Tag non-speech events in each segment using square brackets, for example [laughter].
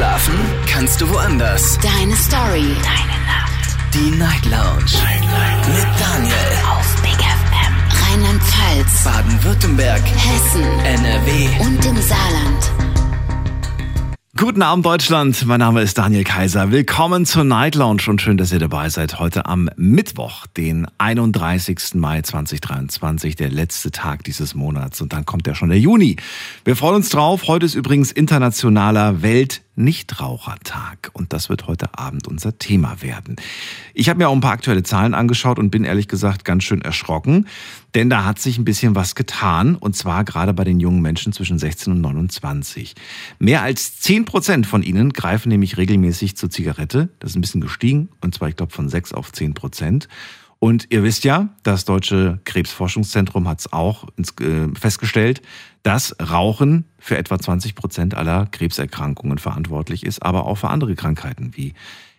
Schlafen kannst du woanders. Deine Story. Deine Nacht. Die Night Lounge. Night, Night. Mit Daniel. Auf Big FM. Rheinland-Pfalz. Baden-Württemberg. Hessen. NRW. Und im Saarland. Guten Abend Deutschland, mein Name ist Daniel Kaiser. Willkommen zur Night Lounge und schön, dass ihr dabei seid. Heute am Mittwoch, den 31. Mai 2023, der letzte Tag dieses Monats und dann kommt ja schon der Juni. Wir freuen uns drauf. Heute ist übrigens internationaler Welt Nichtrauchertag und das wird heute Abend unser Thema werden. Ich habe mir auch ein paar aktuelle Zahlen angeschaut und bin ehrlich gesagt ganz schön erschrocken, denn da hat sich ein bisschen was getan und zwar gerade bei den jungen Menschen zwischen 16 und 29. Mehr als 10 Prozent von ihnen greifen nämlich regelmäßig zur Zigarette. Das ist ein bisschen gestiegen und zwar ich glaube von 6 auf 10 Prozent. Und ihr wisst ja, das Deutsche Krebsforschungszentrum hat es auch äh, festgestellt, dass Rauchen für etwa 20 Prozent aller Krebserkrankungen verantwortlich ist, aber auch für andere Krankheiten wie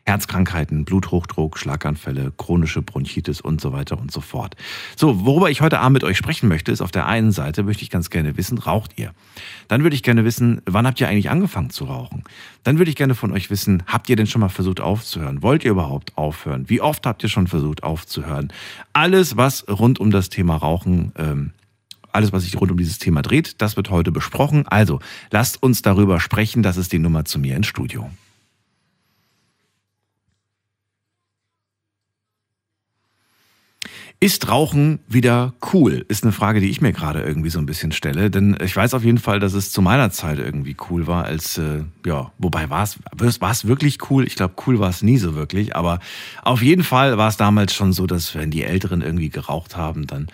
Herzkrankheiten, Bluthochdruck, Schlaganfälle, chronische Bronchitis und so weiter und so fort. So, worüber ich heute Abend mit euch sprechen möchte, ist auf der einen Seite möchte ich ganz gerne wissen, raucht ihr? Dann würde ich gerne wissen, wann habt ihr eigentlich angefangen zu rauchen? Dann würde ich gerne von euch wissen, habt ihr denn schon mal versucht aufzuhören? Wollt ihr überhaupt aufhören? Wie oft habt ihr schon versucht aufzuhören? Alles, was rund um das Thema Rauchen ähm, alles, was sich rund um dieses Thema dreht, das wird heute besprochen. Also, lasst uns darüber sprechen. Das ist die Nummer zu mir ins Studio. Ist Rauchen wieder cool? Ist eine Frage, die ich mir gerade irgendwie so ein bisschen stelle. Denn ich weiß auf jeden Fall, dass es zu meiner Zeit irgendwie cool war, als, äh, ja, wobei war es, war es wirklich cool? Ich glaube, cool war es nie so wirklich. Aber auf jeden Fall war es damals schon so, dass wenn die Älteren irgendwie geraucht haben, dann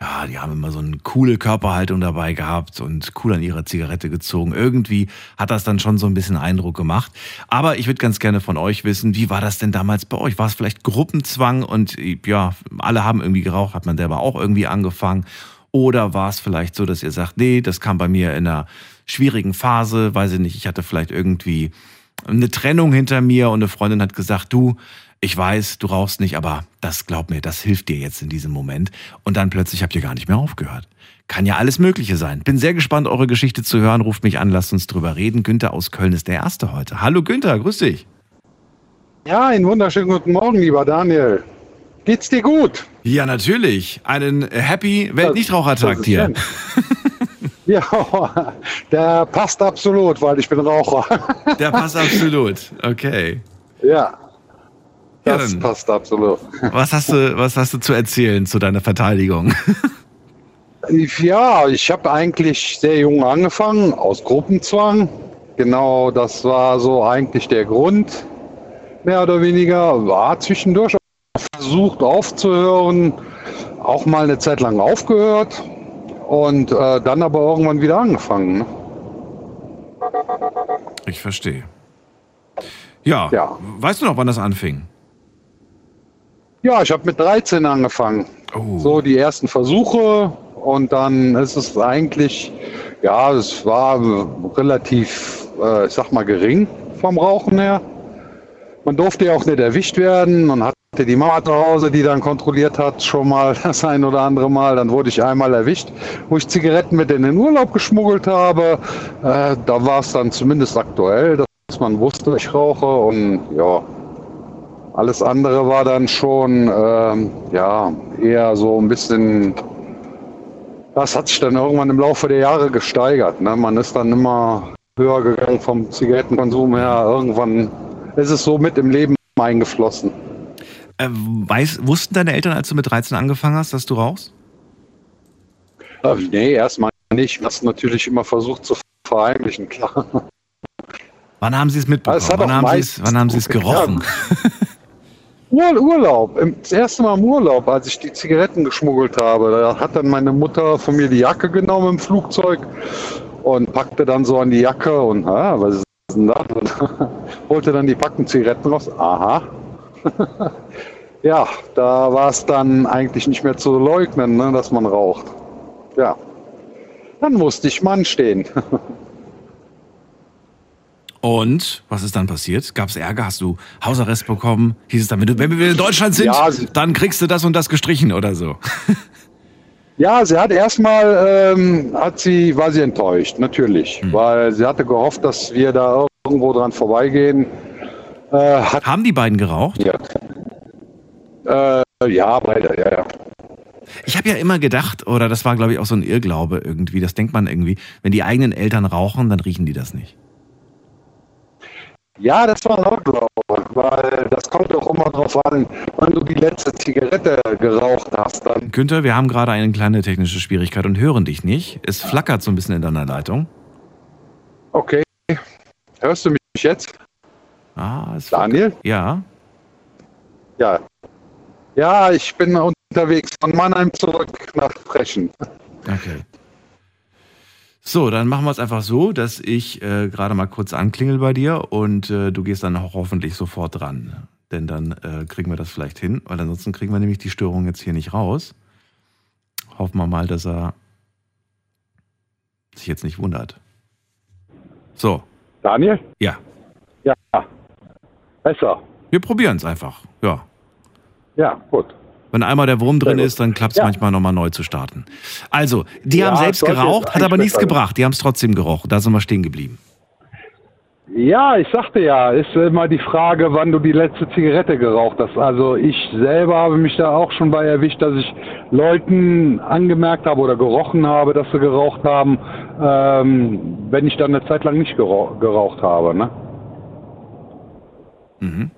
ja, die haben immer so eine coole Körperhaltung dabei gehabt und cool an ihrer Zigarette gezogen. Irgendwie hat das dann schon so ein bisschen Eindruck gemacht. Aber ich würde ganz gerne von euch wissen, wie war das denn damals bei euch? War es vielleicht Gruppenzwang und ja, alle haben irgendwie geraucht, hat man selber auch irgendwie angefangen? Oder war es vielleicht so, dass ihr sagt, nee, das kam bei mir in einer schwierigen Phase, weiß ich nicht, ich hatte vielleicht irgendwie eine Trennung hinter mir und eine Freundin hat gesagt, du, ich weiß, du rauchst nicht, aber das glaub mir, das hilft dir jetzt in diesem Moment. Und dann plötzlich habt ihr gar nicht mehr aufgehört. Kann ja alles Mögliche sein. Bin sehr gespannt, eure Geschichte zu hören. Ruft mich an, lasst uns drüber reden. Günther aus Köln ist der Erste heute. Hallo Günther, grüß dich. Ja, einen wunderschönen guten Morgen, lieber Daniel. Geht's dir gut? Ja, natürlich. Einen Happy Weltnichtrauchertag dir. [laughs] Ja, der passt absolut, weil ich bin Raucher. Der passt absolut, okay. Ja, das ja, passt absolut. Was hast, du, was hast du zu erzählen zu deiner Verteidigung? Ja, ich habe eigentlich sehr jung angefangen, aus Gruppenzwang. Genau, das war so eigentlich der Grund, mehr oder weniger. War zwischendurch versucht aufzuhören, auch mal eine Zeit lang aufgehört und äh, dann aber irgendwann wieder angefangen. Ne? Ich verstehe. Ja. ja. Weißt du noch, wann das anfing? Ja, ich habe mit 13 angefangen. Oh. So die ersten Versuche und dann ist es eigentlich, ja, es war relativ, äh, ich sag mal, gering vom Rauchen her. Man durfte ja auch nicht erwischt werden. Man hatte die Mama zu Hause, die dann kontrolliert hat, schon mal [laughs] das ein oder andere Mal. Dann wurde ich einmal erwischt, wo ich Zigaretten mit in den Urlaub geschmuggelt habe. Äh, da war es dann zumindest aktuell, dass man wusste, ich rauche und ja, alles andere war dann schon ähm, ja, eher so ein bisschen, das hat sich dann irgendwann im Laufe der Jahre gesteigert. Ne? Man ist dann immer höher gegangen vom Zigarettenkonsum her. Irgendwann ist es so mit im Leben eingeflossen. Äh, weiß, wussten deine Eltern, als du mit 13 angefangen hast, dass du rauchst? Äh, nee, erstmal nicht. Das natürlich immer versucht zu verheimlichen, klar. Wann haben Sie es mitbekommen? Wann haben, wann haben Sie es gerochen? Ja. Ur Urlaub. Das erste Mal im Urlaub, als ich die Zigaretten geschmuggelt habe. Da hat dann meine Mutter von mir die Jacke genommen im Flugzeug und packte dann so an die Jacke und, ah, was ist denn das? [laughs] Und holte dann die Packung Zigaretten raus. Aha. [laughs] ja, da war es dann eigentlich nicht mehr zu leugnen, ne, dass man raucht. Ja. Dann musste ich Mann stehen. [laughs] Und was ist dann passiert? Gab es Ärger? Hast du Hausarrest bekommen? Hieß es dann, wenn, du, wenn wir in Deutschland sind, ja, dann kriegst du das und das gestrichen oder so? [laughs] Ja, sie hat erstmal, ähm, hat sie, war sie enttäuscht, natürlich, hm. weil sie hatte gehofft, dass wir da irgendwo dran vorbeigehen. Äh, Haben die beiden geraucht? Ja. Äh, ja, beide, ja, ja. Ich habe ja immer gedacht, oder das war, glaube ich, auch so ein Irrglaube irgendwie, das denkt man irgendwie, wenn die eigenen Eltern rauchen, dann riechen die das nicht. Ja, das war ein Irrglaube, weil das kommt auch immer darauf an, wann du die letzte Zigarette geraucht hast. Dann. Günther, wir haben gerade eine kleine technische Schwierigkeit und hören dich nicht. Es flackert so ein bisschen in deiner Leitung. Okay. Hörst du mich jetzt? Ah, es Daniel? Ja. Ja. Ja, ich bin unterwegs von Mannheim zurück nach Frechen. Okay. So, dann machen wir es einfach so, dass ich äh, gerade mal kurz anklingel bei dir und äh, du gehst dann auch hoffentlich sofort dran. Denn dann äh, kriegen wir das vielleicht hin, weil ansonsten kriegen wir nämlich die Störung jetzt hier nicht raus. Hoffen wir mal, dass er sich jetzt nicht wundert. So. Daniel? Ja. Ja. Besser. Wir probieren es einfach. Ja. Ja, gut. Wenn einmal der Wurm drin ist, dann klappt es ja. manchmal nochmal neu zu starten. Also, die ja, haben selbst geraucht, hat aber nichts gebracht. Die haben es trotzdem gerochen. Da sind wir stehen geblieben. Ja, ich sagte ja, ist immer die Frage, wann du die letzte Zigarette geraucht hast. Also ich selber habe mich da auch schon bei erwischt, dass ich Leuten angemerkt habe oder gerochen habe, dass sie geraucht haben, ähm, wenn ich dann eine Zeit lang nicht geraucht habe. Ne? Mhm.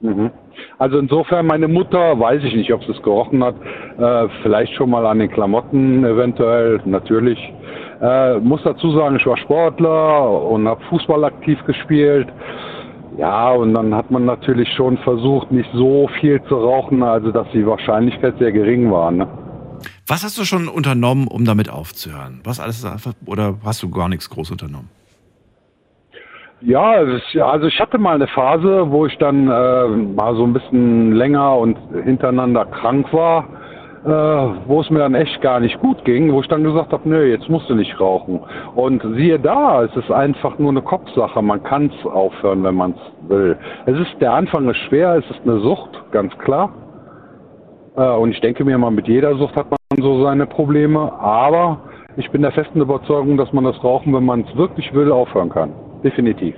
Mhm. Also insofern, meine Mutter, weiß ich nicht, ob sie es gerochen hat, äh, vielleicht schon mal an den Klamotten eventuell, natürlich. Äh, muss dazu sagen, ich war Sportler und habe Fußball aktiv gespielt. Ja, und dann hat man natürlich schon versucht, nicht so viel zu rauchen, also dass die Wahrscheinlichkeit sehr gering war. Ne? Was hast du schon unternommen, um damit aufzuhören? Was alles oder hast du gar nichts groß unternommen? Ja, also ich hatte mal eine Phase, wo ich dann äh, mal so ein bisschen länger und hintereinander krank war, äh, wo es mir dann echt gar nicht gut ging, wo ich dann gesagt habe, nö, jetzt musst du nicht rauchen. Und siehe da, es ist einfach nur eine Kopfsache. Man kann es aufhören, wenn man es will. Es ist der Anfang ist schwer, es ist eine Sucht, ganz klar. Äh, und ich denke mir mal, mit jeder Sucht hat man so seine Probleme. Aber ich bin der festen Überzeugung, dass man das Rauchen, wenn man es wirklich will, aufhören kann definitiv.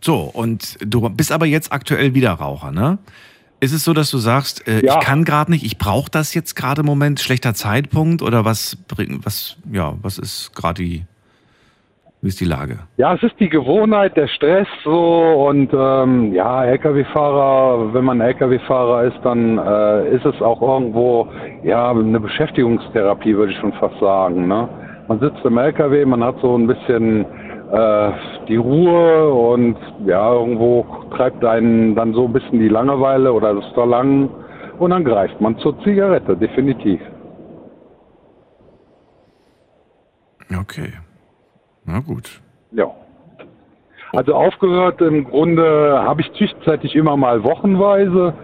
So, und du bist aber jetzt aktuell wieder Raucher, ne? Ist es so, dass du sagst, äh, ja. ich kann gerade nicht, ich brauche das jetzt gerade im Moment, schlechter Zeitpunkt oder was was ja, was ist gerade die wie ist die Lage? Ja, es ist die Gewohnheit, der Stress so und ähm, ja, LKW-Fahrer, wenn man LKW-Fahrer ist, dann äh, ist es auch irgendwo ja eine Beschäftigungstherapie, würde ich schon fast sagen, ne? Man sitzt im LKW, man hat so ein bisschen äh, die Ruhe und ja, irgendwo treibt einen dann so ein bisschen die Langeweile oder das Verlangen und dann greift man zur Zigarette, definitiv. Okay. Na gut. Ja. Also aufgehört im Grunde habe ich zwischenzeitlich immer mal wochenweise.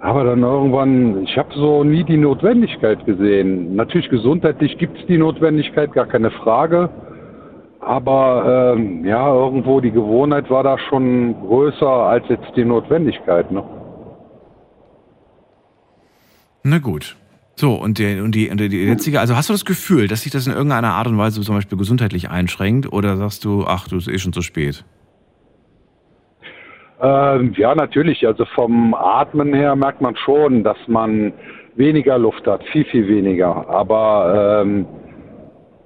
Aber dann irgendwann, ich habe so nie die Notwendigkeit gesehen. Natürlich gesundheitlich gibt es die Notwendigkeit, gar keine Frage. Aber ähm, ja, irgendwo die Gewohnheit war da schon größer als jetzt die Notwendigkeit. Ne? Na gut. So, und, die, und, die, und die jetzige, also hast du das Gefühl, dass sich das in irgendeiner Art und Weise zum Beispiel gesundheitlich einschränkt oder sagst du, ach, du ist eh schon zu spät? Ähm, ja, natürlich. Also vom Atmen her merkt man schon, dass man weniger Luft hat, viel, viel weniger. Aber ähm,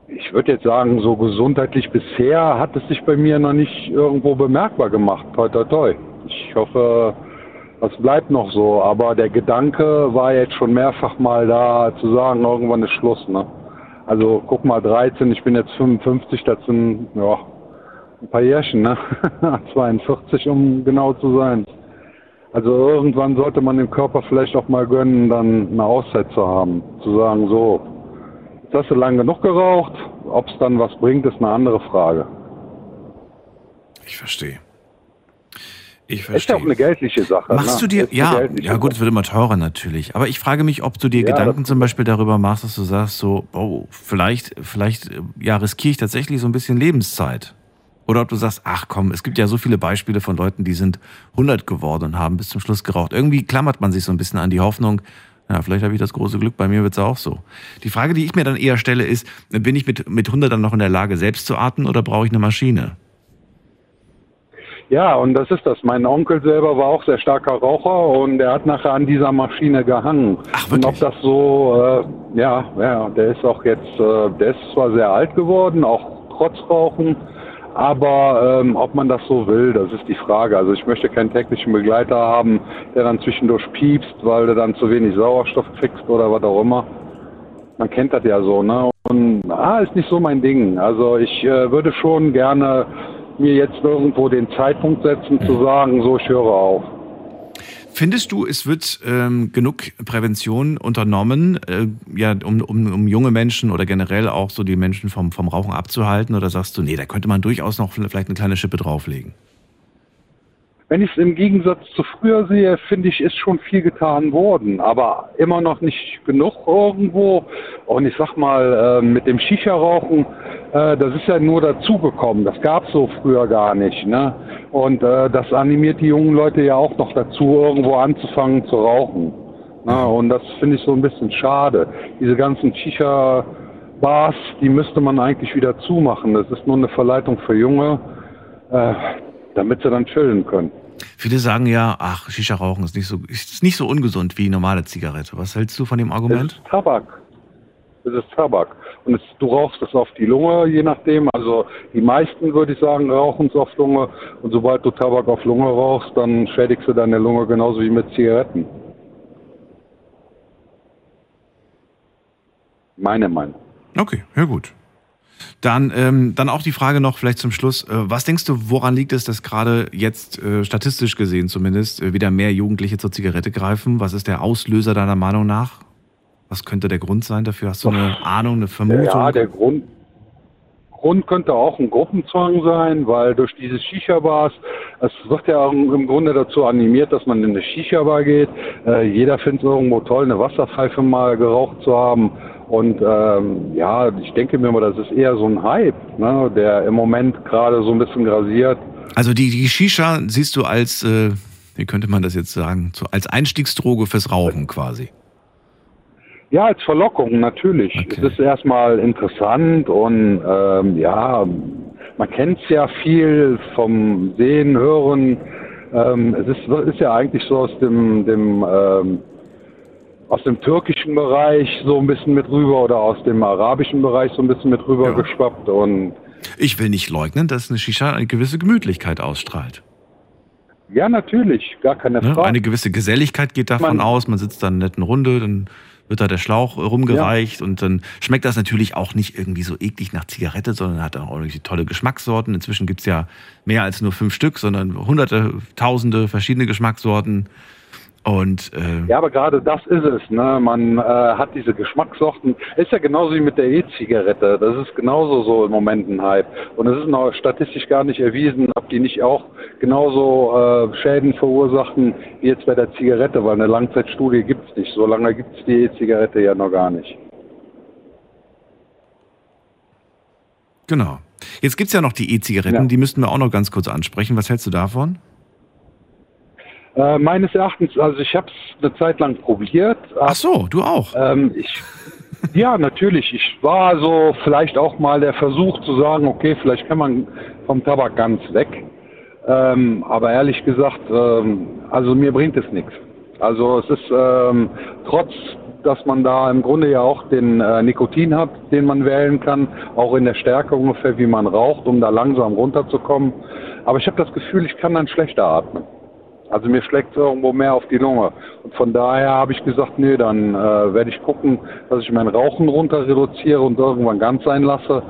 ich würde jetzt sagen, so gesundheitlich bisher hat es sich bei mir noch nicht irgendwo bemerkbar gemacht. Toi, toi, toi. Ich hoffe, das bleibt noch so. Aber der Gedanke war jetzt schon mehrfach mal da, zu sagen, irgendwann ist Schluss. Ne? Also guck mal, 13, ich bin jetzt 55, das sind ja, ein paar Jährchen, ne? [laughs] 42, um genau zu sein. Also irgendwann sollte man dem Körper vielleicht auch mal gönnen, dann eine Auszeit zu haben. Zu sagen, so, jetzt hast du lange genug geraucht, ob es dann was bringt, ist eine andere Frage. Ich verstehe. Ich verstehe. Ist ja auch eine geldliche Sache. Machst ne? du dir, ja, ja gut, es wird immer teurer natürlich. Aber ich frage mich, ob du dir ja, Gedanken zum Beispiel darüber machst, dass du sagst, so, oh, vielleicht, vielleicht, ja, riskiere ich tatsächlich so ein bisschen Lebenszeit. Oder ob du sagst, ach komm, es gibt ja so viele Beispiele von Leuten, die sind 100 geworden und haben bis zum Schluss geraucht. Irgendwie klammert man sich so ein bisschen an die Hoffnung, Ja, vielleicht habe ich das große Glück, bei mir wird es auch so. Die Frage, die ich mir dann eher stelle, ist, bin ich mit, mit 100 dann noch in der Lage, selbst zu atmen oder brauche ich eine Maschine? Ja, und das ist das. Mein Onkel selber war auch sehr starker Raucher und er hat nachher an dieser Maschine gehangen. Ach, und wirklich? ob das so, äh, ja, ja, der ist auch jetzt, äh, der ist zwar sehr alt geworden, auch trotz Rauchen, aber ähm, ob man das so will, das ist die Frage. Also ich möchte keinen täglichen Begleiter haben, der dann zwischendurch piepst, weil du dann zu wenig Sauerstoff kriegst oder was auch immer. Man kennt das ja so, ne? Und ah, ist nicht so mein Ding. Also ich äh, würde schon gerne mir jetzt irgendwo den Zeitpunkt setzen, zu sagen, so ich höre auf. Findest du, es wird ähm, genug Prävention unternommen, äh, ja, um, um, um junge Menschen oder generell auch so die Menschen vom, vom Rauchen abzuhalten? Oder sagst du, nee, da könnte man durchaus noch vielleicht eine kleine Schippe drauflegen? Wenn ich es im Gegensatz zu früher sehe, finde ich, ist schon viel getan worden, aber immer noch nicht genug irgendwo. Und ich sag mal, äh, mit dem Shisha-Rauchen, äh, das ist ja nur dazugekommen. Das gab es so früher gar nicht. Ne? Und äh, das animiert die jungen Leute ja auch noch dazu, irgendwo anzufangen zu rauchen. Ne? Und das finde ich so ein bisschen schade. Diese ganzen Shisha-Bars, die müsste man eigentlich wieder zumachen. Das ist nur eine Verleitung für Junge. Damit sie dann chillen können. Viele sagen ja, ach, Shisha-Rauchen ist nicht so, ist nicht so ungesund wie normale Zigarette. Was hältst du von dem Es Argument? ist Tabak. Es ist Tabak. Und es, du rauchst es auf die Lunge, je nachdem. Also die meisten, würde ich sagen, rauchen es auf Lunge. Und sobald du Tabak auf Lunge rauchst, dann schädigst du deine Lunge genauso wie mit Zigaretten. Meine Meinung. Okay, ja gut. Dann, ähm, dann auch die Frage noch vielleicht zum Schluss. Äh, was denkst du, woran liegt es, dass gerade jetzt, äh, statistisch gesehen zumindest, äh, wieder mehr Jugendliche zur Zigarette greifen? Was ist der Auslöser deiner Meinung nach? Was könnte der Grund sein dafür? Hast du eine Ahnung, eine Vermutung? Ja, der Grund, Grund könnte auch ein Gruppenzwang sein, weil durch diese Shisha-Bars, es wird ja im Grunde dazu animiert, dass man in eine Shisha-Bar geht. Äh, jeder findet es irgendwo toll, eine Wasserpfeife mal geraucht zu haben. Und ähm, ja, ich denke mir mal, das ist eher so ein Hype, ne, der im Moment gerade so ein bisschen grasiert. Also die, die Shisha siehst du als, äh, wie könnte man das jetzt sagen, so als Einstiegsdroge fürs Rauchen quasi. Ja, als Verlockung natürlich. Okay. Es ist erstmal interessant und ähm, ja, man kennt es ja viel vom Sehen, Hören. Ähm, es ist, ist ja eigentlich so aus dem, dem ähm, aus dem türkischen Bereich so ein bisschen mit rüber oder aus dem arabischen Bereich so ein bisschen mit rüber Ja. geschwappt und Ich will nicht leugnen, dass eine Shisha eine gewisse Gemütlichkeit ausstrahlt. ja, natürlich, gar keine Ne? Frage. Eine gewisse Geselligkeit geht davon Man- aus, man sitzt da in einer netten Runde, dann wird da der Schlauch äh, rumgereicht und dann schmeckt das natürlich auch nicht irgendwie so eklig nach Zigarette, sondern hat auch irgendwie tolle Geschmackssorten. Inzwischen gibt's ja mehr als nur fünf Stück, sondern hunderte, tausende verschiedene Geschmackssorten. Und äh, Ja, aber gerade das ist es. Ne? Man äh, hat diese Geschmackssorten. Ist ja genauso wie mit der E-Zigarette. Das ist genauso so im Moment ein Hype. Und es ist noch statistisch gar nicht erwiesen, ob die nicht auch genauso äh, Schäden verursachen wie jetzt bei der Zigarette, weil eine Langzeitstudie gibt es nicht. So lange gibt es die E-Zigarette ja noch gar nicht. genau. Jetzt gibt's ja noch die E-Zigaretten, Ja. die müssten wir auch noch ganz kurz ansprechen. Was hältst du davon? Äh, meines Erachtens, also ich habe es eine Zeit lang probiert. Ach so, du auch. Ähm, ich, ja, natürlich. Ich war so vielleicht auch mal der Versuch zu sagen, okay, vielleicht kann man vom Tabak ganz weg. Ähm, aber ehrlich gesagt, ähm, also mir bringt es nichts. Also es ist ähm, trotz, dass man da im Grunde ja auch den äh, Nikotin hat, den man wählen kann, auch in der Stärke ungefähr, wie man raucht, um da langsam runterzukommen. Aber ich habe das Gefühl, ich kann dann schlechter atmen. Also mir schlägt es irgendwo mehr auf die Lunge. Und von daher habe ich gesagt, nee, dann äh, werde ich gucken, dass ich mein Rauchen runter reduziere und irgendwann ganz sein lasse.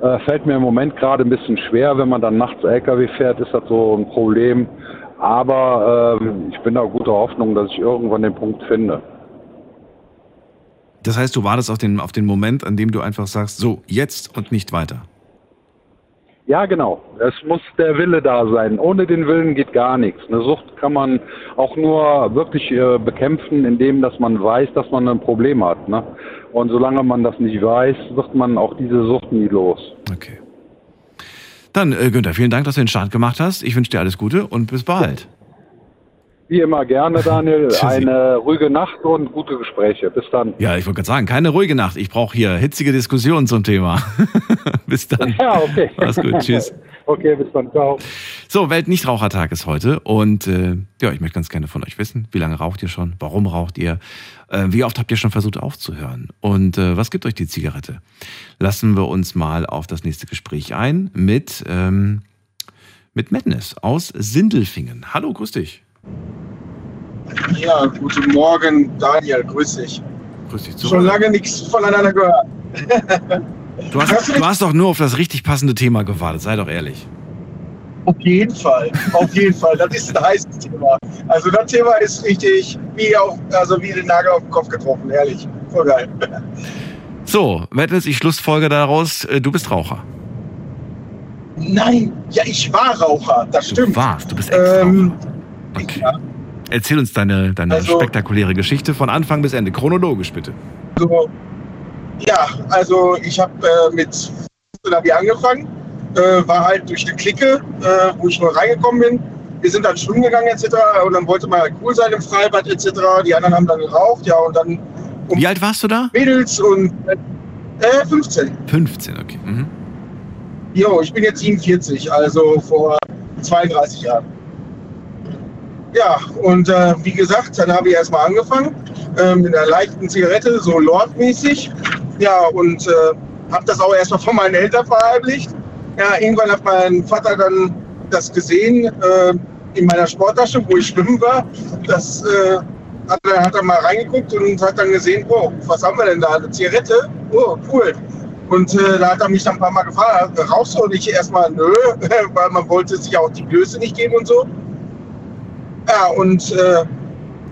Äh, fällt mir im Moment gerade ein bisschen schwer, wenn man dann nachts LKW fährt, ist das so ein Problem. Aber ähm, ich bin da guter Hoffnung, dass ich irgendwann den Punkt finde. Das heißt, du wartest auf den, auf den Moment, an dem du einfach sagst, so, jetzt und nicht weiter. Ja, genau. Es muss der Wille da sein. Ohne den Willen geht gar nichts. Eine Sucht kann man auch nur wirklich äh, bekämpfen, indem dass man weiß, dass man ein Problem hat. Ne? Und solange man das nicht weiß, wird man auch diese Sucht nie los. Okay. Dann, äh, Günther, vielen Dank, dass du den Start gemacht hast. Ich wünsche dir alles Gute und bis bald. Wie immer gerne, Daniel. [laughs] Eine ruhige Nacht und gute Gespräche. Bis dann. Ja, ich wollte gerade sagen, keine ruhige Nacht. Ich brauche hier hitzige Diskussionen zum Thema. [laughs] bis dann. Ja, okay. Mach's gut. Tschüss. [laughs] Okay, bis dann. Ciao. So, Weltnichtrauchertag ist heute und äh, ja, ich möchte ganz gerne von euch wissen, wie lange raucht ihr schon, warum raucht ihr, äh, wie oft habt ihr schon versucht aufzuhören und äh, was gibt euch die Zigarette? Lassen wir uns mal auf das nächste Gespräch ein mit, ähm, mit Madness aus Sindelfingen. Hallo, grüß dich. Ja, guten Morgen, Daniel, grüß dich. Grüß dich Schon zurück. lange nichts voneinander gehört. Du hast, du hast doch nur auf das richtig passende Thema gewartet, sei doch ehrlich. Auf jeden Fall, auf jeden Fall. Das ist ein heißes Thema. Also das Thema ist richtig wie auf, also wie den Nagel auf den Kopf getroffen, ehrlich. Voll geil. So, Madness, ich schlussfolge daraus, äh, du bist Raucher. Nein, ja, ich war Raucher, das Du stimmt. warst, du bist extra. Ähm, okay. Erzähl uns deine, deine Also- spektakuläre Geschichte von Anfang bis Ende. Chronologisch bitte. Also, ja, also ich habe äh, mit Navi angefangen, äh, war halt durch eine Clique, äh, wo ich nur reingekommen bin. Wir sind dann schwimmen gegangen etc. Und dann wollte man halt cool sein im Freibad etc. Die anderen haben dann geraucht, ja, und dann Wie alt warst du da? Mädels und äh, 15. 15, okay. Mhm. Jo, ich bin jetzt 47, also vor 32 Jahren. Ja, und äh, wie gesagt, dann habe ich erstmal angefangen äh, mit einer leichten Zigarette, so Lord-mäßig. Ja, und äh, habe das auch erstmal von meinen Eltern verheimlicht. Ja, irgendwann hat mein Vater dann das gesehen äh, in meiner Sporttasche, wo ich schwimmen war. Das äh, hat, er, hat er mal reingeguckt und hat dann gesehen, oh, was haben wir denn da? Eine Zigarette? Oh, cool. Und äh, da hat er mich dann ein paar Mal gefragt, rauchst du? Und ich erstmal, nö, [laughs] weil man wollte sich auch die Blöße nicht geben und so. Ja, und äh,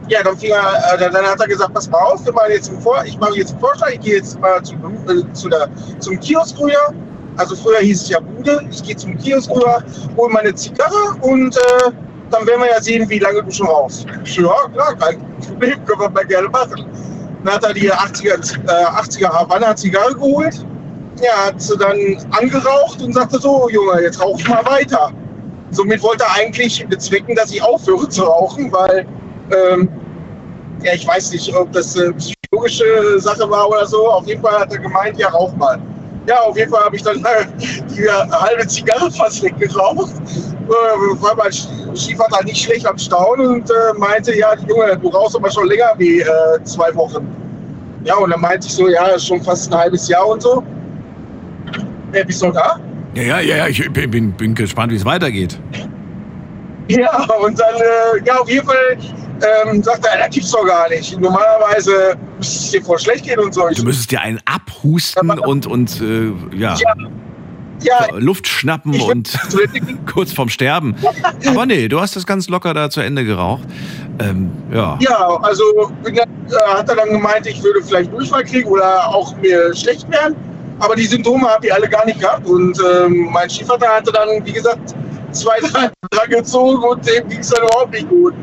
ja, dann, er, äh, dann hat er gesagt, pass mal auf, wir jetzt Vor ich mache jetzt einen Vorschlag, ich gehe jetzt mal zum, äh, zu der, zum Kiosk rüber. Also früher hieß es ja Bude. Ich gehe zum Kiosk rüber, hole meine Zigarre und äh, dann werden wir ja sehen, wie lange du schon rauchst. Ja, klar, kein Problem, können wir mal gerne machen. Dann hat er die 80er, äh, 80er Havanna Zigarre geholt. Ja, hat sie dann angeraucht und sagte so, Junge, jetzt rauch ich mal weiter. Somit wollte er eigentlich bezwecken, dass ich aufhöre zu rauchen, weil, ähm, ja, ich weiß nicht, ob das eine psychologische Sache war oder so. Auf jeden Fall hat er gemeint, ja, rauch mal. Ja, auf jeden Fall habe ich dann äh, die halbe Zigarre fast weggeraucht. Äh, war mein Stiefvater nicht schlecht am Staunen und äh, meinte, ja, Junge, du rauchst aber schon länger wie äh, zwei Wochen. Ja, und dann meinte ich so, ja, schon fast ein halbes Jahr und so. Äh, bist du da? Ja, ja, ja, ja, ich bin, bin, gespannt, wie es weitergeht. Ja, und dann, äh, ja, auf jeden Fall ähm, sagt er, das gibt's doch gar nicht. Normalerweise müsste es dir voll schlecht gehen und so. Du müsstest dir einen abhusten und, und äh, ja, ja, ja, Luft schnappen ich und [laughs] kurz vorm Sterben. Aber nee, du hast das ganz locker da zu Ende geraucht. Ähm, ja. Ja, also dann, äh, hat er dann gemeint, ich würde vielleicht Durchfall kriegen oder auch mir schlecht werden. Aber die Symptome habe ich alle gar nicht gehabt. Und ähm, mein Stiefvater hatte dann, wie gesagt, zwei, drei dran gezogen und dem ging es dann überhaupt nicht gut.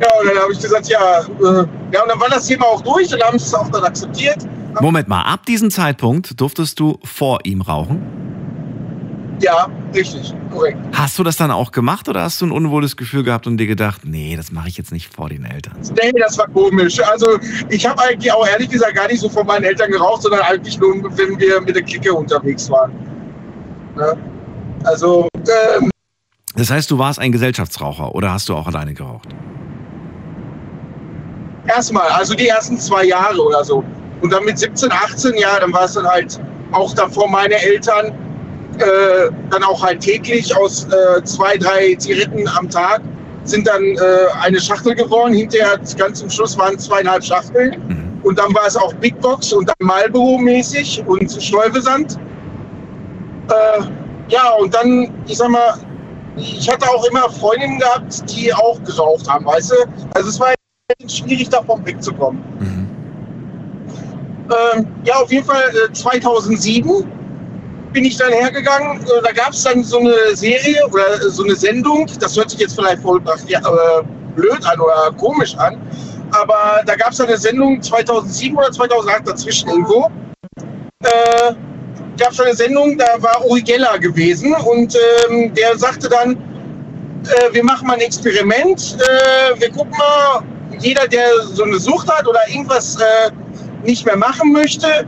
Ja, und dann habe ich gesagt, ja, äh, ja, und dann war das Thema auch durch und haben es auch dann akzeptiert. Moment mal, ab diesem Zeitpunkt durftest du vor ihm rauchen? Ja, richtig, korrekt. Hast du das dann auch gemacht oder hast du ein unwohles Gefühl gehabt und dir gedacht, nee, das mache ich jetzt nicht vor den Eltern? Nee, das war komisch. Also ich habe eigentlich auch ehrlich gesagt gar nicht so von meinen Eltern geraucht, sondern eigentlich nur, wenn wir mit der Clique unterwegs waren. Ne? Also, ähm, Das heißt, du warst ein Gesellschaftsraucher oder hast du auch alleine geraucht? erstmal, also die ersten zwei Jahre oder so. Und dann mit 17, 18, ja, dann war es dann halt auch davor meine Eltern, äh, dann auch halt täglich aus äh, zwei, drei Zigaretten am Tag sind dann äh, eine Schachtel geworden. Hinterher ganz zum Schluss waren zweieinhalb Schachteln. Mhm. Und dann war es auch Big Box und dann Marlboro-mäßig und Stolvesand. Äh, ja, und dann, ich sag mal, ich hatte auch immer Freundinnen gehabt, die auch geraucht haben, weißt du? Also es war schwierig davon wegzukommen. Mhm. Ähm, ja, auf jeden Fall äh, 2007 bin ich dann hergegangen. Äh, da gab es dann so eine Serie oder so eine Sendung. Das hört sich jetzt vielleicht voll ja, äh, blöd an oder komisch an. Aber da gab es eine Sendung 2007 oder 2008 dazwischen irgendwo. Äh, gab es eine Sendung, da war Uri Geller gewesen und ähm, der sagte dann, äh, wir machen mal ein Experiment. Äh, wir gucken mal, jeder, der so eine Sucht hat oder irgendwas äh, nicht mehr machen möchte,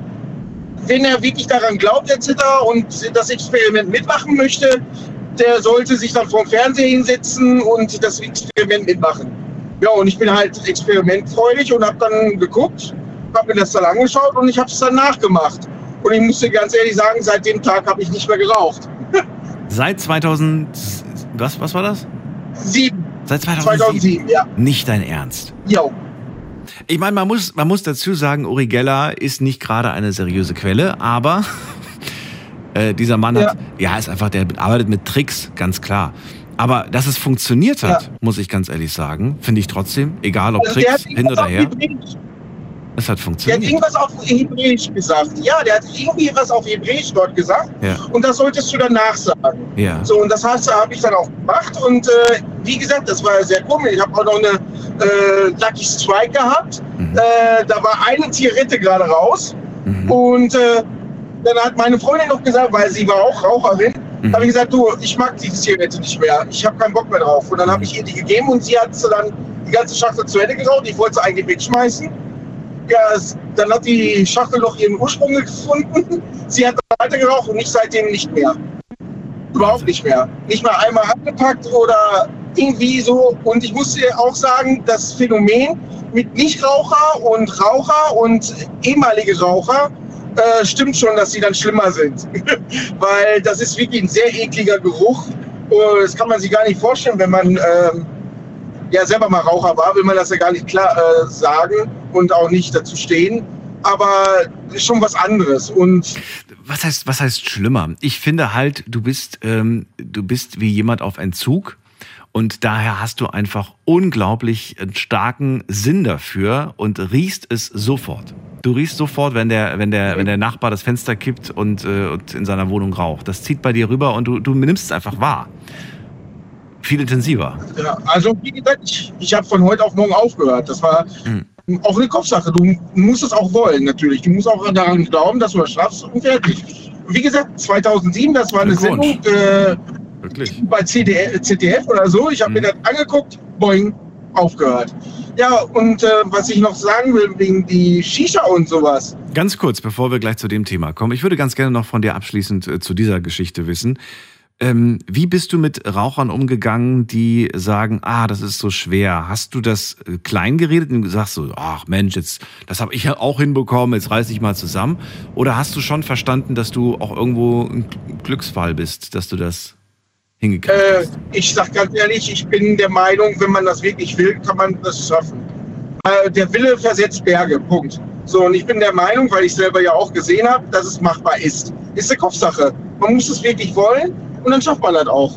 wenn er wirklich daran glaubt etc. und das Experiment mitmachen möchte, der sollte sich dann vor dem Fernseher hinsetzen und das Experiment mitmachen. Ja, und ich bin halt experimentfreudig und habe dann geguckt, habe mir das dann angeschaut und ich habe es dann nachgemacht. Und ich musste ganz ehrlich sagen, seit dem Tag habe ich nicht mehr geraucht. [laughs] Seit 2000, was, was war das? Sieben. Seit 2007? 2007, ja. Nicht dein Ernst. Jo. Ich meine, man muss, man muss dazu sagen, Uri Geller ist nicht gerade eine seriöse Quelle, aber [laughs] äh, dieser Mann Ja. hat, ja, ist einfach, der arbeitet mit Tricks, ganz klar. Aber dass es funktioniert hat, Ja. muss ich ganz ehrlich sagen, finde ich trotzdem, egal ob Also Tricks hin oder her, Hebräisch- es hat Der hat funktioniert. irgendwas auf Hebräisch gesagt. Ja, der hat irgendwie was auf Hebräisch dort gesagt. Ja, Und das solltest du dann nachsagen. ja. So, und das heißt, habe ich dann auch gemacht. Und äh, wie gesagt, das war sehr komisch. Ich habe auch noch eine äh, Lucky Strike gehabt. Mhm. Äh, da war eine Zigarette gerade raus. Mhm. Und äh, dann hat meine Freundin noch gesagt, weil sie war auch Raucherin, Mhm. habe ich gesagt, du, ich mag die Zigarette nicht mehr. Ich habe keinen Bock mehr drauf. Und dann habe ich ihr die gegeben und sie hat sie dann die ganze Schachtel zu Ende geraucht. Ich wollte sie eigentlich wegschmeißen. Ja, dann hat die Schachtel noch ihren Ursprung gefunden. Sie hat weiter geraucht und ich seitdem nicht mehr. Überhaupt nicht mehr. Nicht mal einmal angepackt oder irgendwie so. Und ich muss dir auch sagen, das Phänomen mit Nichtraucher und Raucher und ehemalige Raucher äh, stimmt schon, dass sie dann schlimmer sind. [laughs] Weil das ist wirklich ein sehr ekliger Geruch. Und Das kann man sich gar nicht vorstellen, wenn man ähm, ja selber mal Raucher war, will man das ja gar nicht klar äh, sagen und auch nicht dazu stehen. Aber schon was anderes. Und Was heißt, was heißt schlimmer? Ich finde halt, du bist, ähm, du bist wie jemand auf Entzug und daher hast du einfach unglaublich starken Sinn dafür und riechst es sofort. Du riechst sofort, wenn der, wenn der, wenn der Nachbar das Fenster kippt und, äh, und in seiner Wohnung raucht. Das zieht bei dir rüber und du, du nimmst es einfach wahr. Viel intensiver. Ja, also wie gesagt, ich, ich habe von heute auf morgen aufgehört. Das war Mhm. auch eine Kopfsache. Du musst es auch wollen, natürlich. Du musst auch daran glauben, dass du das schaffst und fertig. Wie gesagt, 2007, das war eine. Sendung äh, Wirklich. bei CDF, ZDF oder so. Ich habe Mhm. mir das angeguckt, boing, aufgehört. Ja, und äh, was ich noch sagen will, wegen die Shisha und sowas. Ganz kurz, bevor wir gleich zu dem Thema kommen. Ich würde ganz gerne noch von dir abschließend äh, zu dieser Geschichte wissen. Ähm, wie bist du mit Rauchern umgegangen, die sagen, ah, das ist so schwer? Hast du das äh, klein geredet und gesagt so, ach Mensch, jetzt, das habe ich ja auch hinbekommen, jetzt reiß dich mal zusammen? Oder hast du schon verstanden, dass du auch irgendwo ein Glücksfall bist, dass du das hingekriegt Äh, hast? ich sag ganz ehrlich, ich bin der Meinung, wenn man das wirklich will, kann man das schaffen. Äh, der Wille versetzt Berge, Punkt. So, und ich bin der Meinung, weil ich selber ja auch gesehen habe, dass es machbar ist. Ist eine Kopfsache. Man muss es wirklich wollen und dann schafft man das auch.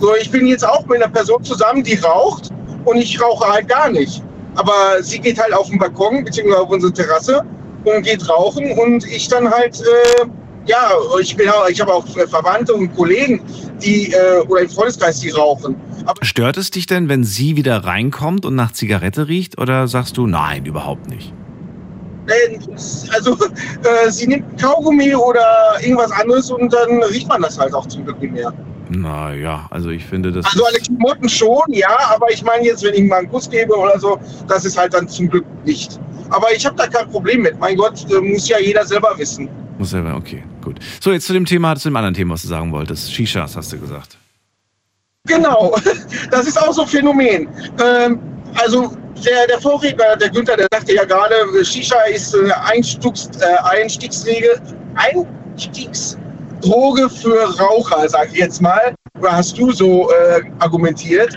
So, ich bin jetzt auch mit einer Person zusammen, die raucht und ich rauche halt gar nicht. Aber sie geht halt auf den Balkon beziehungsweise auf unsere Terrasse und geht rauchen und ich dann halt, äh, ja, ich bin auch, ich habe auch äh, Verwandte und Kollegen, die äh, oder im Freundeskreis, die rauchen. Aber Stört es dich denn, wenn sie wieder reinkommt und nach Zigarette riecht? Oder sagst du, nein, überhaupt nicht? Also äh, sie nimmt Kaugummi oder irgendwas anderes und dann riecht man das halt auch zum Glück nicht mehr. Naja, also ich finde, das Also alle ist, Klamotten schon, ja, aber ich meine jetzt, wenn ich mal einen Kuss gebe oder so, das ist halt dann zum Glück nicht. Aber ich habe da kein Problem mit. Mein Gott, äh, muss ja jeder selber wissen. muss selber, okay, gut. So, jetzt zu dem Thema, zu dem anderen Thema, was du sagen wolltest. Shishas, hast du gesagt. Genau, [laughs] das ist auch so ein Phänomen. Ähm, also der, der Vorredner, der Günther, der sagte ja gerade, Shisha ist eine Einstiegs, äh, Einstiegsregel, Einstiegsdroge für Raucher, sage ich jetzt mal. Oder hast du so äh, argumentiert?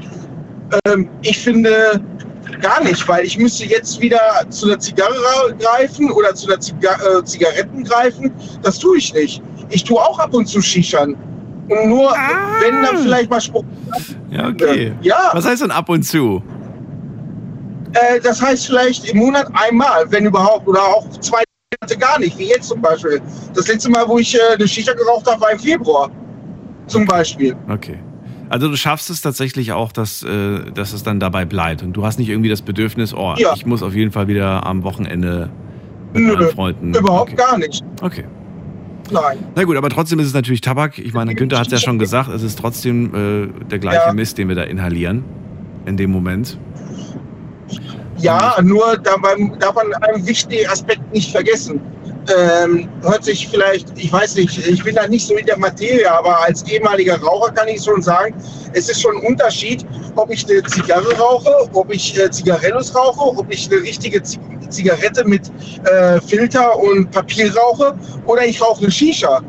Ähm, ich finde gar nicht, weil ich müsste jetzt wieder zu der Zigarre greifen oder zu der Ziga äh, Zigaretten greifen. Das tue ich nicht. Ich tue auch ab und zu Shishan. Und nur, wenn dann vielleicht mal Spruch. Ja, okay. Ja. Was heißt denn ab und zu? Äh, das heißt vielleicht im Monat einmal, wenn überhaupt, oder auch zwei Monate gar nicht, wie jetzt zum Beispiel. Das letzte Mal, wo ich äh, eine Shisha geraucht habe, war im Februar. Zum Beispiel. Okay. Also du schaffst es tatsächlich auch, dass, äh, dass es dann dabei bleibt. Und du hast nicht irgendwie das Bedürfnis, oh, Ja. ich muss auf jeden Fall wieder am Wochenende mit Nö, meinen Freunden. Überhaupt okay. gar nicht. Okay. Nein. Na gut, aber trotzdem ist es natürlich Tabak. Ich meine, Günther hat es ja schon gesagt, es ist trotzdem äh, der gleiche Ja. Mist, den wir da inhalieren in dem Moment. Ja, nur dabei darf man einen wichtigen Aspekt nicht vergessen. Ähm, hört sich vielleicht, ich weiß nicht, ich bin da nicht so in der Materie, aber als ehemaliger Raucher kann ich schon sagen, es ist schon ein Unterschied, ob ich eine Zigarre rauche, ob ich äh, Zigarillos rauche, ob ich eine richtige Z Zigarette mit äh, Filter und Papier rauche oder ich rauche eine Shisha.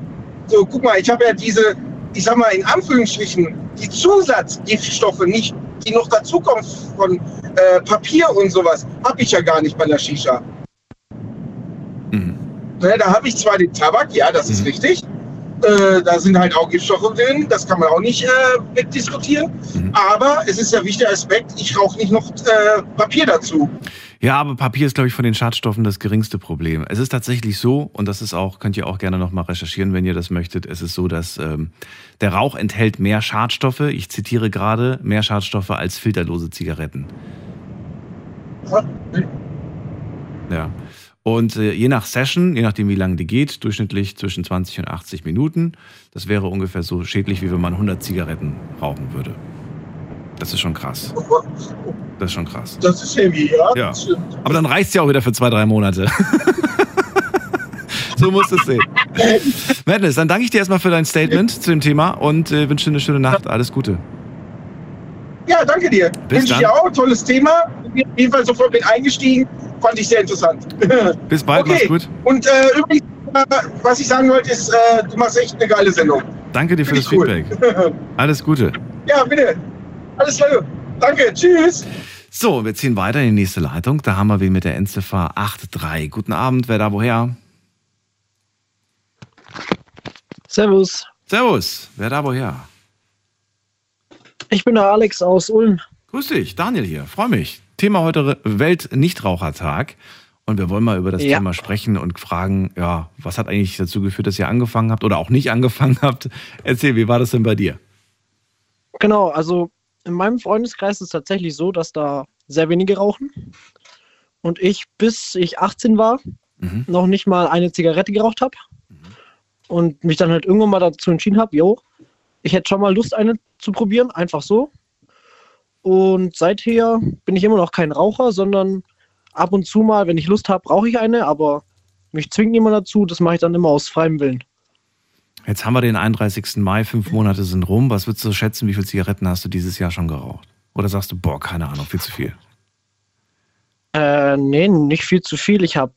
So, guck mal, ich habe ja diese, ich sag mal in Anführungsstrichen, die Zusatzgiftstoffe nicht, die noch dazukommen von äh, Papier und sowas, habe ich ja gar nicht bei der Shisha. Mhm. Ne, da habe ich zwar den Tabak, ja, das ist Mhm. richtig. Äh, da sind halt auch Giftstoffe drin, das kann man auch nicht äh, wegdiskutieren. Mhm. Aber es ist ja wichtiger Aspekt, ich rauche nicht noch äh, Papier dazu. Ja, aber Papier ist, glaube ich, von den Schadstoffen das geringste Problem. Es ist tatsächlich so, und das ist auch, könnt ihr auch gerne nochmal recherchieren, wenn ihr das möchtet, es ist so, dass ähm, der Rauch enthält mehr Schadstoffe, ich zitiere gerade, mehr Schadstoffe als filterlose Zigaretten. Ja. Und äh, je nach Session, je nachdem wie lange die geht, durchschnittlich zwischen 20 und 80 Minuten, das wäre ungefähr so schädlich, wie wenn man 100 Zigaretten rauchen würde. Das ist schon krass. Das ist schon krass. Das ist heavy, ja. Ja. Aber dann reicht's ja auch wieder für zwei, drei Monate. [laughs] so musst du es sehen. Madness, dann danke ich dir erstmal für dein Statement zu dem Thema und äh, wünsche dir eine schöne Nacht. Alles Gute. Ja, danke dir. Bis Wünsche ich dir auch. Tolles Thema. Bin auf jeden Fall sofort mit eingestiegen. Fand ich sehr interessant. [laughs] Bis bald, okay. mach's gut. Und äh, übrigens, was ich sagen wollte, ist, äh, du machst echt eine geile Sendung. Danke dir für das ich Feedback. Alles Gute. ja, bitte. Alles klar. Danke. Tschüss. So, wir ziehen weiter in die nächste Leitung. Da haben wir wen mit der Endziffer 83. Guten Abend, wer da woher? Servus, Servus, wer da woher? ich bin der Alex aus Ulm. Grüß dich, Daniel hier. Freue mich. Thema heute Welt-Nichtrauchertag. Und wir wollen mal über das Ja. Thema sprechen und fragen, ja, was hat eigentlich dazu geführt, dass ihr angefangen habt oder auch nicht [laughs] angefangen habt? Erzähl, wie war das denn bei dir? Genau, also in meinem Freundeskreis ist es tatsächlich so, dass da sehr wenige rauchen. Und ich, bis ich 18 war, Mhm. noch nicht mal eine Zigarette geraucht habe. Und mich dann halt irgendwann mal dazu entschieden habe, jo, ich hätte schon mal Lust, eine zu probieren, einfach so. Und seither bin ich immer noch kein Raucher, sondern ab und zu mal, wenn ich Lust habe, rauche ich eine, aber mich zwingt niemand dazu, das mache ich dann immer aus freiem Willen. Jetzt haben wir den 31. Mai, fünf Monate sind rum. Was würdest du schätzen, wie viele Zigaretten hast du dieses Jahr schon geraucht? Oder sagst du, boah, keine Ahnung, viel zu viel? Äh, nee, nicht viel zu viel. Ich habe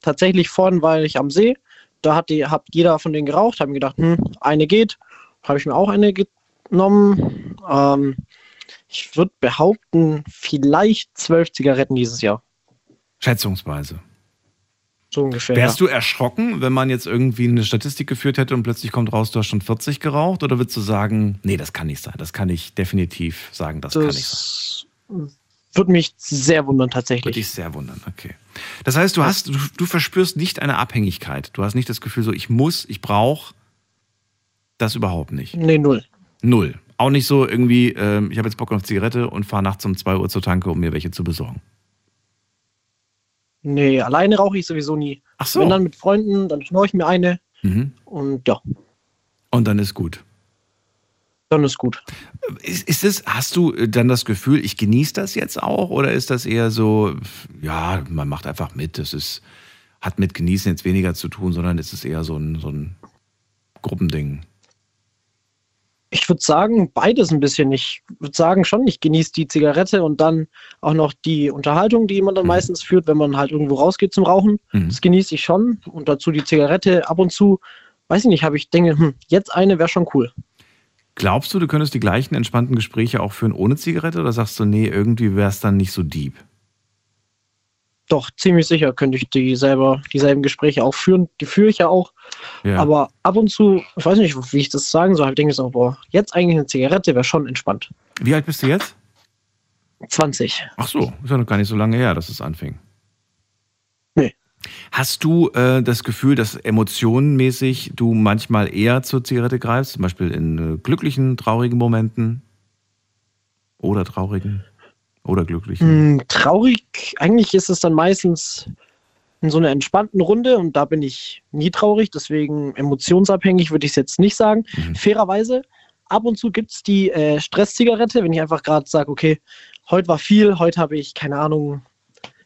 tatsächlich vorhin, weil ich am See, da hat, die, hat jeder von denen geraucht, habe mir gedacht, hm, eine geht. Habe ich mir auch eine genommen. Ähm, ich würde behaupten, vielleicht zwölf Zigaretten dieses Jahr. Schätzungsweise. So ungefähr. Wärst du erschrocken, wenn man jetzt irgendwie eine Statistik geführt hätte und plötzlich kommt raus, du hast schon 40 geraucht? Oder würdest du sagen, nee, das kann nicht sein. Das kann ich definitiv sagen, das, ja. kann nicht sein. das würde mich sehr wundern Würde tatsächlich. dich sehr wundern, okay. Das heißt, du hast, du, du verspürst nicht eine Abhängigkeit. Du hast nicht das Gefühl, so ich muss, ich brauche das überhaupt nicht. Nee, null. Null. Auch nicht so irgendwie, ähm, ich habe jetzt Bock auf Zigarette und fahre nachts um 2 Uhr zur Tanke, um mir welche zu besorgen. Nee, alleine rauche ich sowieso nie. Ach so. Wenn dann mit Freunden, dann schnorre ich mir eine Mhm. und ja, Und dann ist gut. dann ist gut. Ist, ist es, hast du äh, dann das Gefühl, ich genieße das jetzt auch? Oder ist das eher so, ja, man macht einfach mit, das ist, hat mit Genießen jetzt weniger zu tun, sondern es ist eher so ein, so ein Gruppending? Ich würde sagen, beides ein bisschen. Ich würde sagen schon, ich genieße die Zigarette und dann auch noch die Unterhaltung, die man dann Mhm. meistens führt, wenn man halt irgendwo rausgeht zum Rauchen. Mhm. Das genieße ich schon. Und dazu die Zigarette ab und zu, weiß ich nicht, habe ich denke, hm, jetzt eine wäre schon cool. Glaubst du, du könntest die gleichen entspannten Gespräche auch führen ohne Zigarette? Oder sagst du, nee, irgendwie wäre es dann nicht so deep? Doch, ziemlich sicher könnte ich die selber, dieselben Gespräche auch führen. Die führe ich ja auch. Ja. Aber ab und zu, ich weiß nicht, wie ich das sagen soll, denke ich so, boah, jetzt eigentlich eine Zigarette wäre schon entspannt. Wie alt bist du jetzt? 20. Ach so, ist ja noch gar nicht so lange her, dass es anfing. Nee. Hast du äh, das Gefühl, dass emotionenmäßig du manchmal eher zur Zigarette greifst, zum Beispiel in äh, glücklichen, traurigen Momenten? Oder traurigen? Oder glücklichen? Hm, traurig, eigentlich ist es dann meistens, in so einer entspannten Runde und da bin ich nie traurig, deswegen emotionsabhängig würde ich es jetzt nicht sagen. Mhm. Fairerweise, ab und zu gibt es die äh, Stresszigarette, wenn ich einfach gerade sage, okay, heute war viel, heute habe ich, keine Ahnung,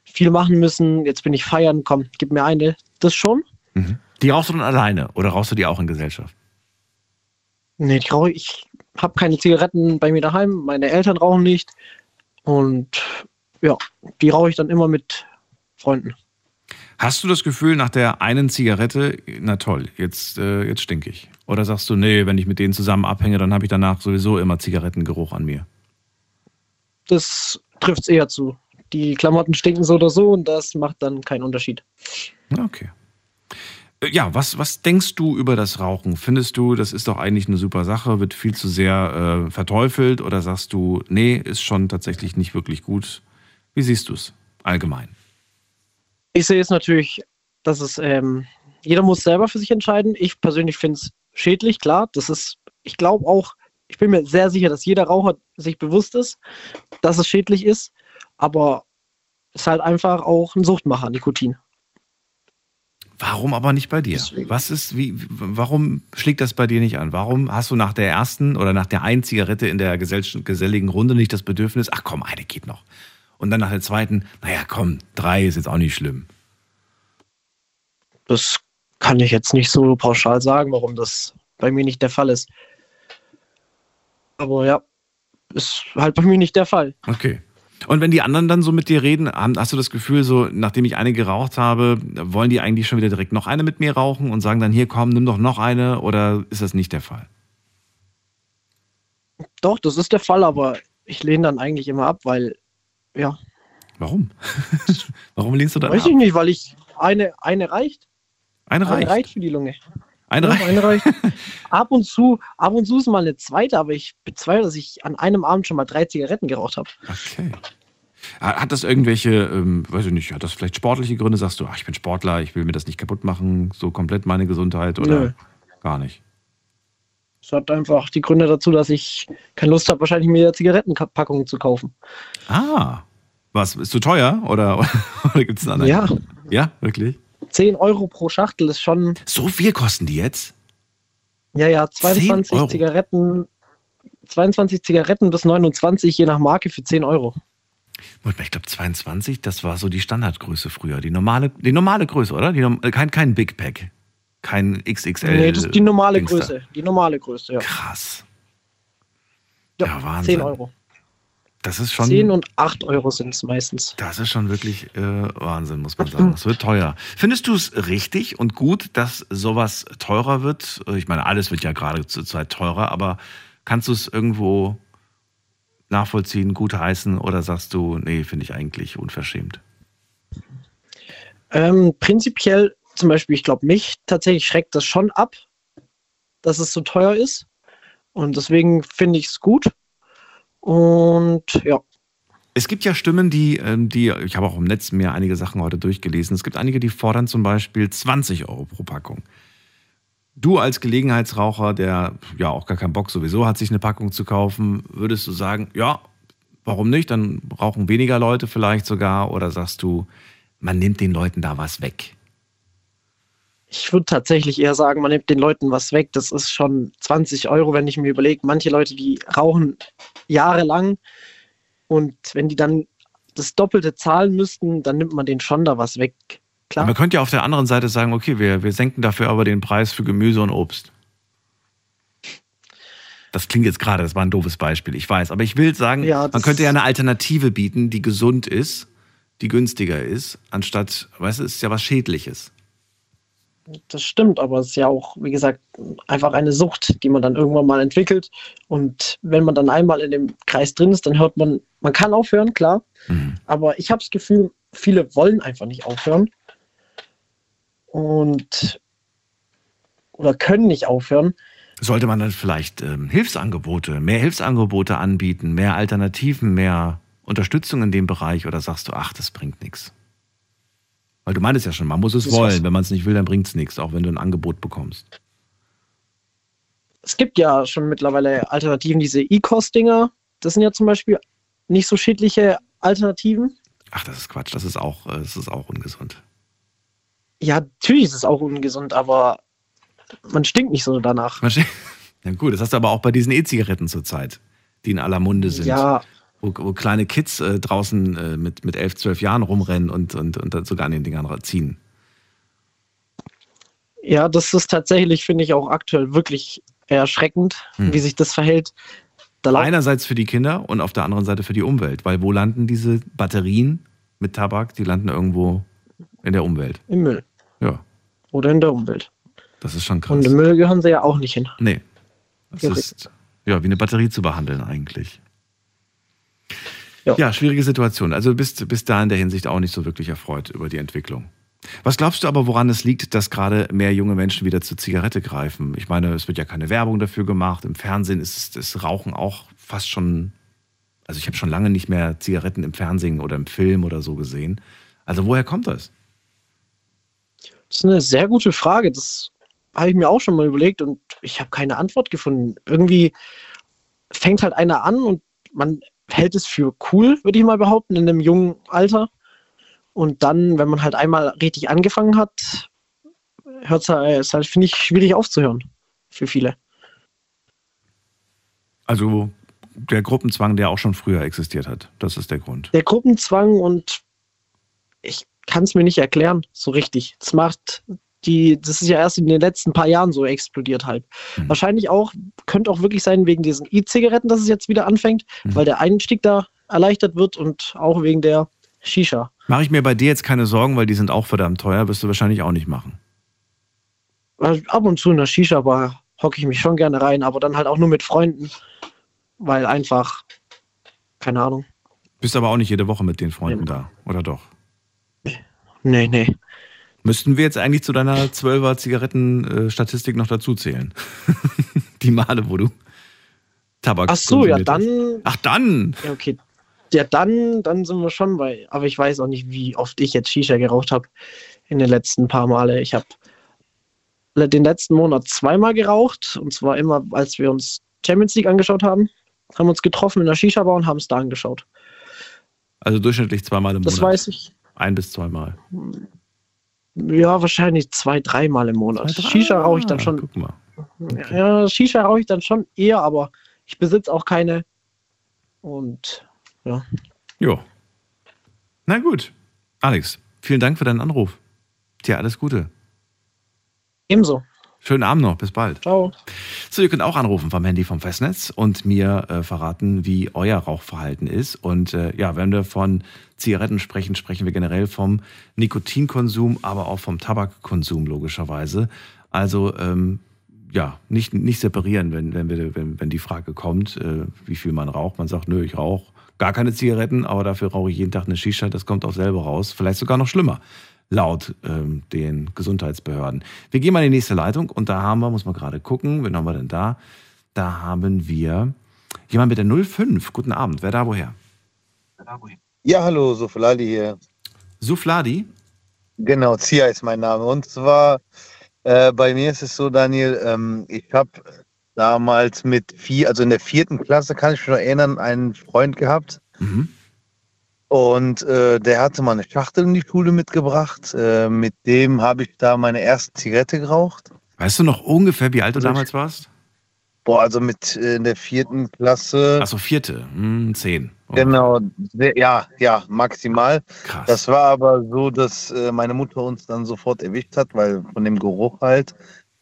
viel machen müssen, jetzt bin ich feiern, komm, gib mir eine. Das schon. Mhm. Die rauchst du dann alleine oder rauchst du die auch in Gesellschaft? Nee, die rauche ich. Ich habe keine Zigaretten bei mir daheim, meine Eltern rauchen nicht. Und ja, die rauche ich dann immer mit Freunden. Hast du das Gefühl nach der einen Zigarette, na toll, jetzt, äh, jetzt stink ich? Oder sagst du, nee, wenn ich mit denen zusammen abhänge, dann habe ich danach sowieso immer Zigarettengeruch an mir? Das trifft es eher zu. Die Klamotten stinken so oder so und das macht dann keinen Unterschied. Okay. Ja, was, was denkst du über das Rauchen? Findest du, das ist doch eigentlich eine super Sache, wird viel zu sehr äh, verteufelt oder sagst du, nee, ist schon tatsächlich nicht wirklich gut? Wie siehst du es allgemein? Ich sehe es natürlich, dass es, ähm, jeder muss selber für sich entscheiden. Ich persönlich finde es schädlich, klar. Das ist, ich glaube auch, ich bin mir sehr sicher, dass jeder Raucher sich bewusst ist, dass es schädlich ist. Aber es ist halt einfach auch ein Suchtmacher, Nikotin. Warum aber nicht bei dir? Deswegen. Was ist, wie, warum schlägt das bei dir nicht an? Warum hast du nach der ersten oder nach der einen Zigarette in der gesell geselligen Runde nicht das Bedürfnis, ach komm, eine geht noch. Und dann nach der zweiten, naja, komm, drei ist jetzt auch nicht schlimm. Das kann ich jetzt nicht so pauschal sagen, warum das bei mir nicht der Fall ist. Aber ja, ist halt bei mir nicht der Fall. Okay. Und wenn die anderen dann so mit dir reden, hast du das Gefühl, so, nachdem ich eine geraucht habe, wollen die eigentlich schon wieder direkt noch eine mit mir rauchen und sagen dann, hier komm, nimm doch noch eine oder ist das nicht der Fall? Doch, das ist der Fall, aber ich lehne dann eigentlich immer ab, weil, ja, Warum? [laughs] Warum lehnst du dann weiß ab? ich nicht, weil ich eine, eine reicht. Eine Eine reicht. reicht für die Lunge. Eine reicht. [laughs] ab und zu, ab und zu ist mal eine zweite, aber ich bezweifle, dass ich an einem Abend schon mal drei Zigaretten geraucht habe. Okay. Ha- Hat das irgendwelche, ähm, weiß ich nicht, hat das vielleicht sportliche Gründe? Sagst du, ach, ich bin Sportler, ich will mir das nicht kaputt machen, so komplett meine Gesundheit oder Nö. gar nicht? Es hat einfach die Gründe dazu, dass ich keine Lust habe, wahrscheinlich mir Zigarettenpackungen zu kaufen. Ah, was, ist zu teuer oder, [laughs] oder gibt es einen anderen? Ja, Ja, wirklich? 10 Euro pro Schachtel ist schon, So viel kosten die jetzt? ja, ja, 10 Euro. 22 Zigaretten, 22 Zigaretten bis 29, je nach Marke für 10 Euro. Ich glaube 22, das war so die Standardgröße früher. Die normale, die normale Größe, oder? Die, äh, kein, kein Big Pack. Kein XXL. nee, das ist die normale. Größe. Die normale Größe, ja. Krass. ja, Ja, Wahnsinn. 10 Euro. Das ist schon. 10 und 8 Euro sind es meistens. Das ist schon wirklich äh, Wahnsinn, muss man sagen. Es wird teuer. Findest du es richtig und gut, dass sowas teurer wird? Ich meine, alles wird ja gerade zur Zeit teurer, aber kannst du es irgendwo nachvollziehen, gut heißen oder sagst du, nee, finde ich eigentlich unverschämt? Ähm, prinzipiell, zum Beispiel, ich glaube, mich tatsächlich schreckt das schon ab, dass es so teuer ist. Und deswegen finde ich es gut. Und ja, Es gibt ja Stimmen, die, ähm, die, ich habe auch im Netz mir einige Sachen heute durchgelesen. Es gibt einige, die fordern zum Beispiel 20 Euro pro Packung. Du als Gelegenheitsraucher, der ja auch gar keinen Bock sowieso hat, sich eine Packung zu kaufen, würdest du sagen, ja, warum nicht? Dann rauchen weniger Leute vielleicht sogar. Oder sagst du, man nimmt den Leuten da was weg? ich würde tatsächlich eher sagen, man nimmt den Leuten was weg. Das ist schon 20 Euro, wenn ich mir überlege. Manche Leute, die rauchen jahrelang. Und wenn die dann das Doppelte zahlen müssten, dann nimmt man denen schon da was weg. Klar. Man könnte ja auf der anderen Seite sagen, okay, wir, wir senken dafür aber den Preis für Gemüse und Obst. Das klingt jetzt gerade, das war ein doofes Beispiel, ich weiß. Aber ich will sagen, Ja, man könnte ja eine Alternative bieten, die gesund ist, die günstiger ist, anstatt, weißt du, es ist ja was Schädliches. Das stimmt, aber es ist ja auch, wie gesagt, einfach eine Sucht, die man dann irgendwann mal entwickelt. Und wenn man dann einmal in dem Kreis drin ist, dann hört man, man kann aufhören, klar. Mhm. Aber ich habe das Gefühl, viele wollen einfach nicht aufhören. Und oder können nicht aufhören. Sollte man dann vielleicht ähm, Hilfsangebote, mehr Hilfsangebote anbieten, mehr Alternativen, mehr Unterstützung in dem Bereich oder sagst du, ach, das bringt nichts? Weil du meintest ja schon, man muss es Das wollen. Wenn man es nicht will, dann bringt es nichts, auch wenn du ein Angebot bekommst. Es gibt ja schon mittlerweile Alternativen, diese E-Cost-Dinger. Das sind ja zum Beispiel nicht so schädliche Alternativen. Ach, das ist Quatsch, das ist auch, äh, das ist auch ungesund. Ja, natürlich ist es auch ungesund, aber man stinkt nicht so danach. [laughs] Ja gut, das hast du aber auch bei diesen E-Zigaretten zurzeit, die in aller Munde sind. Ja, Wo, wo kleine Kids äh, draußen äh, mit, mit 11, 12 Jahren rumrennen und, und, und dann sogar an den Dingern ziehen. ja, das ist tatsächlich, finde ich, auch aktuell wirklich erschreckend, Hm. wie sich das verhält. Da Einerseits für die Kinder und auf der anderen Seite für die Umwelt. Weil wo landen diese Batterien mit Tabak? Die landen irgendwo in der Umwelt. im Müll Ja, oder in der Umwelt. das ist schon krass. Und im Müll gehören sie ja auch nicht hin. Nee. Das ist ja wie eine Batterie zu behandeln eigentlich. Ja. Ja, schwierige Situation. Also du bist, da in der Hinsicht auch nicht so wirklich erfreut über die Entwicklung. Was glaubst du aber, woran es liegt, dass gerade mehr junge Menschen wieder zur Zigarette greifen? Ich meine, es wird ja keine Werbung dafür gemacht. Im Fernsehen ist es- das Rauchen auch fast schon. Also ich habe schon lange nicht mehr Zigaretten im Fernsehen oder im Film oder so gesehen. Also woher kommt das? Das ist eine sehr gute Frage. Das habe ich mir auch schon mal überlegt und ich habe keine Antwort gefunden. Irgendwie fängt halt einer an und man hält es für cool, würde ich mal behaupten, in einem jungen Alter. Und dann, wenn man halt einmal richtig angefangen hat, hört es halt, ist halt, finde ich, schwierig aufzuhören. Für viele. Also der Gruppenzwang, der auch schon früher existiert hat. Das ist der Grund. Der Gruppenzwang und ich kann es mir nicht erklären, so richtig. Das macht die, das ist ja erst in den letzten paar Jahren so explodiert halt. Mhm. Wahrscheinlich auch, könnte auch wirklich sein wegen diesen E-Zigaretten, dass es jetzt wieder anfängt, Mhm. weil der Einstieg da erleichtert wird und auch wegen der Shisha. Mache ich mir bei dir jetzt keine Sorgen, weil die sind auch verdammt teuer, wirst du wahrscheinlich auch nicht machen. Weil ab und zu in der Shisha-Bar hocke ich mich schon gerne rein, aber dann halt auch nur mit Freunden, weil einfach, keine Ahnung. Bist aber auch nicht jede Woche mit den Freunden da, oder doch? Nee, nee. Müssten wir jetzt eigentlich zu deiner 12er Zigaretten-Statistik noch dazu zählen? [laughs] Die Male, wo du Tabak Ach so, ja, konsumiert hast. dann, Ach dann! ja, okay. Ja, dann, dann sind wir schon bei, aber ich weiß auch nicht, wie oft ich jetzt Shisha geraucht habe in den letzten paar Male. Ich habe den letzten Monat zweimal geraucht und zwar immer, als wir uns Champions League angeschaut haben, haben uns getroffen in der Shisha-Bar und haben es da angeschaut. Also durchschnittlich zweimal im Das Monat. weiß ich. Ein bis zweimal. Ja, wahrscheinlich zwei, dreimal im Monat. Zwei, drei- Shisha rauche ich dann Ah, schon. Guck mal. Ja, Shisha rauche ich dann schon eher, aber ich besitze auch keine. Und Jo. Na gut. Alex, vielen Dank für deinen Anruf. Tja, alles Gute. ebenso. Schönen Abend noch. Bis bald. Ciao. So, ihr könnt auch anrufen vom Handy vom Festnetz und mir äh, verraten, wie euer Rauchverhalten ist. Und äh, ja, wenn wir von Zigaretten sprechen, sprechen wir generell vom Nikotinkonsum, aber auch vom Tabakkonsum logischerweise. Also ähm, ja, nicht, nicht separieren, wenn, wenn, wir, wenn, wenn die Frage kommt, äh, wie viel man raucht. Man sagt, nö, ich rauche gar keine Zigaretten, aber dafür rauche ich jeden Tag eine Shisha. Das kommt auch selber raus. Vielleicht sogar noch schlimmer laut ähm, den Gesundheitsbehörden. Wir gehen mal in die nächste Leitung und da haben wir, muss man gerade gucken, wen haben wir denn da? Da haben wir jemand mit der 05. Guten Abend, wer da woher? Ja, hallo, Sofalali hier. Sufladi? Genau, Zia ist mein Name. Und zwar, äh, bei mir ist es so, Daniel, ähm, ich habe damals mit vier, also in der vierten Klasse, kann ich mich noch erinnern, einen Freund gehabt. Mhm. Und äh, der hatte mal eine Schachtel in die Schule mitgebracht. Äh, mit dem habe ich da meine erste Zigarette geraucht. Weißt du noch ungefähr, wie alt du damals warst? Boah, also mit äh, in der vierten Klasse. Achso, vierte, hm, zehn. Okay, Genau, ja, ja, maximal. Krass. Das war aber so, dass äh, meine Mutter uns dann sofort erwischt hat, weil von dem Geruch halt.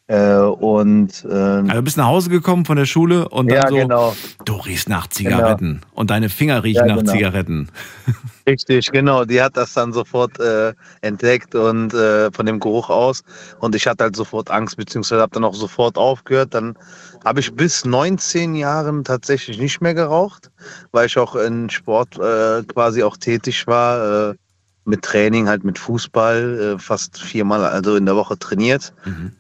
Äh, und äh, also du bist nach Hause gekommen von der Schule und dann ja, so, genau, du riechst nach Zigaretten und deine Finger riechen Ja, nach genau. Zigaretten. [laughs] richtig, genau. Die hat das dann sofort äh, entdeckt und äh, von dem Geruch aus. Und ich hatte halt sofort Angst, beziehungsweise habe dann auch sofort aufgehört. Dann habe ich bis 19 Jahren tatsächlich nicht mehr geraucht, weil ich auch in Sport äh, quasi auch tätig war. Äh, mit Training, halt mit Fußball, äh, fast viermal also in der Woche trainiert. Mhm.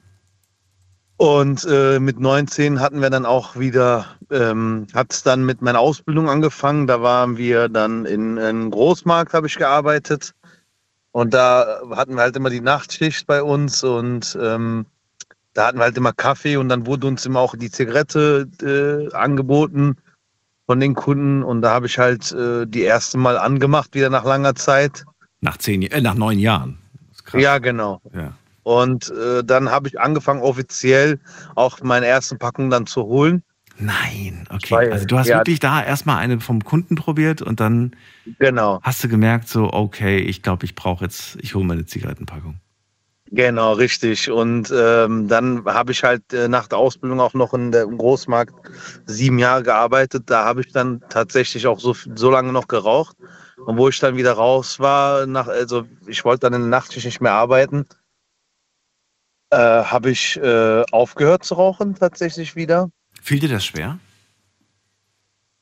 Und äh, mit 19 hatten wir dann auch wieder, ähm, hat es dann mit meiner Ausbildung angefangen. Da waren wir dann in einem Großmarkt, habe ich gearbeitet. Und da hatten wir halt immer die Nachtschicht bei uns und ähm, da hatten wir halt immer Kaffee und dann wurde uns immer auch die Zigarette äh, angeboten von den Kunden. Und da habe ich halt äh, die erste Mal angemacht, wieder nach langer Zeit. Nach zehn, äh, nach neun Jahren. Ja, genau. Ja. Und äh, dann habe ich angefangen, offiziell auch meine ersten Packungen dann zu holen. Nein, okay. Weil- Also du hast ja. wirklich da erstmal eine vom Kunden probiert und dann Genau, hast du gemerkt, so, okay, ich glaube, ich brauche jetzt, ich hole mir eine Zigarettenpackung. genau, richtig. Und ähm, dann habe ich halt äh, nach der Ausbildung auch noch in der, im Großmarkt sieben Jahre gearbeitet. Da habe ich dann tatsächlich auch so, so lange noch geraucht. Und wo ich dann wieder raus war, nach, also ich wollte dann in der Nachtschicht nicht mehr arbeiten, äh, habe ich äh, aufgehört zu rauchen tatsächlich wieder. Fiel dir das schwer?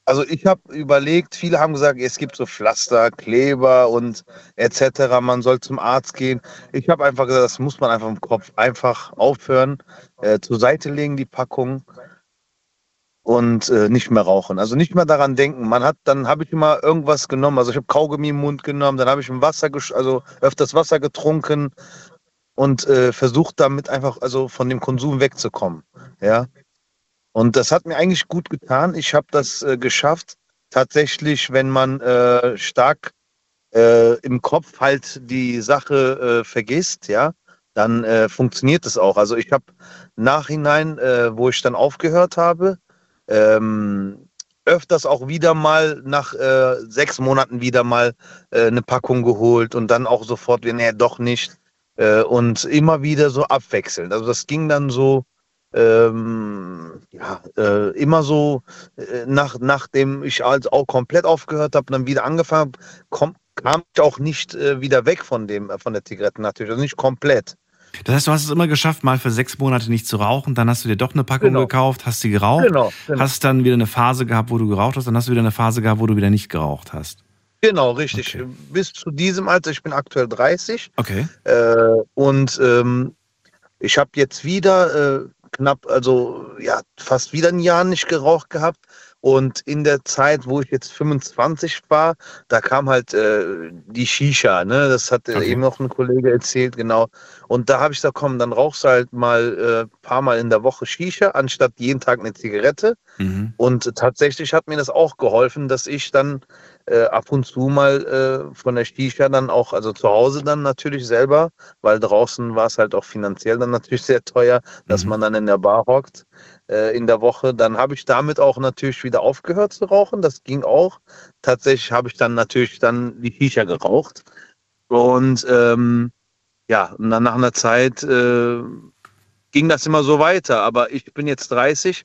Also ich habe überlegt, viele haben gesagt, es gibt so Pflaster, Kleber und etc. Man soll zum Arzt gehen. Ich habe einfach gesagt, das muss man einfach im Kopf einfach aufhören, äh, zur Seite legen die Packung und äh, nicht mehr rauchen. Also nicht mehr daran denken. Man hat, dann habe ich immer irgendwas genommen. Also ich habe Kaugummi im Mund genommen, dann habe ich im Wasser, also öfters Wasser getrunken und äh, versucht damit einfach, also von dem Konsum wegzukommen. Ja. Und das hat mir eigentlich gut getan. Ich habe das äh, geschafft. Tatsächlich, wenn man äh, stark äh, im Kopf halt die Sache äh, vergisst, ja, dann äh, funktioniert es auch. Also ich habe nachhinein, wo ich dann aufgehört habe, ähm, öfters auch wieder mal nach äh, sechs Monaten wieder mal äh, eine Packung geholt und dann auch sofort, wieder, nee, doch nicht. Äh, und immer wieder so abwechselnd. Also das ging dann so ähm, ja, äh, immer so, äh, nach, nachdem ich als auch komplett aufgehört habe und dann wieder angefangen habe, kam ich auch nicht äh, wieder weg von dem, äh, von der Zigarette natürlich, also nicht komplett. Das heißt, du hast es immer geschafft, mal für sechs Monate nicht zu rauchen, dann hast du dir doch eine Packung Genau. gekauft, hast sie geraucht, Genau, genau. hast dann wieder eine Phase gehabt, wo du geraucht hast, dann hast du wieder eine Phase gehabt, wo du wieder nicht geraucht hast. Genau, richtig. Okay. Bis zu diesem Alter, ich bin aktuell 30 Okay. äh, und ähm, ich habe jetzt wieder äh, knapp, also ja, fast wieder ein Jahr nicht geraucht gehabt. Und in der Zeit, wo ich jetzt 25 war, da kam halt äh, die Shisha, ne? Das hat äh, Okay. eben noch ein Kollege erzählt, genau. Und da habe ich gesagt, komm, dann rauchst du halt mal ein äh, paar Mal in der Woche Shisha, anstatt jeden Tag eine Zigarette. Mhm. Und tatsächlich hat mir das auch geholfen, dass ich dann äh, ab und zu mal äh, von der Shisha dann auch, also zu Hause dann natürlich selber, weil draußen war es halt auch finanziell dann natürlich sehr teuer, dass Mhm. man dann in der Bar hockt äh, in der Woche. Dann habe ich damit auch natürlich wieder aufgehört zu rauchen. Das ging auch. Tatsächlich habe ich dann natürlich dann die Shisha geraucht. Und ähm, ja, und dann nach einer Zeit äh, ging das immer so weiter. Aber ich bin jetzt 30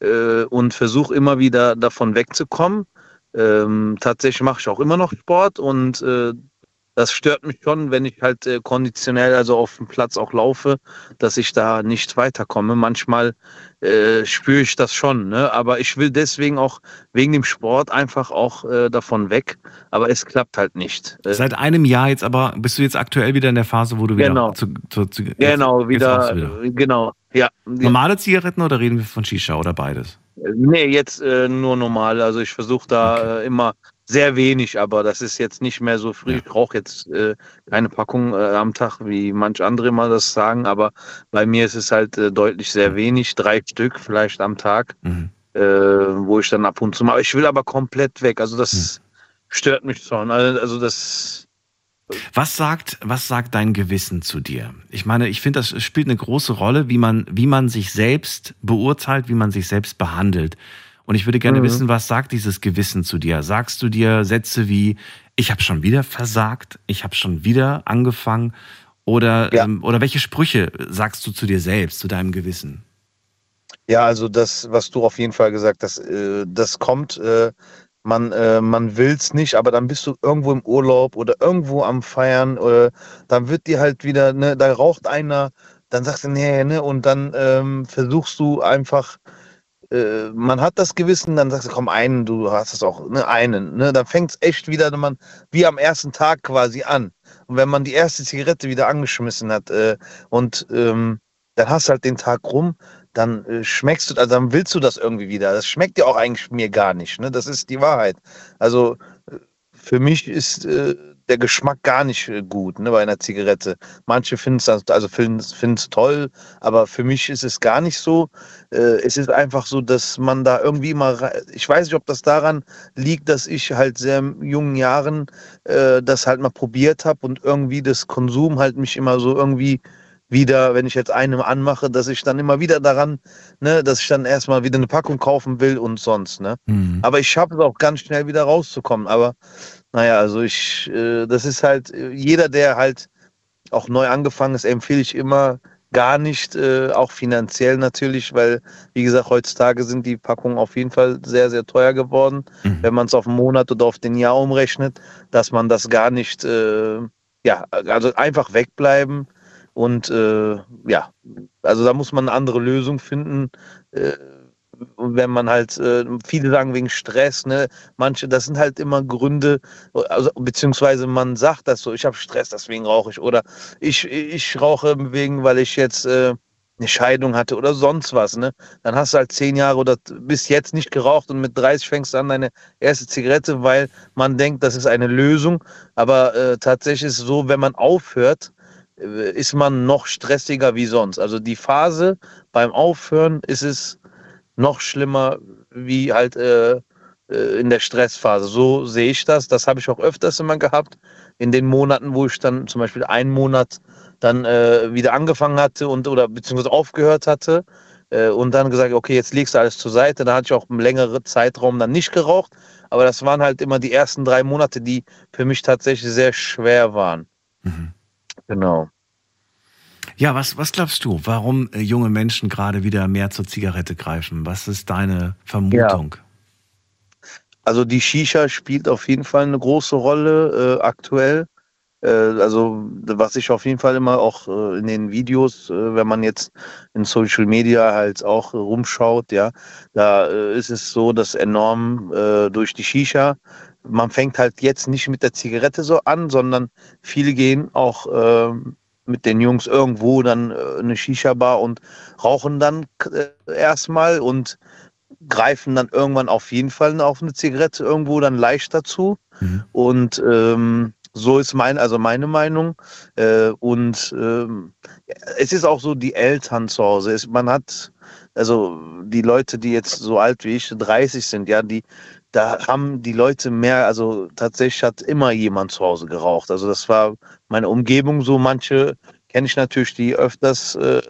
äh, und versuche immer wieder davon wegzukommen. Ähm, tatsächlich mache ich auch immer noch Sport und äh, das stört mich schon, wenn ich halt äh, konditionell, also auf dem Platz auch laufe, dass ich da nicht weiterkomme. Manchmal äh, spüre ich das schon, ne? aber ich will deswegen auch wegen dem Sport einfach auch äh, davon weg. Aber es klappt halt nicht. Äh, Seit einem Jahr jetzt aber, bist du jetzt aktuell wieder in der Phase, wo du wieder Genau. zu, zu, zu genau, jetzt, rauchst wieder, wieder. genau, ja. Normale Zigaretten oder reden wir von Shisha oder beides? Nee, jetzt äh, nur normal. Also ich versuche da äh, immer sehr wenig, aber das ist jetzt nicht mehr so früh. Ich rauche jetzt äh, keine Packung äh, am Tag, wie manch andere mal das sagen, aber bei mir ist es halt äh, deutlich sehr wenig, drei Stück vielleicht am Tag, Mhm. äh, wo ich dann ab und zu mal. Ich will aber komplett weg. Also das stört mich schon. Also, also das Was sagt, was sagt dein Gewissen zu dir? Ich meine, ich finde, das spielt eine große Rolle, wie man, wie man sich selbst beurteilt, wie man sich selbst behandelt. Und ich würde gerne Mhm. wissen, was sagt dieses Gewissen zu dir? Sagst du dir Sätze wie, ich habe schon wieder versagt, ich habe schon wieder angefangen? Oder, Ja. ähm, oder welche Sprüche sagst du zu dir selbst, zu deinem Gewissen? Ja, also das, was du auf jeden Fall gesagt hast, äh, das kommt, äh, man, äh, man will's nicht, aber dann bist du irgendwo im Urlaub oder irgendwo am Feiern, oder dann wird dir halt wieder, ne, da raucht einer, dann sagst du, nee, ne, und dann ähm, versuchst du einfach, äh, man hat das Gewissen, dann sagst du, komm, einen, du hast es auch, ne, einen, ne, dann fängt's echt wieder, man, wie am ersten Tag quasi an. Und wenn man die erste Zigarette wieder angeschmissen hat, äh, und ähm, dann hast du halt den Tag rum, dann äh, schmeckst du, also dann willst du das irgendwie wieder. Das schmeckt ja auch eigentlich mir gar nicht. Ne? Das ist die Wahrheit. Also äh, für mich ist äh, der Geschmack gar nicht äh, gut ne, bei einer Zigarette. Manche finden es also finden's toll, aber für mich ist es gar nicht so. Äh, es ist einfach so, dass man da irgendwie mal, ich weiß nicht, ob das daran liegt, dass ich halt sehr jungen Jahren äh, das halt mal probiert habe und irgendwie das Konsum halt mich immer so irgendwie wieder, wenn ich jetzt eine anmache, dass ich dann immer wieder daran, ne, dass ich dann erstmal wieder eine Packung kaufen will und sonst, ne. Mhm. Aber ich schaffe es auch ganz schnell wieder rauszukommen. Aber naja, also ich, äh, das ist halt, äh, jeder, der halt auch neu angefangen ist, empfehle ich immer gar nicht, äh, auch finanziell natürlich, weil, wie gesagt, heutzutage sind die Packungen auf jeden Fall sehr, sehr teuer geworden, mhm. wenn man es auf einen Monat oder auf den Jahr umrechnet, dass man das gar nicht, äh, ja, also einfach wegbleiben und äh, ja, also da muss man eine andere Lösung finden. Äh, wenn man halt, äh, viele sagen wegen Stress, ne? Manche, das sind halt immer Gründe, also, beziehungsweise man sagt das so, ich habe Stress, deswegen rauche ich. Oder ich, ich rauche wegen, weil ich jetzt äh, eine Scheidung hatte oder sonst was, ne? Dann hast du halt zehn Jahre oder bis jetzt nicht geraucht und mit 30 fängst du an deine erste Zigarette, weil man denkt, das ist eine Lösung. Aber äh, tatsächlich ist es so, wenn man aufhört, ist man noch stressiger wie sonst. Also die Phase beim Aufhören ist es noch schlimmer wie halt äh, äh, in der Stressphase. So sehe ich das. Das habe ich auch öfters immer gehabt. In den Monaten, wo ich dann zum Beispiel einen Monat dann äh, wieder angefangen hatte und oder beziehungsweise aufgehört hatte äh, und dann gesagt, okay, jetzt legst du alles zur Seite. Da hatte ich auch einen längeren Zeitraum dann nicht geraucht. Aber das waren halt immer die ersten drei Monate, die für mich tatsächlich sehr schwer waren. Mhm. Genau. Ja, was, was glaubst du, warum äh, junge Menschen gerade wieder mehr zur Zigarette greifen? Was ist deine Vermutung? Ja. Also die Shisha spielt auf jeden Fall eine große Rolle äh, aktuell. Äh, also was ich auf jeden Fall immer auch äh, in den Videos, äh, wenn man jetzt in Social Media halt auch rumschaut, ja, da ist es so, dass enorm durch die Shisha man fängt halt jetzt nicht mit der Zigarette so an, sondern viele gehen auch ähm, mit den Jungs irgendwo dann eine Shisha-Bar und rauchen dann erstmal und greifen dann irgendwann auf jeden Fall auf eine Zigarette irgendwo dann leicht dazu. Mhm. Und ähm, so ist mein, also meine Meinung. Äh, und ähm, es ist auch so, die Eltern zu Hause. Es, man hat, also die Leute, die jetzt so alt wie ich, 30 sind, ja, die da haben die Leute mehr, also tatsächlich hat immer jemand zu Hause geraucht. Also das war meine Umgebung so. Manche kenne ich natürlich, die öfters äh,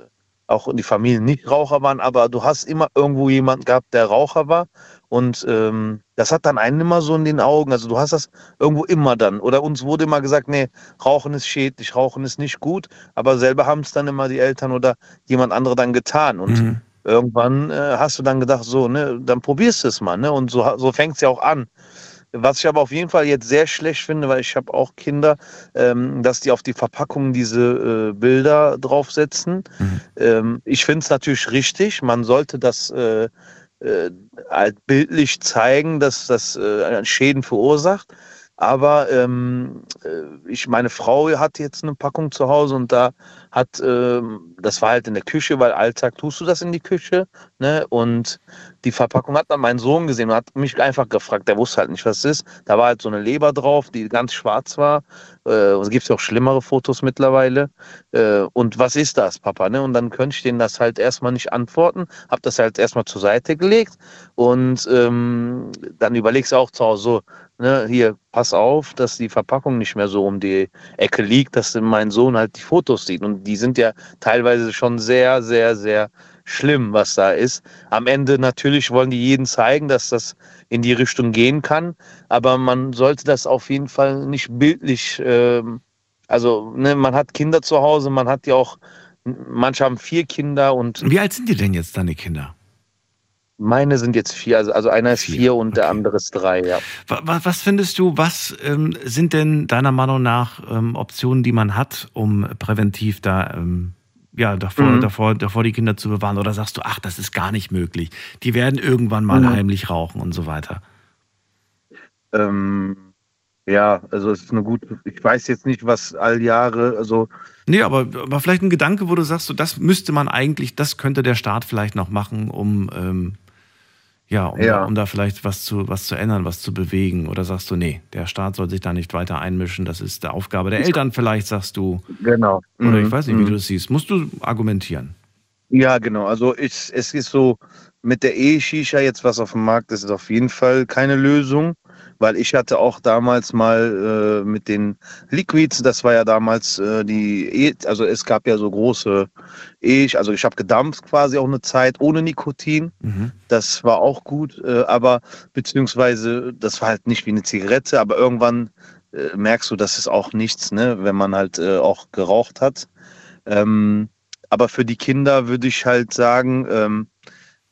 auch die Familien nicht Raucher waren, aber du hast immer irgendwo jemanden gehabt, der Raucher war. Und ähm, das hat dann einen immer so in den Augen. Also du hast das irgendwo immer dann. Oder uns wurde immer gesagt, nee, Rauchen ist schädlich, Rauchen ist nicht gut. Aber selber haben es dann immer die Eltern oder jemand andere dann getan. Und mhm irgendwann äh, hast du dann gedacht, so, ne, dann probierst du es mal, ne? Und so, so fängt es ja auch an. Was ich aber auf jeden Fall jetzt sehr schlecht finde, weil ich habe auch Kinder, ähm, dass die auf die Verpackung diese äh, Bilder draufsetzen. Mhm. Ähm, ich finde es natürlich richtig. Man sollte das äh, äh, halt bildlich zeigen, dass das äh, Schäden verursacht. Aber ähm, äh, ich, meine Frau hat jetzt eine Packung zu Hause und da hat, ähm, das war halt in der Küche, weil Alltag tust du das in die Küche, ne? Und die Verpackung hat dann mein Sohn gesehen und hat mich einfach gefragt, der wusste halt nicht, was es ist. Da war halt so eine Leber drauf, die ganz schwarz war. Äh, und es gibt ja auch schlimmere Fotos mittlerweile. Äh, und was ist das, Papa? Ne? Und dann könnte ich denen das halt erstmal nicht antworten, hab das halt erstmal zur Seite gelegt und ähm, dann überlegst du auch zu Hause so, ne, hier, pass auf, dass die Verpackung nicht mehr so um die Ecke liegt, dass mein Sohn halt die Fotos sieht. Und die sind ja teilweise schon sehr, sehr, sehr schlimm, was da ist. Am Ende natürlich wollen die jeden zeigen, dass das in die Richtung gehen kann, aber man sollte das auf jeden Fall nicht bildlich, ähm, also ne, man hat Kinder zu Hause, man hat ja auch, manche haben vier Kinder und. Wie alt sind die denn jetzt, deine Kinder? Meine sind jetzt vier, also, also einer ist vier, vier und okay. der andere ist drei, ja. Was, was findest du, was ähm, sind denn deiner Meinung nach ähm, Optionen, die man hat, um präventiv da ähm, ja, davor, mhm. davor, davor die Kinder zu bewahren? Oder sagst du, ach, das ist gar nicht möglich. Die werden irgendwann mal mhm. heimlich rauchen und so weiter. Ähm, ja, also es ist eine gute, ich weiß jetzt nicht, was all Jahre, also. Nee, aber, aber vielleicht ein Gedanke, wo du sagst, so, das müsste man eigentlich, das könnte der Staat vielleicht noch machen, um ähm, Ja, um, Ja. Da, um da vielleicht was zu, was zu ändern, was zu bewegen? Oder sagst du, nee, der Staat soll sich da nicht weiter einmischen, das ist der Aufgabe der Eltern vielleicht, sagst du. Genau. Oder ich Mhm, weiß nicht, wie mhm. du das siehst. Musst du argumentieren? Ja, genau. Also ich, es ist so, mit der E-Shisha jetzt, was auf dem Markt ist, ist auf jeden Fall keine Lösung, weil ich hatte auch damals mal äh, mit den Liquids, das war ja damals äh, die, e also es gab ja so große E, also ich habe gedampft quasi auch eine Zeit ohne Nikotin. Mhm. Das war auch gut, äh, aber beziehungsweise das war halt nicht wie eine Zigarette, aber irgendwann äh, merkst du, das ist auch nichts, ne, wenn man halt äh, auch geraucht hat. Ähm, aber für die Kinder würde ich halt sagen, ähm,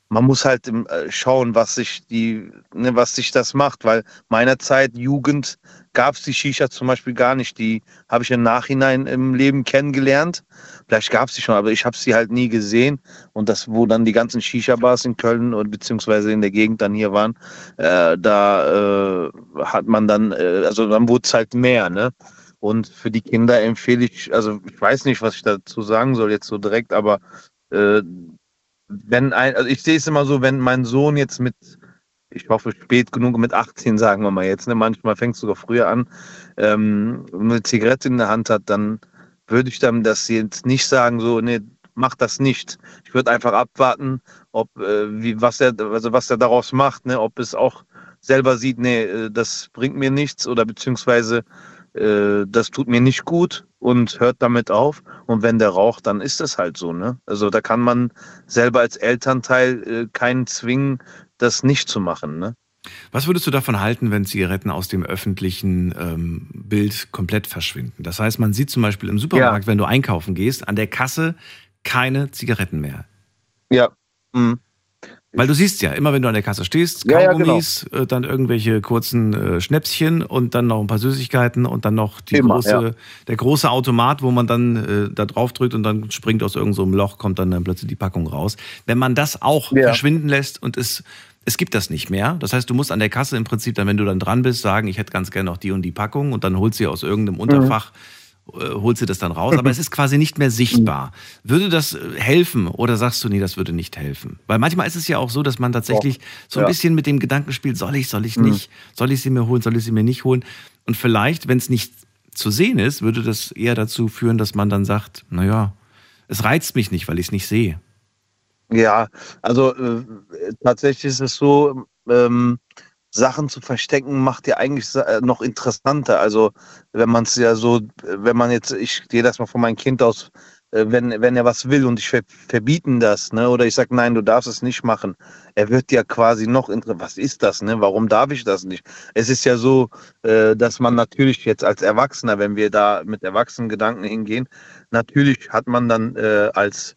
man muss halt im, äh, schauen, was sich die, ne, was sich das macht, weil meiner Zeit Jugend gab es die Shisha zum Beispiel gar nicht. Die habe ich im Nachhinein im Leben kennengelernt. Vielleicht gab es die schon, aber ich habe sie halt nie gesehen. Und das, wo dann die ganzen Shisha-Bars in Köln und beziehungsweise in der Gegend dann hier waren, äh, da äh, hat man dann, äh, also dann wurde es halt mehr, ne? Und für die Kinder empfehle ich, also ich weiß nicht, was ich dazu sagen soll jetzt so direkt, aber äh, wenn ein, also ich sehe es immer so, wenn mein Sohn jetzt mit, ich hoffe spät genug mit 18, sagen wir mal jetzt, ne, manchmal fängt es sogar früher an, ähm, eine Zigarette in der Hand hat, dann würde ich dann das jetzt nicht sagen, so, nee, mach das nicht. Ich würde einfach abwarten, ob, äh, wie, was er, also was er daraus macht, ne, ob es auch selber sieht, nee, äh, das bringt mir nichts oder beziehungsweise äh, das tut mir nicht gut und hört damit auf. Und wenn der raucht, dann ist das halt so, ne? Also da kann man selber als Elternteil äh, keinen zwingen, das nicht zu machen, ne? Was würdest du davon halten, wenn Zigaretten aus dem öffentlichen ähm, Bild komplett verschwinden? Das heißt, man sieht zum Beispiel im Supermarkt, wenn du einkaufen gehst, an der Kasse keine Zigaretten mehr. Ja. Mhm. Weil du siehst ja, immer wenn du an der Kasse stehst, Ja, ja, Kaugummis, äh, dann irgendwelche kurzen äh, Schnäpschen und dann noch ein paar Süßigkeiten und dann noch die Immer, große, ja. der große Automat, wo man dann äh, da drauf drückt und dann springt aus irgendeinem so Loch, kommt dann, dann plötzlich die Packung raus. Wenn man das auch verschwinden lässt und es, es gibt das nicht mehr, das heißt, du musst an der Kasse im Prinzip dann, wenn du dann dran bist, sagen, ich hätte ganz gerne noch die und die Packung und dann holst du sie aus irgendeinem Unterfach äh, holst du das dann raus, aber es ist quasi nicht mehr sichtbar. Würde das äh, helfen oder sagst du, nee, das würde nicht helfen? Weil manchmal ist es ja auch so, dass man tatsächlich so ein bisschen mit dem Gedanken spielt, soll ich, soll ich nicht, soll ich sie mir holen, soll ich sie mir nicht holen? Und vielleicht, wenn es nicht zu sehen ist, würde das eher dazu führen, dass man dann sagt, naja, es reizt mich nicht, weil ich es nicht sehe. Ja, also äh, tatsächlich ist es so, ähm, Sachen zu verstecken macht ja eigentlich äh, noch interessanter. Also wenn man es ja so, wenn man jetzt, ich gehe das mal von meinem Kind aus, äh, wenn, wenn er was will und ich ver verbieten das, ne, oder ich sage, nein, du darfst es nicht machen, er wird ja quasi noch was ist das, ne? Warum darf ich das nicht? Es ist ja so, äh, dass man natürlich jetzt als Erwachsener, wenn wir da mit Erwachsenengedanken hingehen, natürlich hat man dann als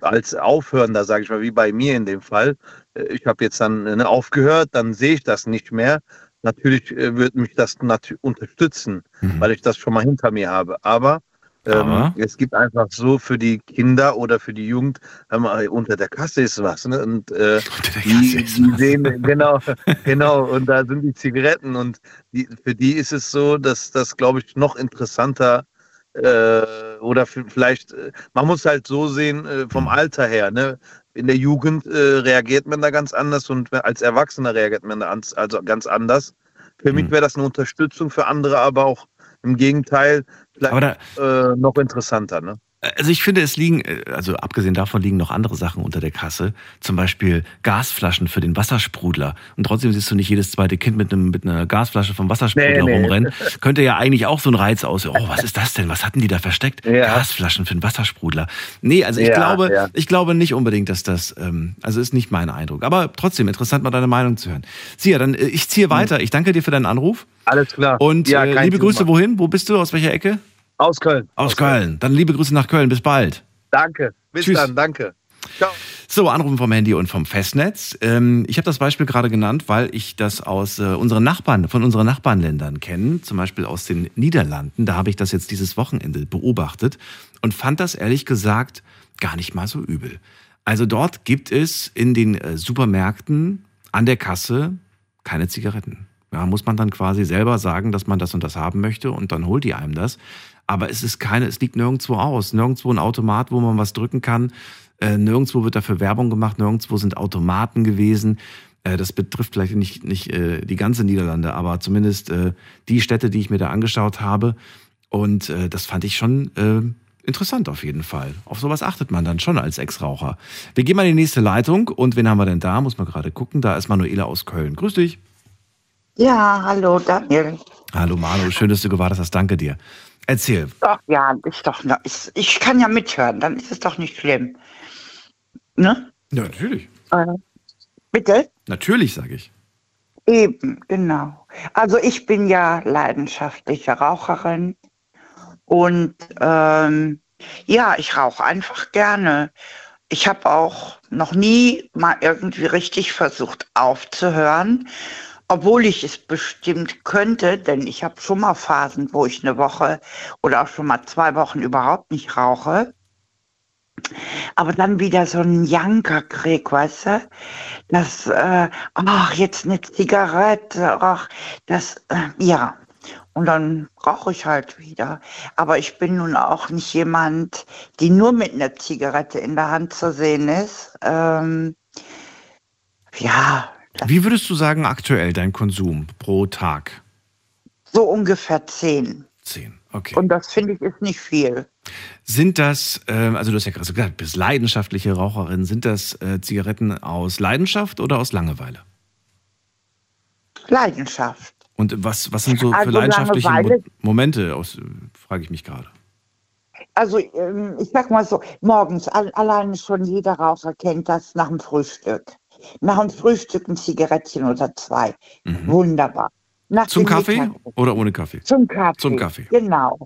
als Aufhörender, sage ich mal, wie bei mir in dem Fall. Äh, ich habe jetzt dann äh, aufgehört, dann sehe ich das nicht mehr. Natürlich äh, wird mich das unterstützen, Mhm. weil ich das schon mal hinter mir habe. Aber, ähm, es gibt einfach so für die Kinder oder für die Jugend, mal, unter der Kasse ist was. Ne? Und äh, [laughs] Unter der die, ist was. sehen, genau, [laughs] genau, und da sind die Zigaretten und die, für die ist es so, dass das, glaube ich, noch interessanter äh, oder vielleicht, äh, man muss halt so sehen, äh, vom Alter her, ne? In der Jugend äh, reagiert man da ganz anders und als Erwachsener reagiert man da ans, also ganz anders. Für mich Hm. wäre das eine Unterstützung, für andere aber auch im Gegenteil vielleicht da, äh, noch interessanter, ne? Also ich finde, es liegen, also abgesehen davon liegen noch andere Sachen unter der Kasse. Zum Beispiel Gasflaschen für den Wassersprudler. Und trotzdem siehst du nicht jedes zweite Kind mit, einem, mit einer Gasflasche vom Wassersprudler Nee, nee. rumrennen. Könnte ja eigentlich auch so ein Reiz aus. Oh, was [laughs] ist das denn? Was hatten die da versteckt? Ja. Gasflaschen für den Wassersprudler. Nee, also ich Ja, glaube, ja. ich glaube nicht unbedingt, dass das, ähm, also ist nicht mein Eindruck. Aber trotzdem interessant, mal deine Meinung zu hören. Sia, dann äh, ich ziehe weiter. Ich danke dir für deinen Anruf. Alles klar. Und Ja, äh, liebe. Grüße wohin? Wo bist du? Aus welcher Ecke? Aus Köln. Aus, Köln. Dann liebe Grüße nach Köln. Bis bald. Danke. Bis Tschüss. dann. Danke. Ciao. So, Anrufen vom Handy und vom Festnetz. Ähm, ich habe das Beispiel gerade genannt, weil ich das aus äh, unseren Nachbarn, von unseren Nachbarländern kenne, zum Beispiel aus den Niederlanden. Da habe ich das jetzt dieses Wochenende beobachtet und fand das ehrlich gesagt gar nicht mal so übel. Also dort gibt es in den äh, Supermärkten an der Kasse keine Zigaretten. Ja, muss man dann quasi selber sagen, dass man das und das haben möchte und dann holt die einem das. Aber es ist keine, es liegt nirgendwo aus, nirgendwo ein Automat, wo man was drücken kann. Äh, nirgendwo wird dafür Werbung gemacht, nirgendwo sind Automaten gewesen. Äh, das betrifft vielleicht nicht, nicht äh, die ganze Niederlande, aber zumindest äh, die Städte, die ich mir da angeschaut habe. Und äh, das fand ich schon äh, interessant auf jeden Fall. Auf sowas achtet man dann schon als Ex-Raucher. Wir gehen mal in die nächste Leitung. Und wen haben wir denn da? Muss man gerade gucken. Da ist Manuela aus Köln. Grüß dich. Ja, hallo Daniel. Hallo Manu, schön, dass du gewartet hast. Danke dir. Erzähl. Doch, ja, ist doch, ist, ich kann ja mithören, dann ist es doch nicht schlimm. Ne? Ja, natürlich. Äh, bitte? Natürlich, sage ich. Eben, genau. Also ich bin ja leidenschaftliche Raucherin und ähm, ja, ich rauche einfach gerne. Ich habe auch noch nie mal irgendwie richtig versucht aufzuhören, obwohl ich es bestimmt könnte, denn ich habe schon mal Phasen, wo ich eine Woche oder auch schon mal zwei Wochen überhaupt nicht rauche. Aber dann wieder so einen Janker krieg, weißt du? Das, äh, ach, jetzt eine Zigarette, ach, das, äh, ja. Und dann rauche ich halt wieder. Aber ich bin nun auch nicht jemand, die nur mit einer Zigarette in der Hand zu sehen ist. Ähm, ja, Wie würdest du sagen, aktuell dein Konsum pro Tag? so ungefähr zehn. Zehn. Okay. Und das finde ich ist nicht viel. Sind das, ähm, also du hast ja gerade so gesagt, du bist leidenschaftliche Raucherin, sind das äh, Zigaretten aus Leidenschaft oder aus Langeweile? Leidenschaft. Und was, was sind so für Also leidenschaftliche Mo Momente, aus, frage ich mich gerade. Also ähm, ich sag mal so, morgens, al alleine schon jeder Raucher kennt das nach dem Frühstück. Nach dem Frühstück ein Zigarettchen oder zwei. Wunderbar. Nach Mhm. Zum Kaffee Mittag- oder ohne Kaffee? Zum Kaffee. Zum Kaffee. Genau.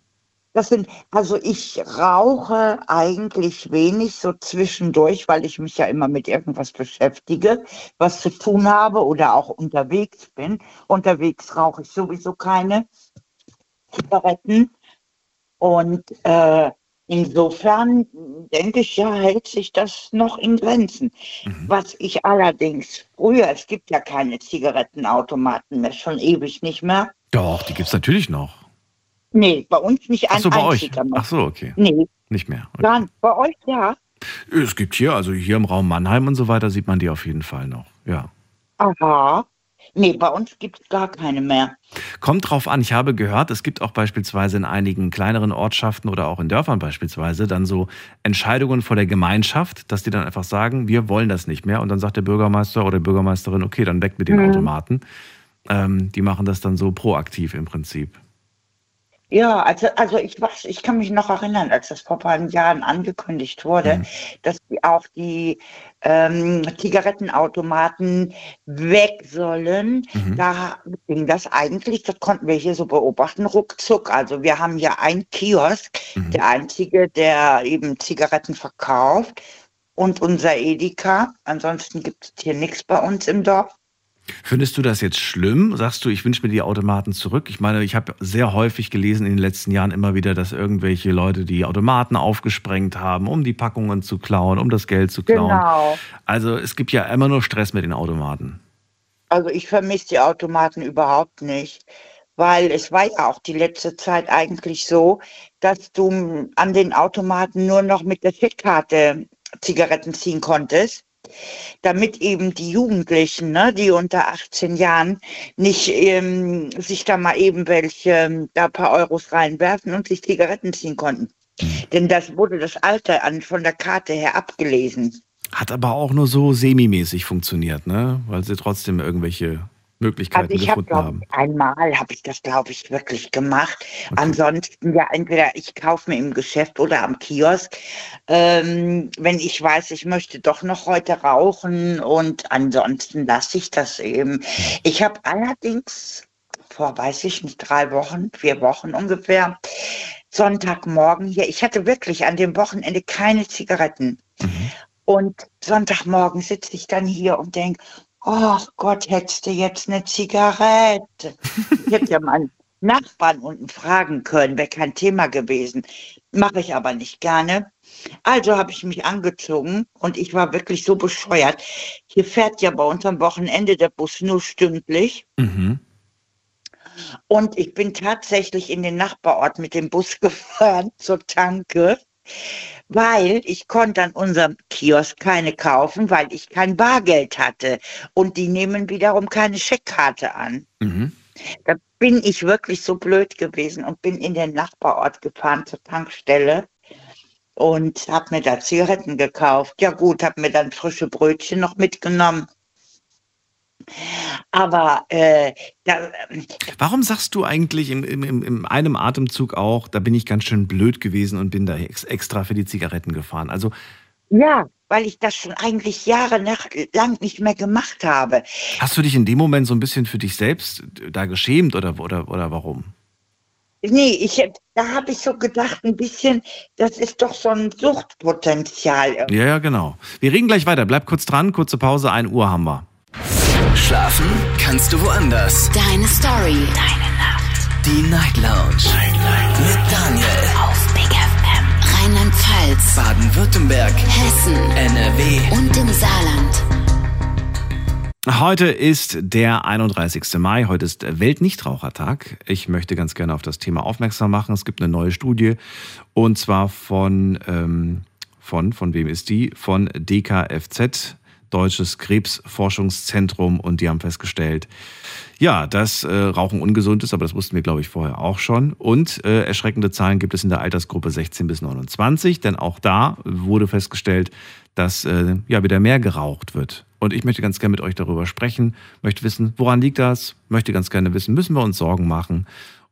Das sind, also ich rauche eigentlich wenig so zwischendurch, weil ich mich ja immer mit irgendwas beschäftige, was zu tun habe oder auch unterwegs bin. Unterwegs rauche ich sowieso keine Zigaretten. Und äh, insofern denke ich, ja, hält sich das noch in Grenzen. Mhm. Was ich allerdings früher, es gibt ja keine Zigarettenautomaten mehr, schon ewig nicht mehr. Doch, die gibt's natürlich noch. Nee, bei uns nicht ein Ach so, bei euch. mehr. Ach so, okay. Nee, Nicht mehr. Okay. nicht. Bei euch ja. Es gibt hier, also hier im Raum Mannheim und so weiter, sieht man die auf jeden Fall noch. Ja. Aha. Nee, bei uns gibt es gar keine mehr. Kommt drauf an, ich habe gehört, es gibt auch beispielsweise in einigen kleineren Ortschaften oder auch in Dörfern beispielsweise dann so Entscheidungen vor der Gemeinschaft, dass die dann einfach sagen, wir wollen das nicht mehr. Und dann sagt der Bürgermeister oder die Bürgermeisterin, okay, dann weg mit den Mhm. Automaten. Ähm, die machen das dann so proaktiv im Prinzip. Ja, also, also ich weiß, ich kann mich noch erinnern, als das vor ein paar Jahren angekündigt wurde, Mhm. dass die auch die ähm, Zigarettenautomaten weg sollen. Mhm. Da ging das eigentlich, das konnten wir hier so beobachten, ruckzuck. Also wir haben hier einen Kiosk, Mhm. der einzige, der eben Zigaretten verkauft und unser Edeka. Ansonsten gibt es hier nichts bei uns im Dorf. Findest du das jetzt schlimm? Sagst du, ich wünsche mir die Automaten zurück? Ich meine, ich habe sehr häufig gelesen in den letzten Jahren immer wieder, dass irgendwelche Leute die Automaten aufgesprengt haben, um die Packungen zu klauen, um das Geld zu klauen. Genau. Also es gibt ja immer nur Stress mit den Automaten. Also ich vermisse die Automaten überhaupt nicht, weil es war ja auch die letzte Zeit eigentlich so, dass du an den Automaten nur noch mit der Chitkarte Zigaretten ziehen konntest, damit eben die Jugendlichen, ne, die unter 18 Jahren, nicht ähm, sich da mal eben welche, ähm, da ein paar Euros reinwerfen und sich Zigaretten ziehen konnten. Denn das wurde das Alter an, von der Karte her abgelesen. Hat aber auch nur so semi-mäßig funktioniert, ne? Weil sie trotzdem irgendwelche Möglichkeiten Also ich habe, gefunden haben. einmal habe ich das, glaube ich, wirklich gemacht. Ansonsten ja entweder ich kaufe mir im Geschäft oder am Kiosk, ähm, wenn ich weiß, ich möchte doch noch heute rauchen und ansonsten lasse ich das eben. Ich habe allerdings vor, weiß ich nicht, drei Wochen, vier Wochen ungefähr, Sonntagmorgen hier, ich hatte wirklich an dem Wochenende keine Zigaretten. Und Sonntagmorgen sitze ich dann hier und denke, oh Gott, hättest du jetzt eine Zigarette? Ich hätte ja [laughs] meinen Nachbarn unten fragen können, wäre kein Thema gewesen. Mache ich aber nicht gerne. Also habe ich mich angezogen und ich war wirklich so bescheuert. Hier fährt ja bei uns am Wochenende der Bus nur stündlich. Mhm. Und ich bin tatsächlich in den Nachbarort mit dem Bus [laughs] gefahren zur Tanke. Weil ich konnte an unserem Kiosk keine kaufen, weil ich kein Bargeld hatte. Und die nehmen wiederum keine Scheckkarte an. Mhm. Da bin ich wirklich so blöd gewesen und bin in den Nachbarort gefahren zur Tankstelle und habe mir da Zigaretten gekauft. Ja gut, habe mir dann frische Brötchen noch mitgenommen. Aber äh, da, Warum sagst du eigentlich im, im, im, in einem Atemzug auch, da bin ich ganz schön blöd gewesen und bin da ex extra für die Zigaretten gefahren? Also ja, weil ich das schon eigentlich jahrelang nicht mehr gemacht habe. hast du dich in dem Moment so ein bisschen für dich selbst da geschämt oder, oder, oder warum? Nee, ich, da habe ich so gedacht, ein bisschen, das ist doch so ein Suchtpotenzial. Ja, ja, genau. Wir reden gleich weiter. Bleib kurz dran, kurze Pause, 1 Uhr haben wir. Schlafen kannst du woanders. Deine Story. Deine Nacht. Die Night Lounge. Night, Night. Mit Daniel. Auf Big FM. Rheinland-Pfalz. Baden-Württemberg. Hessen. NRW. Und im Saarland. Heute ist der 31. Mai, heute ist Weltnichtrauchertag. Ich möchte ganz gerne auf das Thema aufmerksam machen. Es gibt eine neue Studie und zwar von, ähm, von, von wem ist die? Von DKFZ, Deutsches Krebsforschungszentrum und die haben festgestellt, ja, dass äh, Rauchen ungesund ist, aber das wussten wir, glaube ich, vorher auch schon. Und äh, erschreckende Zahlen gibt es in der Altersgruppe 16 bis 29, denn auch da wurde festgestellt, dass äh, ja wieder mehr geraucht wird. Und ich möchte ganz gerne mit euch darüber sprechen, möchte wissen, woran liegt das, möchte ganz gerne wissen, müssen wir uns Sorgen machen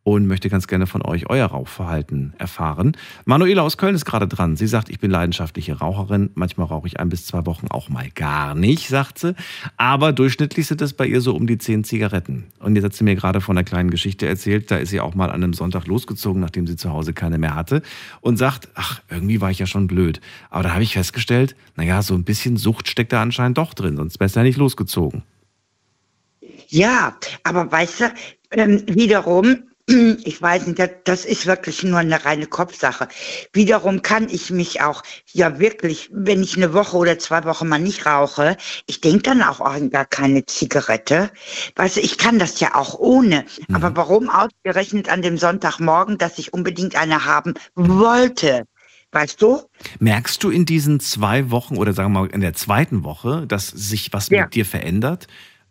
und möchte ganz gerne von euch euer Rauchverhalten erfahren. Manuela aus Köln ist gerade dran. Sie sagt, ich bin leidenschaftliche Raucherin. Manchmal rauche ich ein bis zwei Wochen auch mal gar nicht, sagt sie. Aber durchschnittlich sind es bei ihr so um die zehn Zigaretten. Und jetzt hat sie mir gerade von einer kleinen Geschichte erzählt. Da ist sie auch mal an einem Sonntag losgezogen, nachdem sie zu Hause keine mehr hatte. Und sagt, ach, irgendwie war ich ja schon blöd. Aber da habe ich festgestellt, naja, so ein bisschen Sucht steckt da anscheinend doch drin. Sonst wärst du ja nicht losgezogen. Ja, aber weißt du, ähm, wiederum, ich weiß nicht, das, ist wirklich nur eine reine Kopfsache. Wiederum kann ich mich auch, ja wirklich, wenn ich eine Woche oder zwei Wochen mal nicht rauche, ich denke dann auch an gar keine Zigarette. Weißt du, ich kann das ja auch ohne. Aber warum ausgerechnet an dem Sonntagmorgen, dass ich unbedingt eine haben wollte? Weißt du? Merkst du in diesen zwei Wochen oder sagen wir mal in der zweiten Woche, dass sich was Ja. mit dir verändert?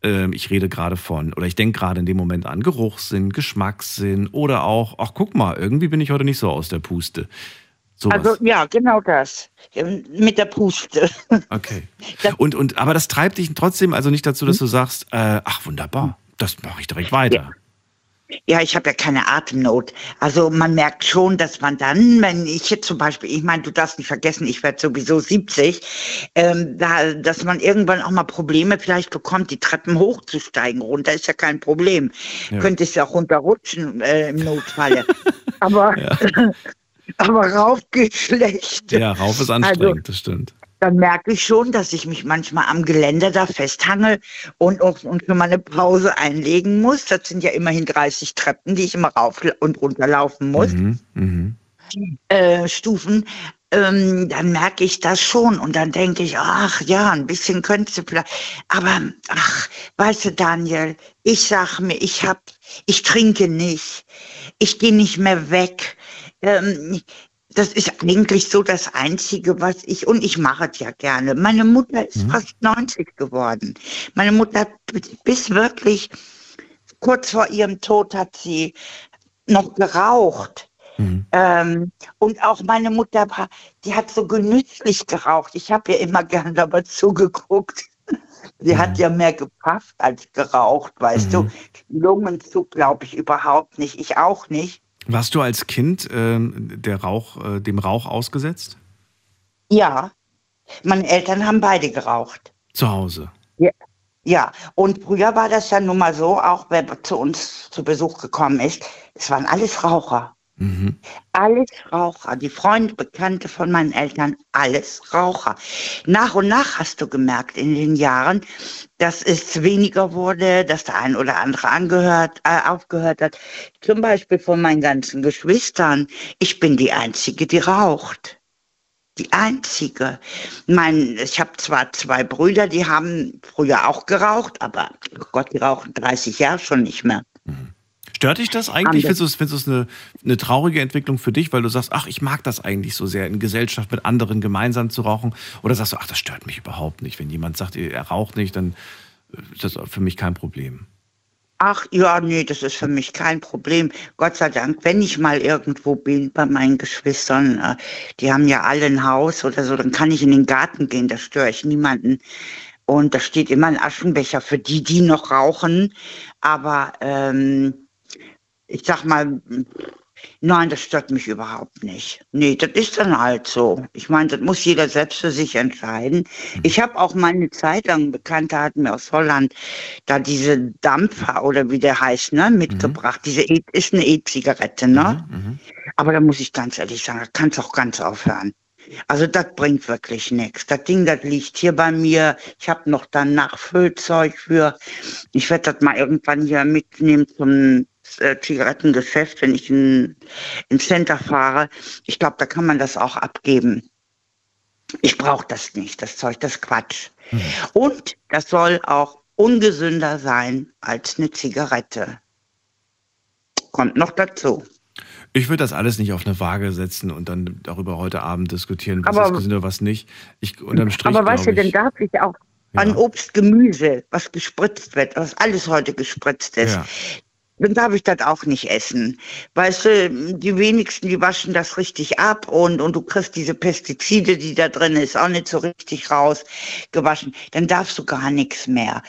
Ähm, Ich rede gerade von, oder ich denke gerade in dem Moment an Geruchssinn, Geschmackssinn oder auch, ach guck mal, irgendwie bin ich heute nicht so aus der Puste. Sowas. Also ja, genau das. Ähm, Mit der Puste. okay. [laughs] Und, und, aber das treibt dich trotzdem also nicht dazu, dass du sagst, äh, ach wunderbar, das mache ich direkt weiter. Ja, ich habe ja keine Atemnot. Also man merkt schon, dass man dann, wenn ich jetzt zum Beispiel, ich meine, du darfst nicht vergessen, ich werde sowieso 70, ähm, da, dass man irgendwann auch mal Probleme vielleicht bekommt, die Treppen hochzusteigen. Runter ist ja kein Problem. Ja. Könntest ja auch runterrutschen äh, im Notfalle. [laughs] aber, [laughs] aber rauf geht schlecht. Ja, rauf ist anstrengend, Also, das stimmt. Dann merke ich schon, dass ich mich manchmal am Geländer da festhange und, und, und für meine Pause einlegen muss. Das sind ja immerhin 30 Treppen, die ich immer rauf und runter laufen muss, Mhm, mhm. äh, Stufen. Ähm, dann merke ich das schon und dann denke ich, ach ja, ein bisschen könntest du vielleicht. Aber ach, weißt du, Daniel, ich sag mir, ich hab, ich trinke nicht, ich gehe nicht mehr weg. Ähm, das ist eigentlich so das Einzige, was ich, und ich mache es ja gerne. Meine Mutter ist fast 90 geworden. Meine Mutter hat bis wirklich kurz vor ihrem Tod hat sie noch geraucht. Ähm, und auch meine Mutter, war- die hat so genüsslich geraucht. Ich habe ja immer gern dabei zugeguckt. [laughs] Sie hat ja mehr gepafft als geraucht, weißt du. Lungenzug glaube ich überhaupt nicht. Ich auch nicht. Warst du als Kind ähm, der Rauch, äh, dem Rauch ausgesetzt? Ja, meine Eltern haben beide geraucht. Zu Hause. Ja, und früher war das ja nun mal so, auch wer zu uns zu Besuch gekommen ist, es waren alles Raucher. Mhm. Alles Raucher. Die Freunde, Bekannte von meinen Eltern, alles Raucher. Nach und nach hast du gemerkt in den Jahren, dass es weniger wurde, dass der ein oder andere angehört, äh, aufgehört hat. Zum Beispiel von meinen ganzen Geschwistern. Ich bin die Einzige, die raucht. Die einzige. Mein, ich habe zwar zwei Brüder, die haben früher auch geraucht, aber oh Gott, die rauchen 30 Jahre schon nicht mehr. Stört dich das eigentlich? Findest du es, findest eine, eine traurige Entwicklung für dich, weil du sagst, ach, ich mag das eigentlich so sehr, in Gesellschaft mit anderen gemeinsam zu rauchen? Oder sagst du, ach, das stört mich überhaupt nicht. Wenn jemand sagt, er raucht nicht, dann ist das für mich kein Problem. Ach ja, nee, das ist für mich kein Problem. Gott sei Dank, wenn ich mal irgendwo bin bei meinen Geschwistern, äh, die haben ja alle ein Haus oder so, dann kann ich in den Garten gehen, da störe ich niemanden. Und da steht immer ein Aschenbecher für die, die noch rauchen. Aber ähm, ich sag mal, Nein, das stört mich überhaupt nicht. Nee, das ist dann halt so. Ich meine, das muss jeder selbst für sich entscheiden. Ich habe auch mal eine Zeit lang, Bekannte hatten mir aus Holland da diese Dampfer oder wie der heißt, ne, mitgebracht. Mhm. Diese e ist eine E-Zigarette, ne? Mhm, mhm. Aber da muss ich ganz ehrlich sagen, da kannst auch ganz aufhören. Also das bringt wirklich nichts. Das Ding, das liegt hier bei mir. Ich habe noch dann Nachfüllzeug für. Ich werde das mal irgendwann hier mitnehmen zum äh, Zigarettengeschäft, wenn ich in, ins Center fahre. Ich glaube, da kann man das auch abgeben. Ich brauche das nicht, das Zeug, das Quatsch. Mhm. Und das soll auch ungesünder sein als eine Zigarette. Kommt noch dazu. Ich würde das alles nicht auf eine Waage setzen und dann darüber heute Abend diskutieren, was aber, ist gesünder, was nicht. Ich, unterm Strich, aber weißt du, dann darf ich auch an Obst, Gemüse, was gespritzt wird, was alles heute gespritzt ist, ja dann darf ich das auch nicht essen. Weißt du, die wenigsten, die waschen das richtig ab und, und du kriegst diese Pestizide, die da drin ist, auch nicht so richtig rausgewaschen. Dann darfst du gar nichts mehr.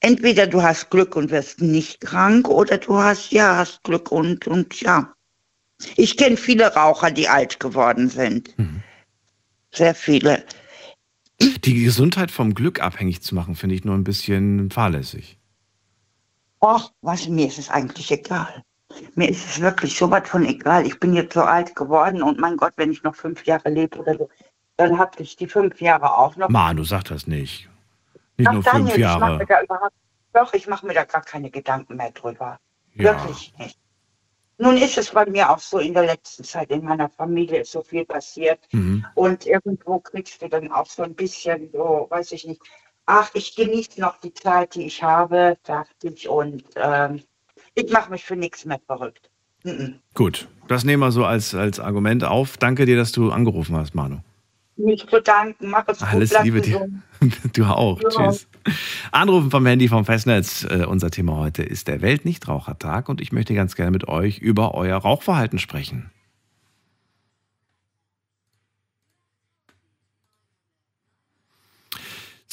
Entweder du hast Glück und wirst nicht krank oder du hast, ja, hast Glück und, und ja. Ich kenne viele Raucher, die alt geworden sind. Mhm. Sehr viele. Die Gesundheit vom Glück abhängig zu machen, finde ich nur ein bisschen fahrlässig. Och, was, mir ist es eigentlich egal. Mir ist es wirklich so was von egal. Ich bin jetzt so alt geworden und mein Gott, wenn ich noch fünf Jahre lebe oder so, dann habe ich die fünf Jahre auch noch. Manu, sag das nicht. Nicht Ach, nur Daniel, fünf Jahre. Ich da doch, ich mache mir da gar keine Gedanken mehr drüber. Ja. Wirklich nicht. Nun ist es bei mir auch so, in der letzten Zeit in meiner Familie ist so viel passiert. Mhm. Und irgendwo kriegst du dann auch so ein bisschen, so, weiß ich nicht, ach, ich genieße noch die Zeit, die ich habe, dachte ich, und ähm, ich mache mich für nichts mehr verrückt. Mhm. Gut, das nehmen wir so als, als Argument auf. Danke dir, dass du angerufen hast, Manu. Mich bedanken, mach es Alles gut, Liebe dir. [laughs] Du auch. Ja. Tschüss. Anrufen vom Handy vom Festnetz. Uh, unser Thema heute ist der Weltnichtrauchertag und ich möchte ganz gerne mit euch über euer Rauchverhalten sprechen.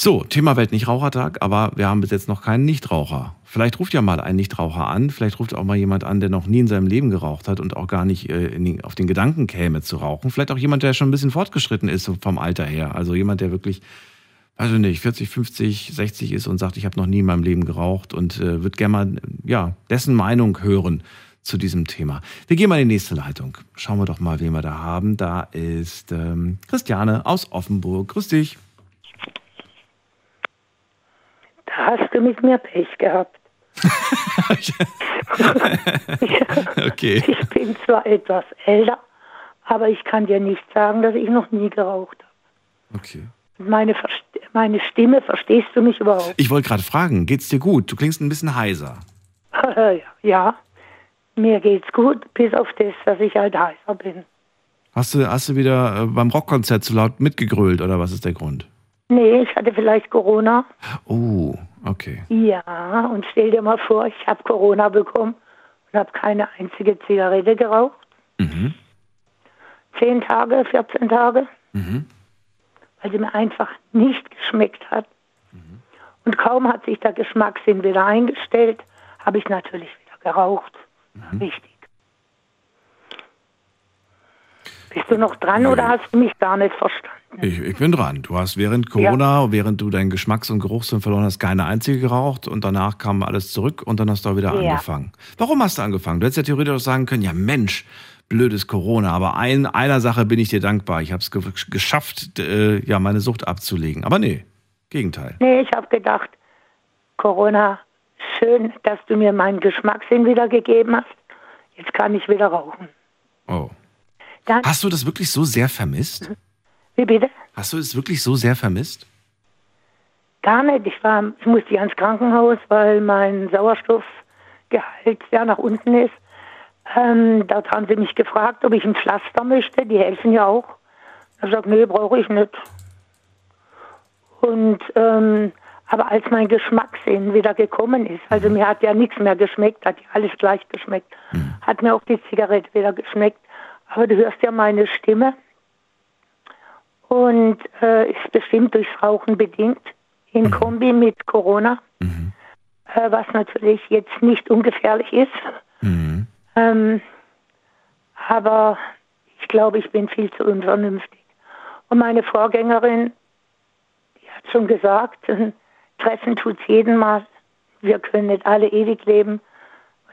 So, Thema Weltnichtrauchertag, aber wir haben bis jetzt noch keinen Nichtraucher. Vielleicht ruft ja mal ein Nichtraucher an, vielleicht ruft auch mal jemand an, der noch nie in seinem Leben geraucht hat und auch gar nicht äh, den, auf den Gedanken käme zu rauchen. Vielleicht auch jemand, der schon ein bisschen fortgeschritten ist vom Alter her. Also jemand, der wirklich, weiß ich nicht, 40, 50, 60 ist und sagt, ich habe noch nie in meinem Leben geraucht und äh, wird gerne mal ja, dessen Meinung hören zu diesem Thema. Wir gehen mal in die nächste Leitung. Schauen wir doch mal, wen wir da haben. Da ist ähm, Christiane aus Offenburg. Grüß dich. Da hast du mit mir Pech gehabt. [laughs] okay. [laughs] Ich bin zwar etwas älter, aber ich kann dir nicht sagen, dass ich noch nie geraucht habe. Okay. Meine, meine Stimme, verstehst du mich überhaupt? Ich wollte gerade fragen, geht's dir gut? Du klingst ein bisschen heiser. ja, mir geht's gut, bis auf das, dass ich halt heiser bin. Hast du, hast du wieder äh, beim Rockkonzert zu laut mitgegrölt oder was ist der Grund? Nee, ich hatte vielleicht Corona. Oh, okay. Ja, und stell dir mal vor, ich habe Corona bekommen und habe keine einzige Zigarette geraucht. Mhm. Zehn Tage, 14 Tage. Mhm. Weil sie mir einfach nicht geschmeckt hat. Mhm. Und kaum hat sich der Geschmackssinn wieder eingestellt, habe ich natürlich wieder geraucht. Mhm. Richtig. Bist du noch dran ja. oder hast du mich gar nicht verstanden? Ich, ich bin dran. Du hast während Corona, ja. während du deinen Geschmacks- und Geruchssinn verloren hast, keine einzige geraucht und danach kam alles zurück und dann hast du auch wieder ja. angefangen. Warum hast du angefangen? Du hättest ja theoretisch auch sagen können, ja Mensch, blödes Corona, aber ein, einer Sache bin ich dir dankbar. Ich habe es ge geschafft, äh, ja, meine Sucht abzulegen. Aber nee, Gegenteil. Nee, ich habe gedacht, Corona, schön, dass du mir meinen Geschmackssinn wiedergegeben hast. Jetzt kann ich wieder rauchen. Oh. Dann Hast du das wirklich so sehr vermisst? Wie bitte? Hast du es wirklich so sehr vermisst? Gar nicht. Ich, war, ich musste ans Krankenhaus, weil mein Sauerstoff Gehalt ja nach unten ist. Ähm, dort haben sie mich gefragt, ob ich ein Pflaster möchte. Die helfen ja auch. Ich habe gesagt, nee, brauche ich nicht. Und ähm, aber als mein Geschmackssinn wieder gekommen ist, also mir hat ja nichts mehr geschmeckt, hat ja alles gleich geschmeckt, hat mir auch die Zigarette wieder geschmeckt. Aber du hörst ja meine Stimme und äh, ist bestimmt durchs Rauchen bedingt, in Kombi mit Corona, äh, was natürlich jetzt nicht ungefährlich ist. Ähm, aber ich glaube, ich bin viel zu unvernünftig. Und meine Vorgängerin, die hat schon gesagt, ein [laughs] Treffen tut's jeden Mal. Wir können nicht alle ewig leben.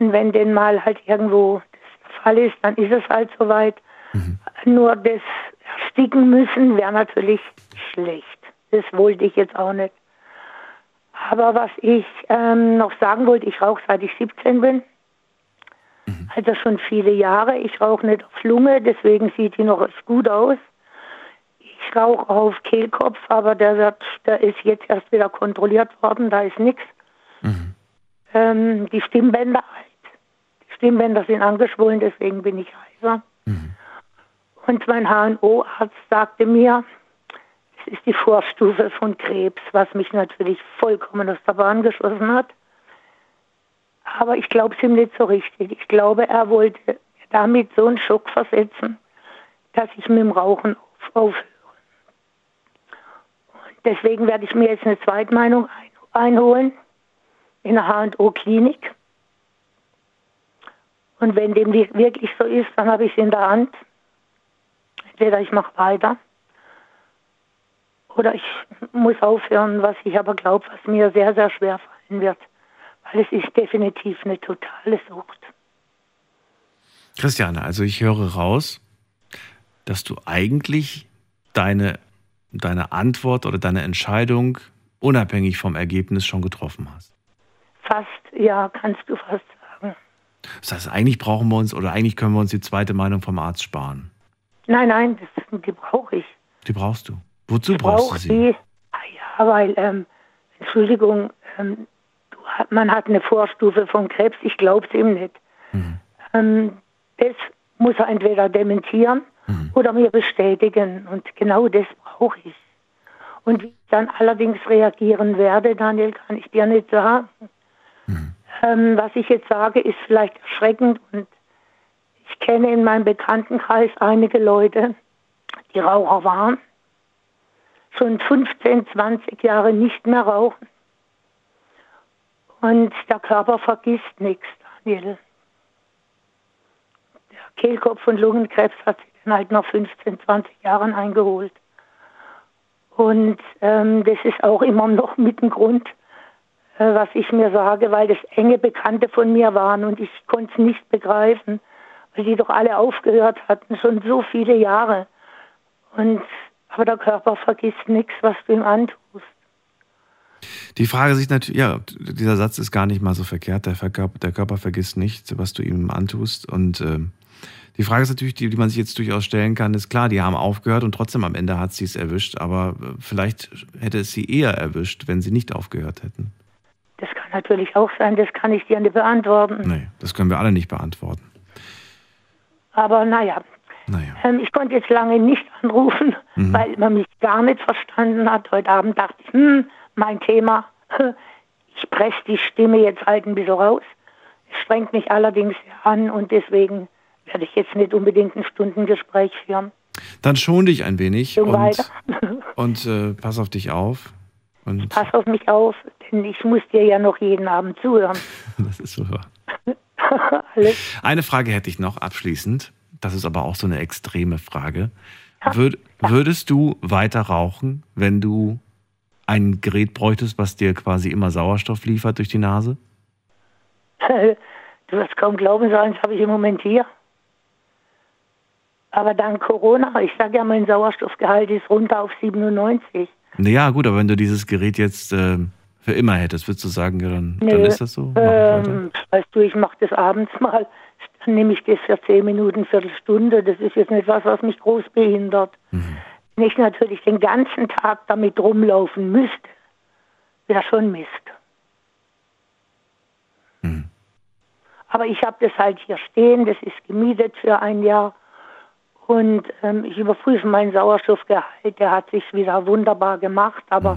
Und wenn denn mal halt irgendwo Fall ist, dann ist es halt soweit. Nur das ersticken müssen wäre natürlich schlecht. Das wollte ich jetzt auch nicht. Aber was ich ähm, noch sagen wollte, ich rauche seit ich 17 bin. Also schon viele Jahre. Ich rauche nicht auf Lunge, deswegen sieht die noch gut aus. Ich rauche auf Kehlkopf, aber der wird, der ist jetzt erst wieder kontrolliert worden, da ist nichts. Ähm, die Stimmbänder Die Stimmbänder sind angeschwollen, deswegen bin ich heiser. Und mein HNO-Arzt sagte mir, es ist die Vorstufe von Krebs, was mich natürlich vollkommen aus der Bahn geschossen hat. Aber ich glaube es ihm nicht so richtig. Ich glaube, er wollte damit so einen Schock versetzen, dass ich mit dem Rauchen auf, aufhöre. Und deswegen werde ich mir jetzt eine Zweitmeinung ein, einholen in der H&O-Klinik. Und wenn dem wir- wirklich so ist, dann habe ich es in der Hand. Entweder ich mache weiter oder ich muss aufhören, was ich aber glaube, was mir sehr, sehr schwer fallen wird. Weil es ist definitiv eine totale Sucht. Christiane, also ich höre raus, dass du eigentlich deine, deine Antwort oder deine Entscheidung unabhängig vom Ergebnis schon getroffen hast. Fast, ja, kannst du fast. Das heißt, eigentlich brauchen wir uns oder eigentlich können wir uns die zweite Meinung vom Arzt sparen. Nein, nein, das, die brauche ich. Die brauchst du. Wozu Ich brauchst du sie? die. Ah ja, weil, ähm, Entschuldigung, ähm, man hat eine Vorstufe von Krebs, ich glaube es ihm nicht. Ähm, das muss er entweder dementieren oder mir bestätigen. Und genau das brauche ich. Und wie ich dann allerdings reagieren werde, Daniel, kann ich dir nicht sagen. Ähm, was ich jetzt sage, ist vielleicht erschreckend und ich kenne in meinem Bekanntenkreis einige Leute, die Raucher waren, schon 15, 20 Jahre nicht mehr rauchen. Und der Körper vergisst nichts, Daniel. Der Kehlkopf- und Lungenkrebs hat sich dann halt nach 15, 20 Jahren eingeholt. Und ähm, das ist auch immer noch mit dem Grund, was ich mir sage, weil das enge Bekannte von mir waren und ich konnte es nicht begreifen, weil die doch alle aufgehört hatten, schon so viele Jahre. Und aber der Körper vergisst nichts, was du ihm antust. Die Frage sich natürlich, ja, dieser Satz ist gar nicht mal so verkehrt. Der, Verkörper, der Körper vergisst nicht, was du ihm antust. Und ähm, die Frage ist natürlich, die, die man sich jetzt durchaus stellen kann, ist klar, die haben aufgehört und trotzdem am Ende hat sie es erwischt. Aber äh, vielleicht hätte es sie eher erwischt, wenn sie nicht aufgehört hätten. Kann natürlich auch sein, das kann ich dir nicht beantworten. Nee, das können wir alle nicht beantworten. Aber naja, Naja. ähm, ich konnte jetzt lange nicht anrufen, Mhm. weil man mich gar nicht verstanden hat. Heute Abend dachte ich, hm, mein Thema, [laughs] ich presse die Stimme jetzt halt ein bisschen raus. Es strengt mich allerdings an und deswegen werde ich jetzt nicht unbedingt ein Stundengespräch führen. Dann schon dich ein wenig und, und äh, pass auf dich auf. Und Pass auf mich auf, denn ich muss dir ja noch jeden Abend zuhören. [laughs] das ist so wahr. [laughs] Eine Frage hätte ich noch abschließend. Das ist aber auch so eine extreme Frage. Würd, würdest du weiter rauchen, wenn du ein Gerät bräuchtest, was dir quasi immer Sauerstoff liefert durch die Nase? [laughs] Du wirst kaum glauben, so eins habe ich im Moment hier. Aber dank Corona, ich sage ja, mein Sauerstoffgehalt ist runter auf 97. Naja, gut, aber wenn du dieses Gerät jetzt äh, für immer hättest, würdest du sagen, ja, dann, dann Nö, ist das so? Ähm, weißt du, ich mache das abends mal. Dann nehme ich das für 10 Minuten, Viertelstunde. Das ist jetzt nicht was, was mich groß behindert. Wenn ich natürlich den ganzen Tag damit rumlaufen müsste, wäre schon Mist. Aber ich habe das halt hier stehen, das ist gemietet für ein Jahr. Und ähm, ich überprüfe meinen Sauerstoffgehalt, der hat sich wieder wunderbar gemacht, aber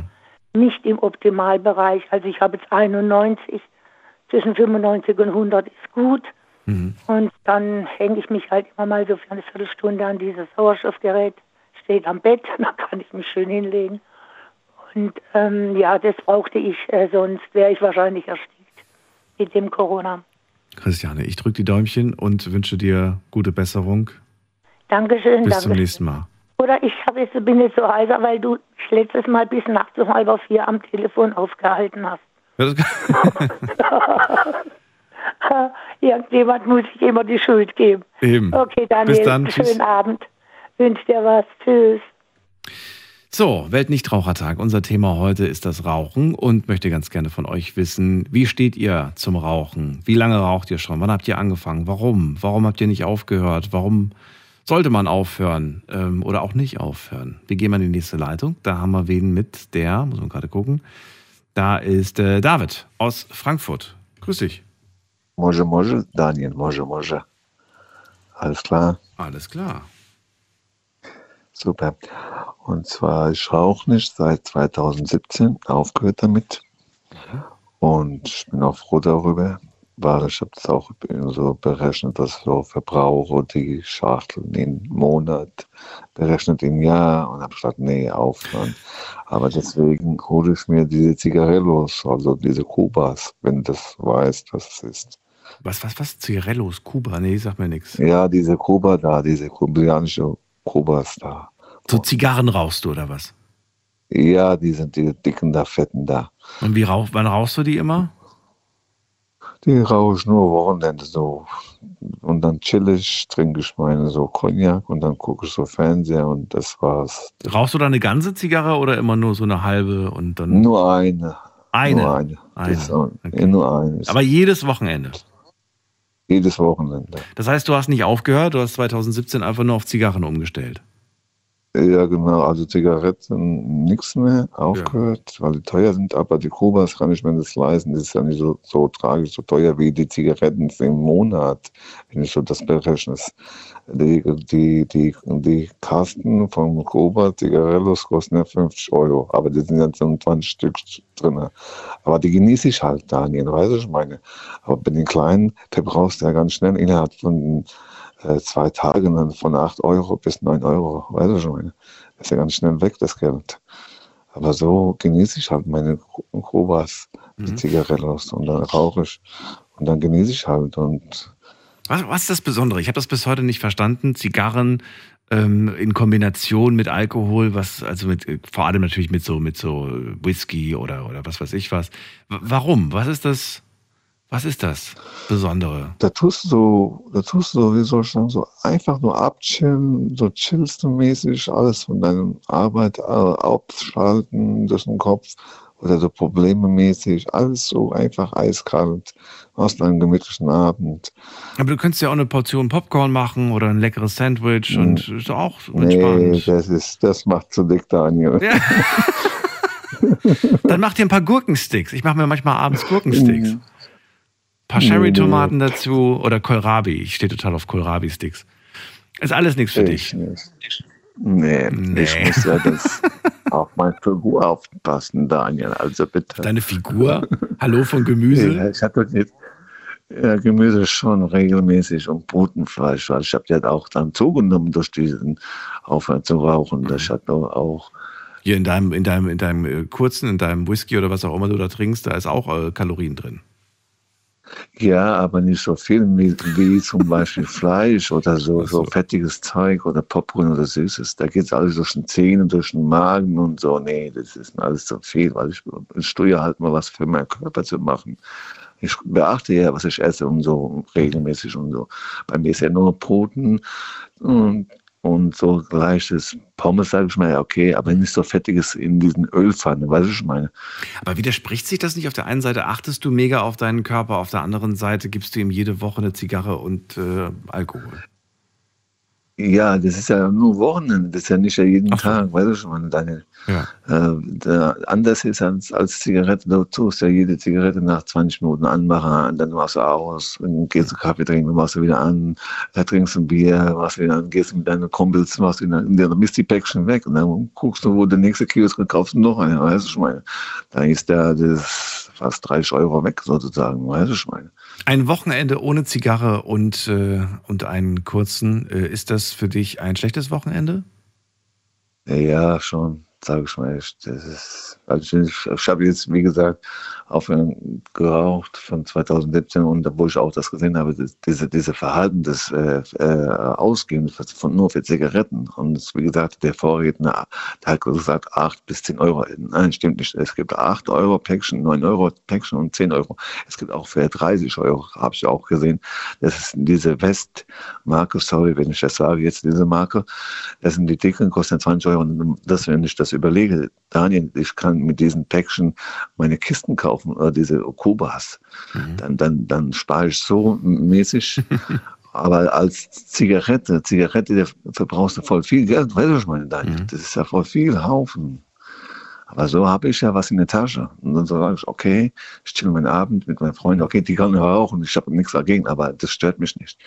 mhm. nicht im Optimalbereich. Also ich habe jetzt 91, zwischen 95 und 100 ist gut. Mhm. Und dann hänge ich mich halt immer mal so für eine Viertelstunde an dieses Sauerstoffgerät, steht am Bett, [laughs] dann kann ich mich schön hinlegen. Und ähm, ja, das brauchte ich, äh, sonst wäre ich wahrscheinlich erstickt mit dem Corona. Christiane, ich drücke die Däumchen und wünsche dir gute Besserung. Dankeschön. Bis Dankeschön. zum nächsten Mal. Oder ich jetzt, bin jetzt so heiser, weil du letztes Mal bis nachts um halb vier am Telefon aufgehalten hast. [laughs] Irgendjemand muss ich immer die Schuld geben. Eben. Okay, Daniel, Bis dann. schönen Tschüss. Abend. Wünsche dir was. Tschüss. So, Weltnichtrauchertag. Unser Thema heute ist das Rauchen und möchte ganz gerne von euch wissen, wie steht ihr zum Rauchen? Wie lange raucht ihr schon? Wann habt ihr angefangen? Warum? Warum habt ihr nicht aufgehört? Warum sollte man aufhören ähm, oder auch nicht aufhören? Wir gehen mal in die nächste Leitung. Da haben wir wen mit der, muss man gerade gucken. Da ist äh, David aus Frankfurt. Grüß dich. Może, może, Daniel, może, może. Alles klar? Alles klar. Super. Und zwar, ich rauche nicht seit 2017, aufgehört damit. Und ich bin auch froh darüber, weil ich habe das auch so berechnet, dass so verbrauche die Schachteln im Monat, berechnet im Jahr und habe gesagt, nee, aufhören. Aber deswegen hole ich mir diese Zigarellos, also diese Kubas, wenn du das weißt, was es ist. Was, was, was? Zigarellos, Kuba? Nee, sag mir nichts. Ja, diese Kuba da, diese kubanische Kubas da. So Zigarren rauchst du oder was? Ja, die sind die dicken da, fetten da. Und wie rauch, wann rauchst du die immer? Die rauche ich nur Wochenende so. Und dann chill ich, trinke ich meine so Cognac und dann gucke ich so Fernseher und das war's. Rauchst du da eine ganze Zigarre oder immer nur so eine halbe und dann. Nur eine. Eine? Nur eine. Eine. Das ja, nur eine. Aber jedes Wochenende. Jedes Wochenende. Das heißt, du hast nicht aufgehört, du hast 2017 einfach nur auf Zigarren umgestellt. Ja, genau. Also Zigaretten nichts mehr aufgehört, weil die teuer sind. Aber die Kubas kann ich mir das leisten. Das ist ja nicht so, so tragisch, so teuer wie die Zigaretten im Monat, wenn ich so das berechne. Die, die, die, die Kasten von Kuba Zigarellos kosten ja 50 Euro. Aber die sind jetzt so 20 Stück drin. Aber die genieße ich halt, Daniel, weißt du, was ich meine. Aber bei den kleinen, der brauchst du ja ganz schnell innerhalb von äh, zwei Tagen dann von 8 Euro bis 9 Euro. Weißt du schon, meine? Das ist ja ganz schnell weg, das Geld. Aber so genieße ich halt meine Kubas, die Zigarellos und dann rauche ich und dann genieße ich halt und Was, was ist das Besondere? Ich habe das bis heute nicht verstanden. Zigarren ähm, in Kombination mit Alkohol, was, also mit, äh, vor allem natürlich mit so, mit so Whisky oder, oder was weiß ich was. Warum? Was ist das? Was ist das Besondere? da tust du, da tust du, wie soll ich sagen, so einfach nur abchillen, so chillst du mäßig alles von deiner Arbeit äh, abschalten durch den Kopf oder so Probleme mäßig, alles so einfach eiskalt, hast einen gemütlichen Abend. Aber du könntest ja auch eine Portion Popcorn machen oder ein leckeres Sandwich und ist auch Nee, entspannt. das ist, das macht zu dick, Daniel. Ja. [laughs] Dann mach dir ein paar Gurkensticks. Ich mache mir manchmal abends [laughs] Gurkensticks. Ein paar Sherry-Tomaten dazu oder Kohlrabi. Ich stehe total auf Kohlrabi-Sticks. Ist alles nichts für dich. Nee, Nee. ich muss ja das [laughs] auf meine Figur aufpassen, Daniel. Also bitte. Deine Figur? Hallo von Gemüse? Ja, ich hatte jetzt ja, Gemüse schon regelmäßig und Putenfleisch, weil ich habe ja auch dann zugenommen durch diesen Aufhören zu rauchen. Das hat auch Hier in deinem, in deinem, in deinem äh, kurzen, in deinem Whisky oder was auch immer du da trinkst, da ist auch äh, Kalorien drin. Ja, aber nicht so viel wie, wie zum Beispiel [laughs] Fleisch oder so, so fettiges Zeug oder Popcorn oder Süßes. Da geht's alles durch den Zähnen, durch den Magen und so. Nee, das ist alles zu viel, weil ich, ich steuere halt mal was für meinen Körper zu machen. Ich beachte ja, was ich esse und so regelmäßig und so. Bei mir ist ja nur Broten und, und so leichtes Pommes, sage ich mal, ja, okay, aber nicht so fettiges in diesen Ölpfannen, weißt du, ich meine? Aber widerspricht sich das nicht? Auf der einen Seite achtest du mega auf deinen Körper, auf der anderen Seite gibst du ihm jede Woche eine Zigarre und äh, Alkohol. Ja, das ist ja nur Wochenende, das ist ja nicht ja jeden Ach. Tag, weißt du schon, Daniel. Ja. Äh, anders ist als, als Zigarette, du tust ja jede Zigarette nach 20 Minuten anmachen, dann machst du aus, dann gehst du Kaffee trinken, machst du wieder an, dann trinkst du ein Bier, machst wieder an, gehst mit deinen Kumpels, machst wieder an, dann bist die Päckchen weg und dann guckst du, wo der nächste Kiosk kaufst du noch eine, weißt du schon, Dann ist der, das fast 30 Euro weg sozusagen, weißt du schon, ein Wochenende ohne Zigarre und, äh, und einen kurzen, äh, ist das für dich ein schlechtes Wochenende? Ja, schon sage ich mal, das ist, also ich, ich habe jetzt, wie gesagt, aufgehört geraucht von 2017 und wo ich auch das gesehen habe, das, diese, diese Verhalten des äh, äh, Ausgehens von nur für Zigaretten und wie gesagt, der Vorredner der hat gesagt 8 bis 10 Euro. Nein, stimmt nicht. Es gibt 8 Euro Päckchen, 9 Euro Päckchen und 10 Euro. Es gibt auch für 30 Euro, habe ich auch gesehen. Das ist diese West-Marke, sorry, wenn ich das sage, jetzt diese Marke, das sind die dicken, kosten 20 Euro und das, wenn ich das überlege, Daniel, ich kann mit diesen Päckchen meine Kisten kaufen oder diese Kubas, mhm. dann, dann, dann spare ich so mäßig. [laughs] Aber als Zigarette, Zigarette, da verbrauchst du voll viel Geld, weißt du, was ich meine, Daniel? Mhm. Das ist ja voll viel Haufen. Aber so habe ich ja was in der Tasche. Und dann sage ich, okay, ich chill meinen Abend mit meinen Freunden. Okay, die können rauchen, ich habe nichts dagegen, aber das stört mich nicht.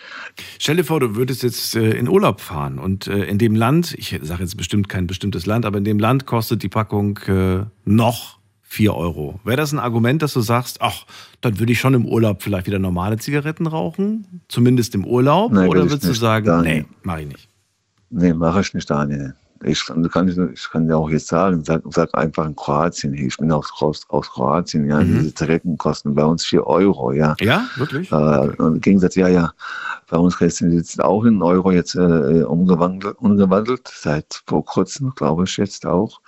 Stell dir vor, du würdest jetzt äh, in Urlaub fahren und äh, in dem Land, ich sage jetzt bestimmt kein bestimmtes Land, aber in dem Land kostet die Packung äh, noch 4 Euro. Wäre das ein Argument, dass du sagst, ach, dann würde ich schon im Urlaub vielleicht wieder normale Zigaretten rauchen? Zumindest im Urlaub? Nein, Oder würdest du sagen, Daniel. nee, mache ich nicht? Nee, mache ich nicht, Daniel. Ich kann, ich kann ja auch jetzt sagen, sag, sag einfach in Kroatien, ich bin aus, aus, Kroatien, ja, mhm. diese Zigaretten kosten bei uns 4 Euro, ja. Ja, wirklich? Äh, okay. Im Gegensatz, ja, ja, bei uns die jetzt auch in Euro jetzt äh, umgewandelt, umgewandelt, seit vor kurzem, glaube ich, jetzt auch.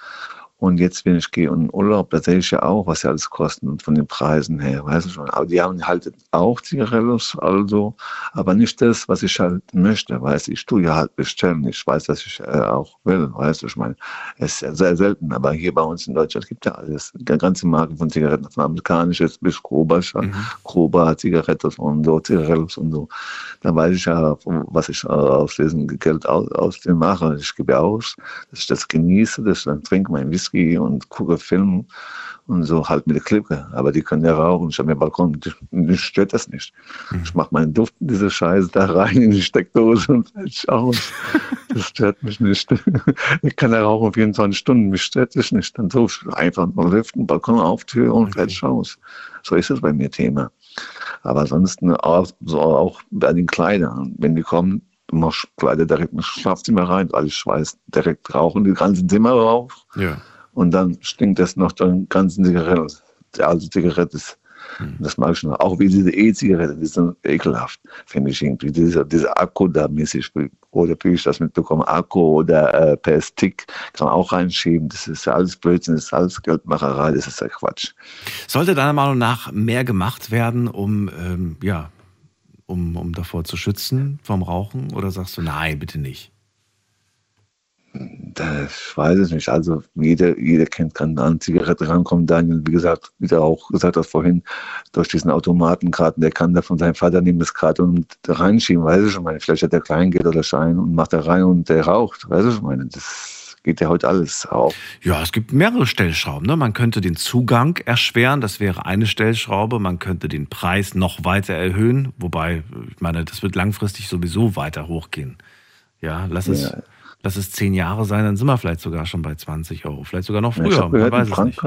Und jetzt, wenn ich gehe in Urlaub, da sehe ich ja auch, was sie alles kosten von den Preisen her, weißt du schon. Aber die haben halt auch Zigarillos, also, aber nicht das, was ich halt möchte, weißt du. Ich tue ja halt bestellen. Ich weiß, was ich äh, auch will, weißt du. Ich meine, es ist ja sehr selten, aber hier bei uns in Deutschland gibt ja alles. Ganze Marke von Zigaretten, von amerikanisches bis Kuba, mhm. Kuba, Zigaretten und so, Zigarillos und so. Dann weiß ich ja, was ich aus diesem Geld aus, aus dem mache. Ich gebe aus, dass ich das genieße, dass ich dann trinke mein Whisky Whisky und gucke Film und so halt mit der Clique. Aber die können ja rauchen. Ich habe mir Balkon, mich stört das nicht. Mhm. Ich mache meinen Duft, diese Scheiße da rein in die Steckdose und fertig aus. [laughs] Das stört mich nicht. Ich kann ja rauchen 24 Stunden, mich stört das nicht. Dann so einfach mal lüften, Balkon auf, Tür und fertig aus. So ist es bei mir Thema. Aber ansonsten auch, so auch bei den Kleidern. Wenn die kommen, machst Kleider direkt ins Schlafzimmer rein, alles Schweiß direkt rauchen, die ganzen Zimmer rauf. Ja und dann stinkt das noch den ganzen Zigaretten, also Zigarette. Mhm. Das mag ich noch. Auch wie diese E-Zigarette, die sind ekelhaft, finde ich irgendwie. Dieser, dieser Akku da mäßig, oder wie ich das mitbekommen, Akku oder äh, per Stick kann man auch reinschieben. Das ist ja alles Blödsinn, das ist alles Geldmacherei, das ist ja Quatsch. Sollte deiner Meinung nach mehr gemacht werden, um, ähm, ja, um, um davor zu schützen vom Rauchen? Oder sagst du, nein, bitte nicht? Ich weiß es nicht. Also jeder, jeder Kind kann an Zigarette rankommen. Daniel, wie gesagt, wie du auch gesagt hast vorhin, durch diesen Automatenkarten, der kann da von seinem Vater nehmen das Karte und reinschieben, weiß ich schon meine. Vielleicht hat er Kleingeld oder Schein und macht da rein und der raucht, weiß ich schon meine. Das geht ja heute alles auch. Ja, es gibt mehrere Stellschrauben. Ne? Man könnte den Zugang erschweren, das wäre eine Stellschraube. Man könnte den Preis noch weiter erhöhen, wobei, ich meine, das wird langfristig sowieso weiter hochgehen. Ja, lass es. Ja lass es zehn Jahre sein, dann sind wir vielleicht sogar schon bei 20 Euro. Vielleicht sogar noch früher. Man weiß es nicht.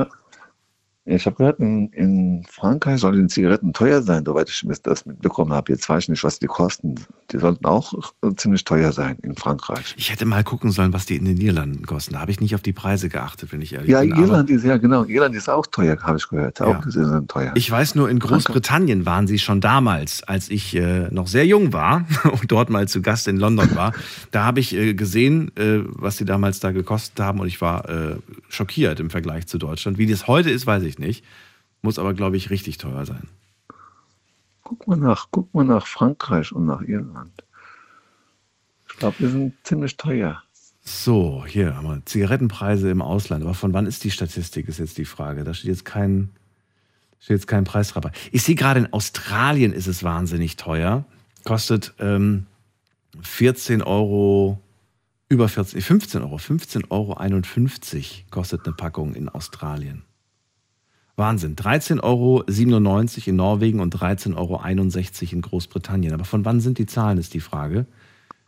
Ich habe gehört, in, in, Frankreich sollen die Zigaretten teuer sein, soweit ich das mitbekommen habe. Jetzt weiß ich nicht, was die kosten. Die sollten auch ziemlich teuer sein in Frankreich. Ich hätte mal gucken sollen, was die in den Niederlanden kosten. Da habe ich nicht auf die Preise geachtet, wenn ich ehrlich ja, bin. Ja, Irland ist ja genau. Irland ist auch teuer, habe ich gehört. Auch ja. sind teuer. Ich weiß nur, in Großbritannien waren sie schon damals, als ich äh, noch sehr jung war [laughs] und dort mal zu Gast in London war. da habe ich äh, gesehen, äh, was sie damals da gekostet haben und ich war äh, schockiert im Vergleich zu Deutschland. Wie das heute ist, weiß ich nicht. Muss aber, glaube ich, richtig teuer sein. Guck mal nach, guck mal nach Frankreich und nach Irland. Ich glaube, wir sind ziemlich teuer. So, hier haben wir Zigarettenpreise im Ausland. Aber von wann ist die Statistik, ist jetzt die Frage. Da steht jetzt kein, steht jetzt kein Preisrabatt. Ich sehe gerade, in Australien ist es wahnsinnig teuer. Kostet ähm, 14 Euro, über 14, 15 Euro, 15,51 Euro kostet eine Packung in Australien. Wahnsinn. 13,97 Euro in Norwegen und 13,61 Euro in Großbritannien. Aber von wann sind die Zahlen, ist die Frage.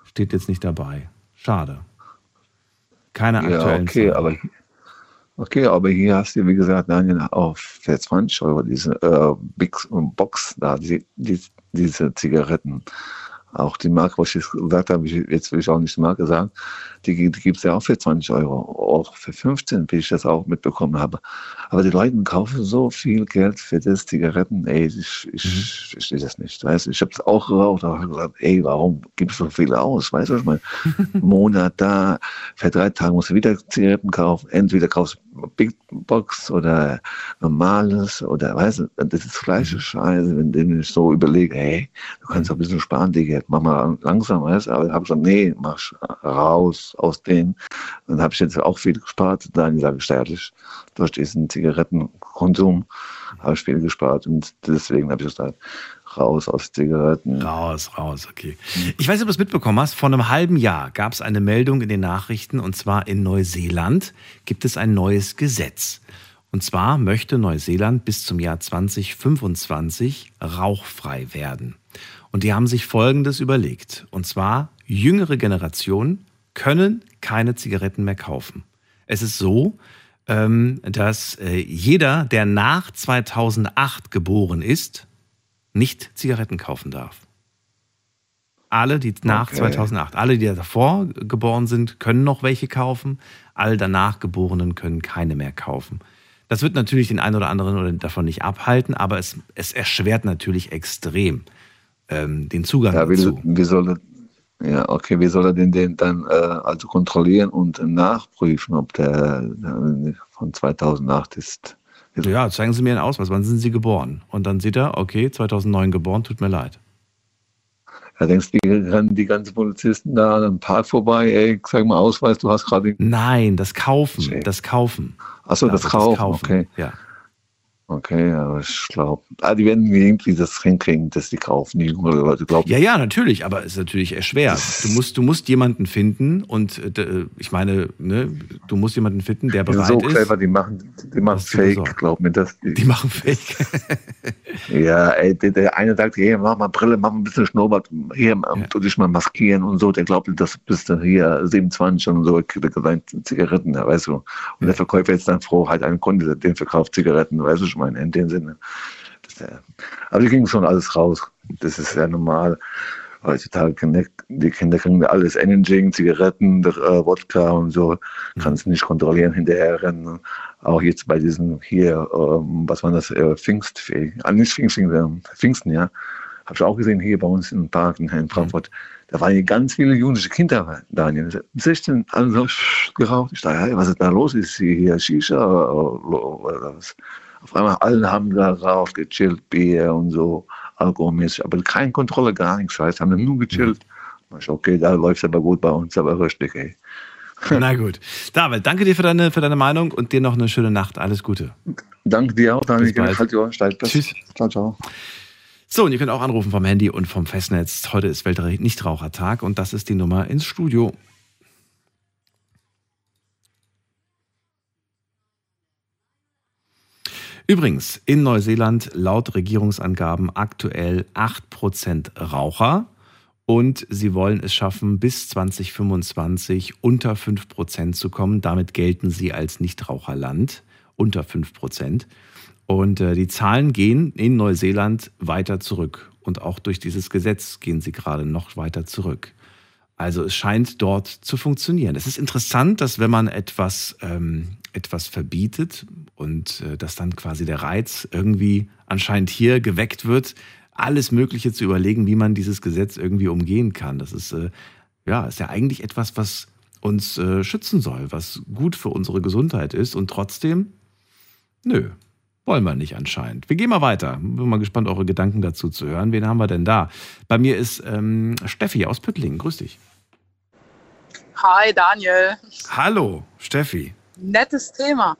Steht jetzt nicht dabei. Schade. Keine aktuellen ja, okay, Zahlen. aber Okay, aber hier hast du, wie gesagt, Daniel, auf für 20 Euro diese äh, Big Box da, die, die, diese Zigaretten. Auch die Marke, was ich gesagt habe, jetzt will ich auch nicht die Marke sagen, die, die gibt es ja auch für 20 Euro. Auch für 15, wie ich das auch mitbekommen habe. Aber die Leute kaufen so viel Geld für das Zigaretten, ey, ich, ich mhm. verstehe das nicht. Weißt, ich habe es auch geraucht, aber gesagt, ey, warum gibst du so viele aus? Weißt du, ich meine, [laughs] Monat da, für drei Tage musst du wieder Zigaretten kaufen. Entweder kaufst du Big Box oder normales oder weißt du, das ist gleiche mhm. Scheiße, wenn ich so überlege, hey, du kannst auch ein bisschen sparen, Digga, mach mal langsam, weißt du, aber ich habe gesagt, nee, mach raus aus denen. Dann habe ich jetzt auch viel gespart, dann sage ich steuerlich, durch diesen Zigarettenkonsum habe ich viel gespart und deswegen habe ich gesagt, raus aus Zigaretten. Raus, raus, okay. Ich weiß nicht, ob du es mitbekommen hast. Vor einem halben Jahr gab es eine Meldung in den Nachrichten und zwar in Neuseeland gibt es ein neues Gesetz. Und zwar möchte Neuseeland bis zum Jahr 2025 rauchfrei werden. Und die haben sich Folgendes überlegt. Und zwar, jüngere Generationen können keine Zigaretten mehr kaufen. Es ist so, ähm, dass äh, jeder, der nach 2008 geboren ist, nicht Zigaretten kaufen darf. Alle, die nach okay. 2008, alle, die davor geboren sind, können noch welche kaufen. Alle danach Geborenen können keine mehr kaufen. Das wird natürlich den einen oder anderen davon nicht abhalten, aber es, es erschwert natürlich extrem ähm, den Zugang ja, wie, dazu. Wie soll, ja, okay, wie soll er denn den dann äh, also kontrollieren und nachprüfen, ob der, der von 2008 ist? Ja, zeigen Sie mir einen Ausweis, wann sind Sie geboren? Und dann sieht er, okay, 2009 geboren, tut mir leid. Da denkst du, die die ganzen Polizisten da an einem Park vorbei, ey, sag mal Ausweis, du hast gerade. Nein, das Kaufen, das Kaufen. Achso, das, das Kaufen, okay. Ja. Okay, aber ich glaube, ah, die werden irgendwie das hinkriegen, dass die kaufen, die jüngeren Leute glauben. Ja, ja, natürlich, aber es ist natürlich schwer. Du musst, du musst jemanden finden und äh, ich meine, ne, du musst jemanden finden, der bereit so ist. So clever, die machen, die machen Fake, glaub mir das. Die, die machen Fake. [laughs] ja, ey, der, der, eine sagt, hey, mach mal Brille, mach mal ein bisschen Schnurrbart, hier, ja. tu dich mal maskieren und so. Der glaubt, das bist du hier 27 und so, der Zigaretten, weißt du. Und ja. der Verkäufer ist dann froh, halt einen Kunde, den verkauft Zigaretten, weißt du schon meine, in dem Sinne. Äh, aber die ging schon alles raus. Das ist ja normal. Heutzutage, die Kinder kriegen alles Energy, Zigaretten, äh, Wodka und so. Kannst nicht kontrollieren, hinterher rennen. Auch jetzt bei diesem hier, ähm, was war das, äh, Pfingstfee, ah, nicht Pfingsten, äh, Pfingsten, ja. Habe ich auch gesehen hier bei uns im Park in Frankfurt. Da waren hier ganz viele jugendliche Kinder, Daniel. 16, alle geraucht. Ich dachte, hey, was ist da los? Ist hier Shisha oder was? Auf einmal alle haben da drauf gechillt, Bier und so, alkoholmäßig, aber keine Kontrolle, gar nichts. Heißt, haben nur gechillt. Mhm. Ich, okay, da läuft es aber gut bei uns, aber richtig, ey. [laughs] Na gut. David, danke dir für deine, für deine Meinung und dir noch eine schöne Nacht. Alles Gute. Danke dir auch, Daniel. Halt die Ohren steil. Tschüss. Ciao, ciao. So, und ihr könnt auch anrufen vom Handy und vom Festnetz. Heute ist Weltnichtrauchertag und das ist die Nummer ins Studio. Übrigens, in Neuseeland laut Regierungsangaben aktuell 8% Raucher und sie wollen es schaffen, bis 2025 unter 5% zu kommen. Damit gelten sie als Nichtraucherland unter 5%. Und äh, die Zahlen gehen in Neuseeland weiter zurück. Und auch durch dieses Gesetz gehen sie gerade noch weiter zurück. Also es scheint dort zu funktionieren. Es ist interessant, dass wenn man etwas ähm, etwas verbietet und äh, dass dann quasi der Reiz irgendwie anscheinend hier geweckt wird, alles Mögliche zu überlegen, wie man dieses Gesetz irgendwie umgehen kann. Das ist äh, ja ist ja eigentlich etwas, was uns äh, schützen soll, was gut für unsere Gesundheit ist und trotzdem, nö, wollen wir nicht anscheinend. Wir gehen mal weiter. Bin mal gespannt, eure Gedanken dazu zu hören. Wen haben wir denn da? Bei mir ist ähm, Steffi aus Püttlingen. Grüß dich. Hi, Daniel. Hallo, Steffi nettes Thema.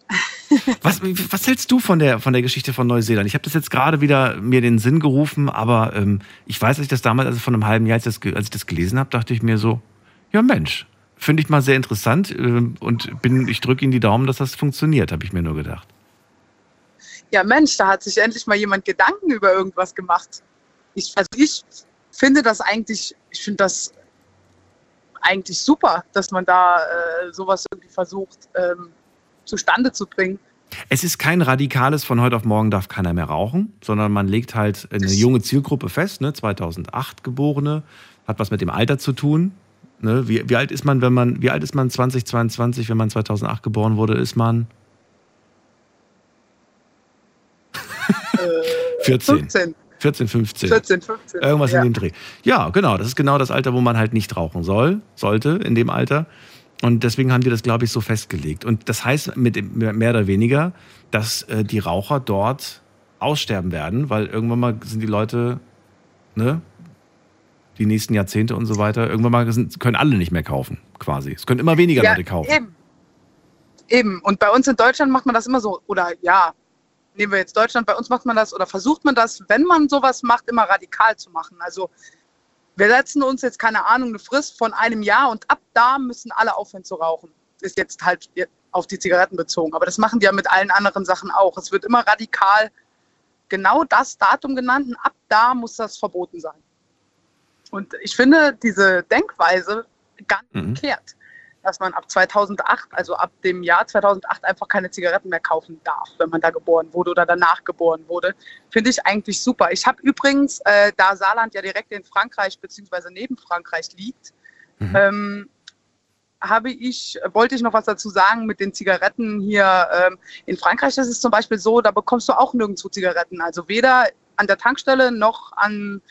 Was, was hältst du von der, von der Geschichte von Neuseeland? Ich habe das jetzt gerade wieder mir den Sinn gerufen, aber ähm, ich weiß, dass ich das damals, also vor einem halben Jahr, als, das, als ich das gelesen habe, dachte ich mir so, ja Mensch, finde ich mal sehr interessant äh, und bin, ich drücke Ihnen die Daumen, dass das funktioniert, habe ich mir nur gedacht. Ja Mensch, da hat sich endlich mal jemand Gedanken über irgendwas gemacht. Ich, also ich finde das eigentlich, ich finde das eigentlich super, dass man da äh, sowas irgendwie versucht ähm, zustande zu bringen. Es ist kein radikales von heute auf morgen darf keiner mehr rauchen, sondern man legt halt eine junge Zielgruppe fest, ne, 2008 Geborene, hat was mit dem Alter zu tun. Ne? Wie, wie alt ist man, wenn man, wie alt ist man 2022, wenn man 2008 geboren wurde, ist man? Äh, 14. 15. 14, 15. 14, 15. Irgendwas ja. in dem Dreh. Ja, genau. Das ist genau das Alter, wo man halt nicht rauchen soll, sollte in dem Alter. Und deswegen haben die das, glaube ich, so festgelegt. Und das heißt mit mehr oder weniger, dass äh, die Raucher dort aussterben werden, weil irgendwann mal sind die Leute, ne, die nächsten Jahrzehnte und so weiter, irgendwann mal sind, können alle nicht mehr kaufen, quasi. Es können immer weniger ja, Leute kaufen. Eben. Eben. Und bei uns in Deutschland macht man das immer so, oder ja, nehmen wir jetzt Deutschland, bei uns macht man das oder versucht man das, wenn man sowas macht, immer radikal zu machen. Also wir setzen uns jetzt, keine Ahnung, eine Frist von einem Jahr und ab da müssen alle aufhören zu rauchen. Ist jetzt halt auf die Zigaretten bezogen. Aber das machen die ja mit allen anderen Sachen auch. Es wird immer radikal genau das Datum genannt und ab da muss das verboten sein. Und ich finde diese Denkweise ganz mhm. verkehrt dass man ab 2008, also ab dem Jahr 2008 einfach keine Zigaretten mehr kaufen darf, wenn man da geboren wurde oder danach geboren wurde. Finde ich eigentlich super. Ich habe übrigens, äh, da Saarland ja direkt in Frankreich beziehungsweise neben Frankreich liegt, mhm. ähm, habe ich, wollte ich noch was dazu sagen mit den Zigaretten hier. Ähm, in Frankreich ist es zum Beispiel so, da bekommst du auch nirgendwo Zigaretten. Also weder an der Tankstelle noch an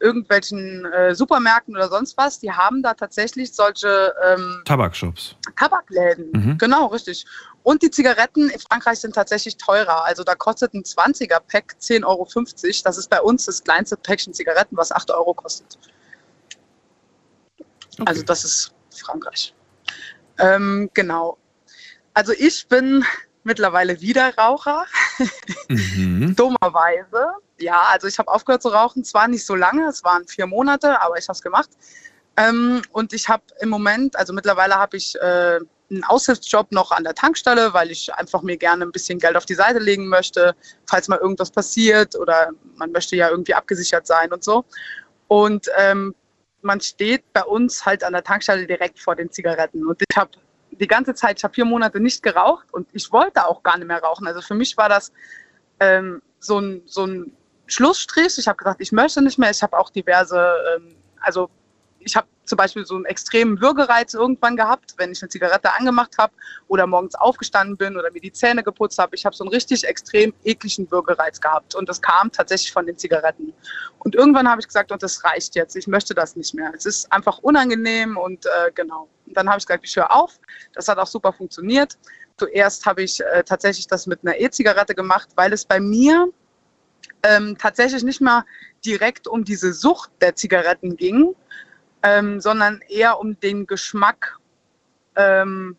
irgendwelchen äh, Supermärkten oder sonst was, die haben da tatsächlich solche ähm, Tabakshops. Tabakläden. Mhm. Genau, richtig. Und die Zigaretten in Frankreich sind tatsächlich teurer. Also da kostet ein 20er-Pack 10,50 Euro. Das ist bei uns das kleinste Päckchen Zigaretten, was 8 Euro kostet. Okay. Also das ist Frankreich. Ähm, genau. Also ich bin mittlerweile wieder Raucher. Mhm. [laughs] Dummerweise. Ja, also ich habe aufgehört zu rauchen, zwar nicht so lange, es waren vier Monate, aber ich habe es gemacht. Ähm, und ich habe im Moment, also mittlerweile habe ich äh, einen Aushilfsjob noch an der Tankstelle, weil ich einfach mir gerne ein bisschen Geld auf die Seite legen möchte, falls mal irgendwas passiert oder man möchte ja irgendwie abgesichert sein und so. Und ähm, man steht bei uns halt an der Tankstelle direkt vor den Zigaretten. Und ich habe die ganze Zeit, ich habe vier Monate nicht geraucht und ich wollte auch gar nicht mehr rauchen. Also für mich war das ähm, so, ein, so ein Schlussstrich. Ich habe gesagt, ich möchte nicht mehr. Ich habe auch diverse, ähm, also ich habe zum Beispiel so einen extremen Würgereiz irgendwann gehabt, wenn ich eine Zigarette angemacht habe oder morgens aufgestanden bin oder mir die Zähne geputzt habe. Ich habe so einen richtig extrem ekligen Würgereiz gehabt und das kam tatsächlich von den Zigaretten. Und irgendwann habe ich gesagt, und das reicht jetzt, ich möchte das nicht mehr. Es ist einfach unangenehm und äh, genau. Und dann habe ich gesagt, ich höre auf. Das hat auch super funktioniert. Zuerst habe ich äh, tatsächlich das mit einer E-Zigarette gemacht, weil es bei mir ähm, tatsächlich nicht mal direkt um diese Sucht der Zigaretten ging, ähm, sondern eher um den Geschmack, ähm,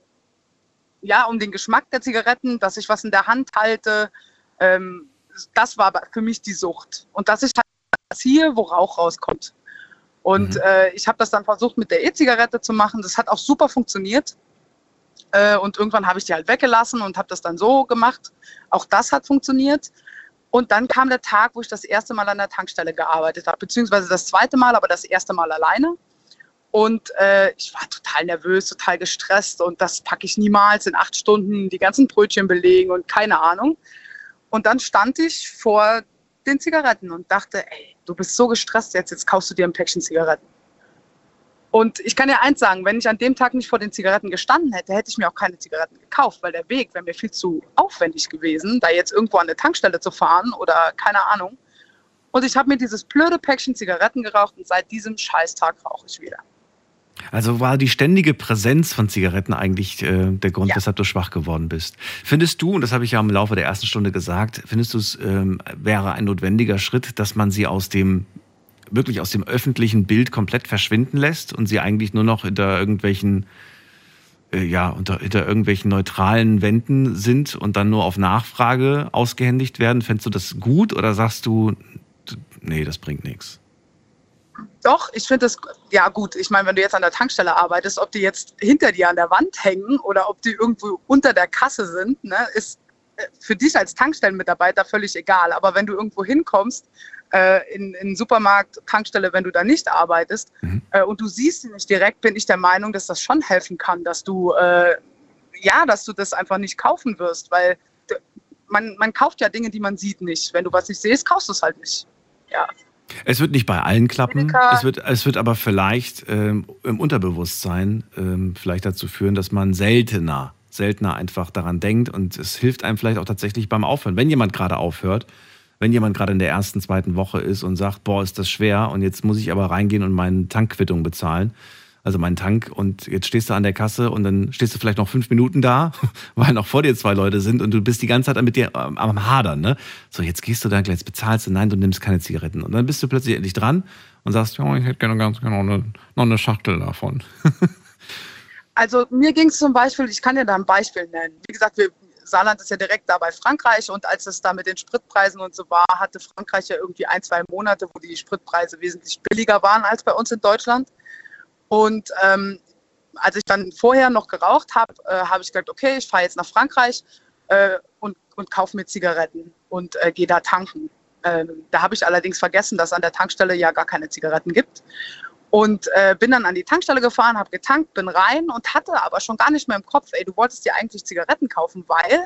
ja, um den Geschmack der Zigaretten, dass ich was in der Hand halte. Ähm, das war für mich die Sucht. Und dass ich halt ziehe, wo Rauch rauskommt. Und mhm. äh, ich habe das dann versucht mit der E-Zigarette zu machen. Das hat auch super funktioniert. Äh, und irgendwann habe ich die halt weggelassen und habe das dann so gemacht. Auch das hat funktioniert. Und dann kam der Tag, wo ich das erste Mal an der Tankstelle gearbeitet habe, beziehungsweise das zweite Mal, aber das erste Mal alleine. Und äh, ich war total nervös, total gestresst und das packe ich niemals in acht Stunden, die ganzen Brötchen belegen und keine Ahnung. Und dann stand ich vor den Zigaretten und dachte, ey, du bist so gestresst jetzt, jetzt kaufst du dir ein Päckchen Zigaretten. Und ich kann ja eins sagen, wenn ich an dem Tag nicht vor den Zigaretten gestanden hätte, hätte ich mir auch keine Zigaretten gekauft, weil der Weg wäre mir viel zu aufwendig gewesen, da jetzt irgendwo an eine Tankstelle zu fahren oder keine Ahnung. Und ich habe mir dieses blöde Päckchen Zigaretten geraucht und seit diesem Scheißtag rauche ich wieder. Also war die ständige Präsenz von Zigaretten eigentlich äh, der Grund, ja. weshalb du schwach geworden bist. Findest du, und das habe ich ja im Laufe der ersten Stunde gesagt, findest du es ähm, wäre ein notwendiger Schritt, dass man sie aus dem wirklich aus dem öffentlichen Bild komplett verschwinden lässt und sie eigentlich nur noch hinter irgendwelchen äh, ja, unter, hinter irgendwelchen neutralen Wänden sind und dann nur auf Nachfrage ausgehändigt werden. Fändest du das gut oder sagst du, nee, das bringt nichts? Doch, ich finde das, ja gut, ich meine, wenn du jetzt an der Tankstelle arbeitest, ob die jetzt hinter dir an der Wand hängen oder ob die irgendwo unter der Kasse sind, ne, ist äh, für dich als Tankstellenmitarbeiter völlig egal. Aber wenn du irgendwo hinkommst, äh, in, in Supermarkt, Tankstelle, wenn du da nicht arbeitest mhm. äh, und du siehst sie nicht direkt, bin ich der Meinung, dass das schon helfen kann, dass du, äh, ja, dass du das einfach nicht kaufen wirst, weil man, man kauft ja Dinge, die man sieht nicht. Wenn du was nicht siehst, kaufst du es halt nicht. Ja. Es wird nicht bei allen klappen. Es wird, es wird aber vielleicht ähm, im Unterbewusstsein ähm, vielleicht dazu führen, dass man seltener, seltener einfach daran denkt und es hilft einem vielleicht auch tatsächlich beim Aufhören. Wenn jemand gerade aufhört, wenn jemand gerade in der ersten, zweiten Woche ist und sagt, boah, ist das schwer und jetzt muss ich aber reingehen und meine Tankquittung bezahlen, also meinen Tank und jetzt stehst du an der Kasse und dann stehst du vielleicht noch fünf Minuten da, [laughs] weil noch vor dir zwei Leute sind und du bist die ganze Zeit mit dir am, am Hadern, ne? So, jetzt gehst du da, jetzt bezahlst du, nein, du nimmst keine Zigaretten. Und dann bist du plötzlich endlich dran und sagst, ja, ich hätte gerne ganz genau eine, noch eine Schachtel davon. [laughs] also mir ging es zum Beispiel, ich kann dir da ein Beispiel nennen. Wie gesagt, wir, Saarland ist ja direkt da bei Frankreich und als es da mit den Spritpreisen und so war, hatte Frankreich ja irgendwie ein, zwei Monate, wo die Spritpreise wesentlich billiger waren als bei uns in Deutschland. Und ähm, als ich dann vorher noch geraucht habe, äh, habe ich gesagt, okay, ich fahre jetzt nach Frankreich äh, und, und kaufe mir Zigaretten und äh, gehe da tanken. Ähm, da habe ich allerdings vergessen, dass an der Tankstelle ja gar keine Zigaretten gibt. Und äh, bin dann an die Tankstelle gefahren, habe getankt, bin rein und hatte aber schon gar nicht mehr im Kopf, ey, du wolltest dir eigentlich Zigaretten kaufen, weil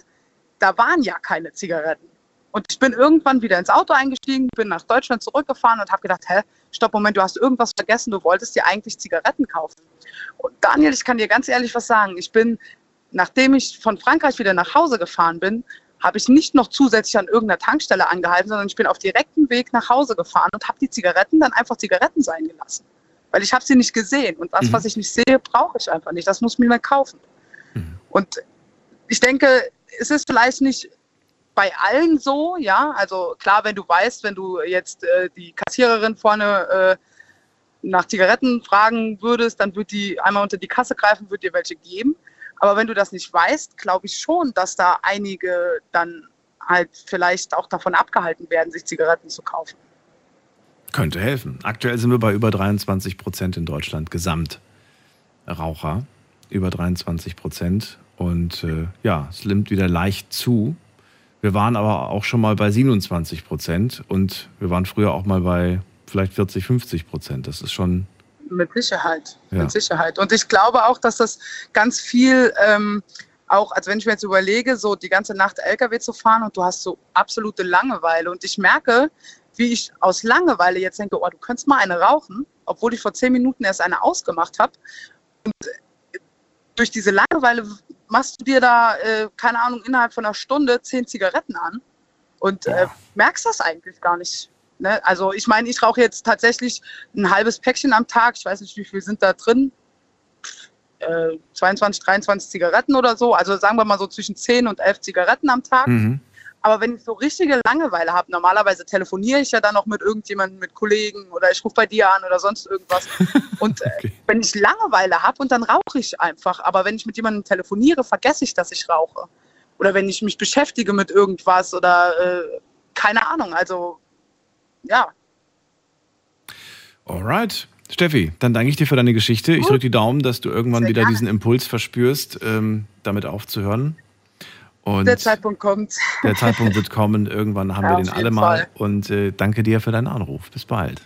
da waren ja keine Zigaretten. Und ich bin irgendwann wieder ins Auto eingestiegen, bin nach Deutschland zurückgefahren und habe gedacht, hä, stopp, Moment, du hast irgendwas vergessen, du wolltest dir eigentlich Zigaretten kaufen. Und Daniel, ich kann dir ganz ehrlich was sagen, ich bin, nachdem ich von Frankreich wieder nach Hause gefahren bin, habe ich nicht noch zusätzlich an irgendeiner Tankstelle angehalten, sondern ich bin auf direktem Weg nach Hause gefahren und habe die Zigaretten dann einfach Zigaretten sein gelassen. Weil ich habe sie nicht gesehen und das, mhm. was ich nicht sehe, brauche ich einfach nicht. Das muss mir mal kaufen. Mhm. Und ich denke, es ist vielleicht nicht bei allen so, ja. Also klar, wenn du weißt, wenn du jetzt äh, die Kassiererin vorne äh, nach Zigaretten fragen würdest, dann wird die einmal unter die Kasse greifen, wird dir welche geben. Aber wenn du das nicht weißt, glaube ich schon, dass da einige dann halt vielleicht auch davon abgehalten werden, sich Zigaretten zu kaufen. Könnte helfen. Aktuell sind wir bei über 23 Prozent in Deutschland Gesamtraucher. Über 23 Prozent. Und äh, ja, es nimmt wieder leicht zu. Wir waren aber auch schon mal bei 27 Prozent und wir waren früher auch mal bei vielleicht 40, 50 Prozent. Das ist schon. Mit Sicherheit, ja. mit Sicherheit. Und ich glaube auch, dass das ganz viel ähm, auch, also wenn ich mir jetzt überlege, so die ganze Nacht LKW zu fahren und du hast so absolute Langeweile und ich merke, wie ich aus Langeweile jetzt denke, oh, du könntest mal eine rauchen, obwohl ich vor zehn Minuten erst eine ausgemacht habe. Und durch diese Langeweile machst du dir da, äh, keine Ahnung, innerhalb von einer Stunde zehn Zigaretten an und äh, merkst das eigentlich gar nicht. Ne? Also ich meine, ich rauche jetzt tatsächlich ein halbes Päckchen am Tag. Ich weiß nicht, wie viel sind da drin. Äh, 22, 23 Zigaretten oder so. Also sagen wir mal so zwischen 10 und 11 Zigaretten am Tag. Mhm. Aber wenn ich so richtige Langeweile habe, normalerweise telefoniere ich ja dann noch mit irgendjemandem, mit Kollegen oder ich rufe bei dir an oder sonst irgendwas. [laughs] Und äh, okay. wenn ich Langeweile habe und dann rauche ich einfach. Aber wenn ich mit jemandem telefoniere, vergesse ich, dass ich rauche. Oder wenn ich mich beschäftige mit irgendwas oder äh, keine Ahnung. Also ja. Alright. Steffi, dann danke ich dir für deine Geschichte. Ich drücke die Daumen, dass du irgendwann Sehr wieder gerne. diesen Impuls verspürst, ähm, damit aufzuhören. Und der Zeitpunkt kommt. Der Zeitpunkt wird [laughs] kommen. Irgendwann haben ja, wir den alle mal. Fall. Und äh, danke dir für deinen Anruf. Bis bald.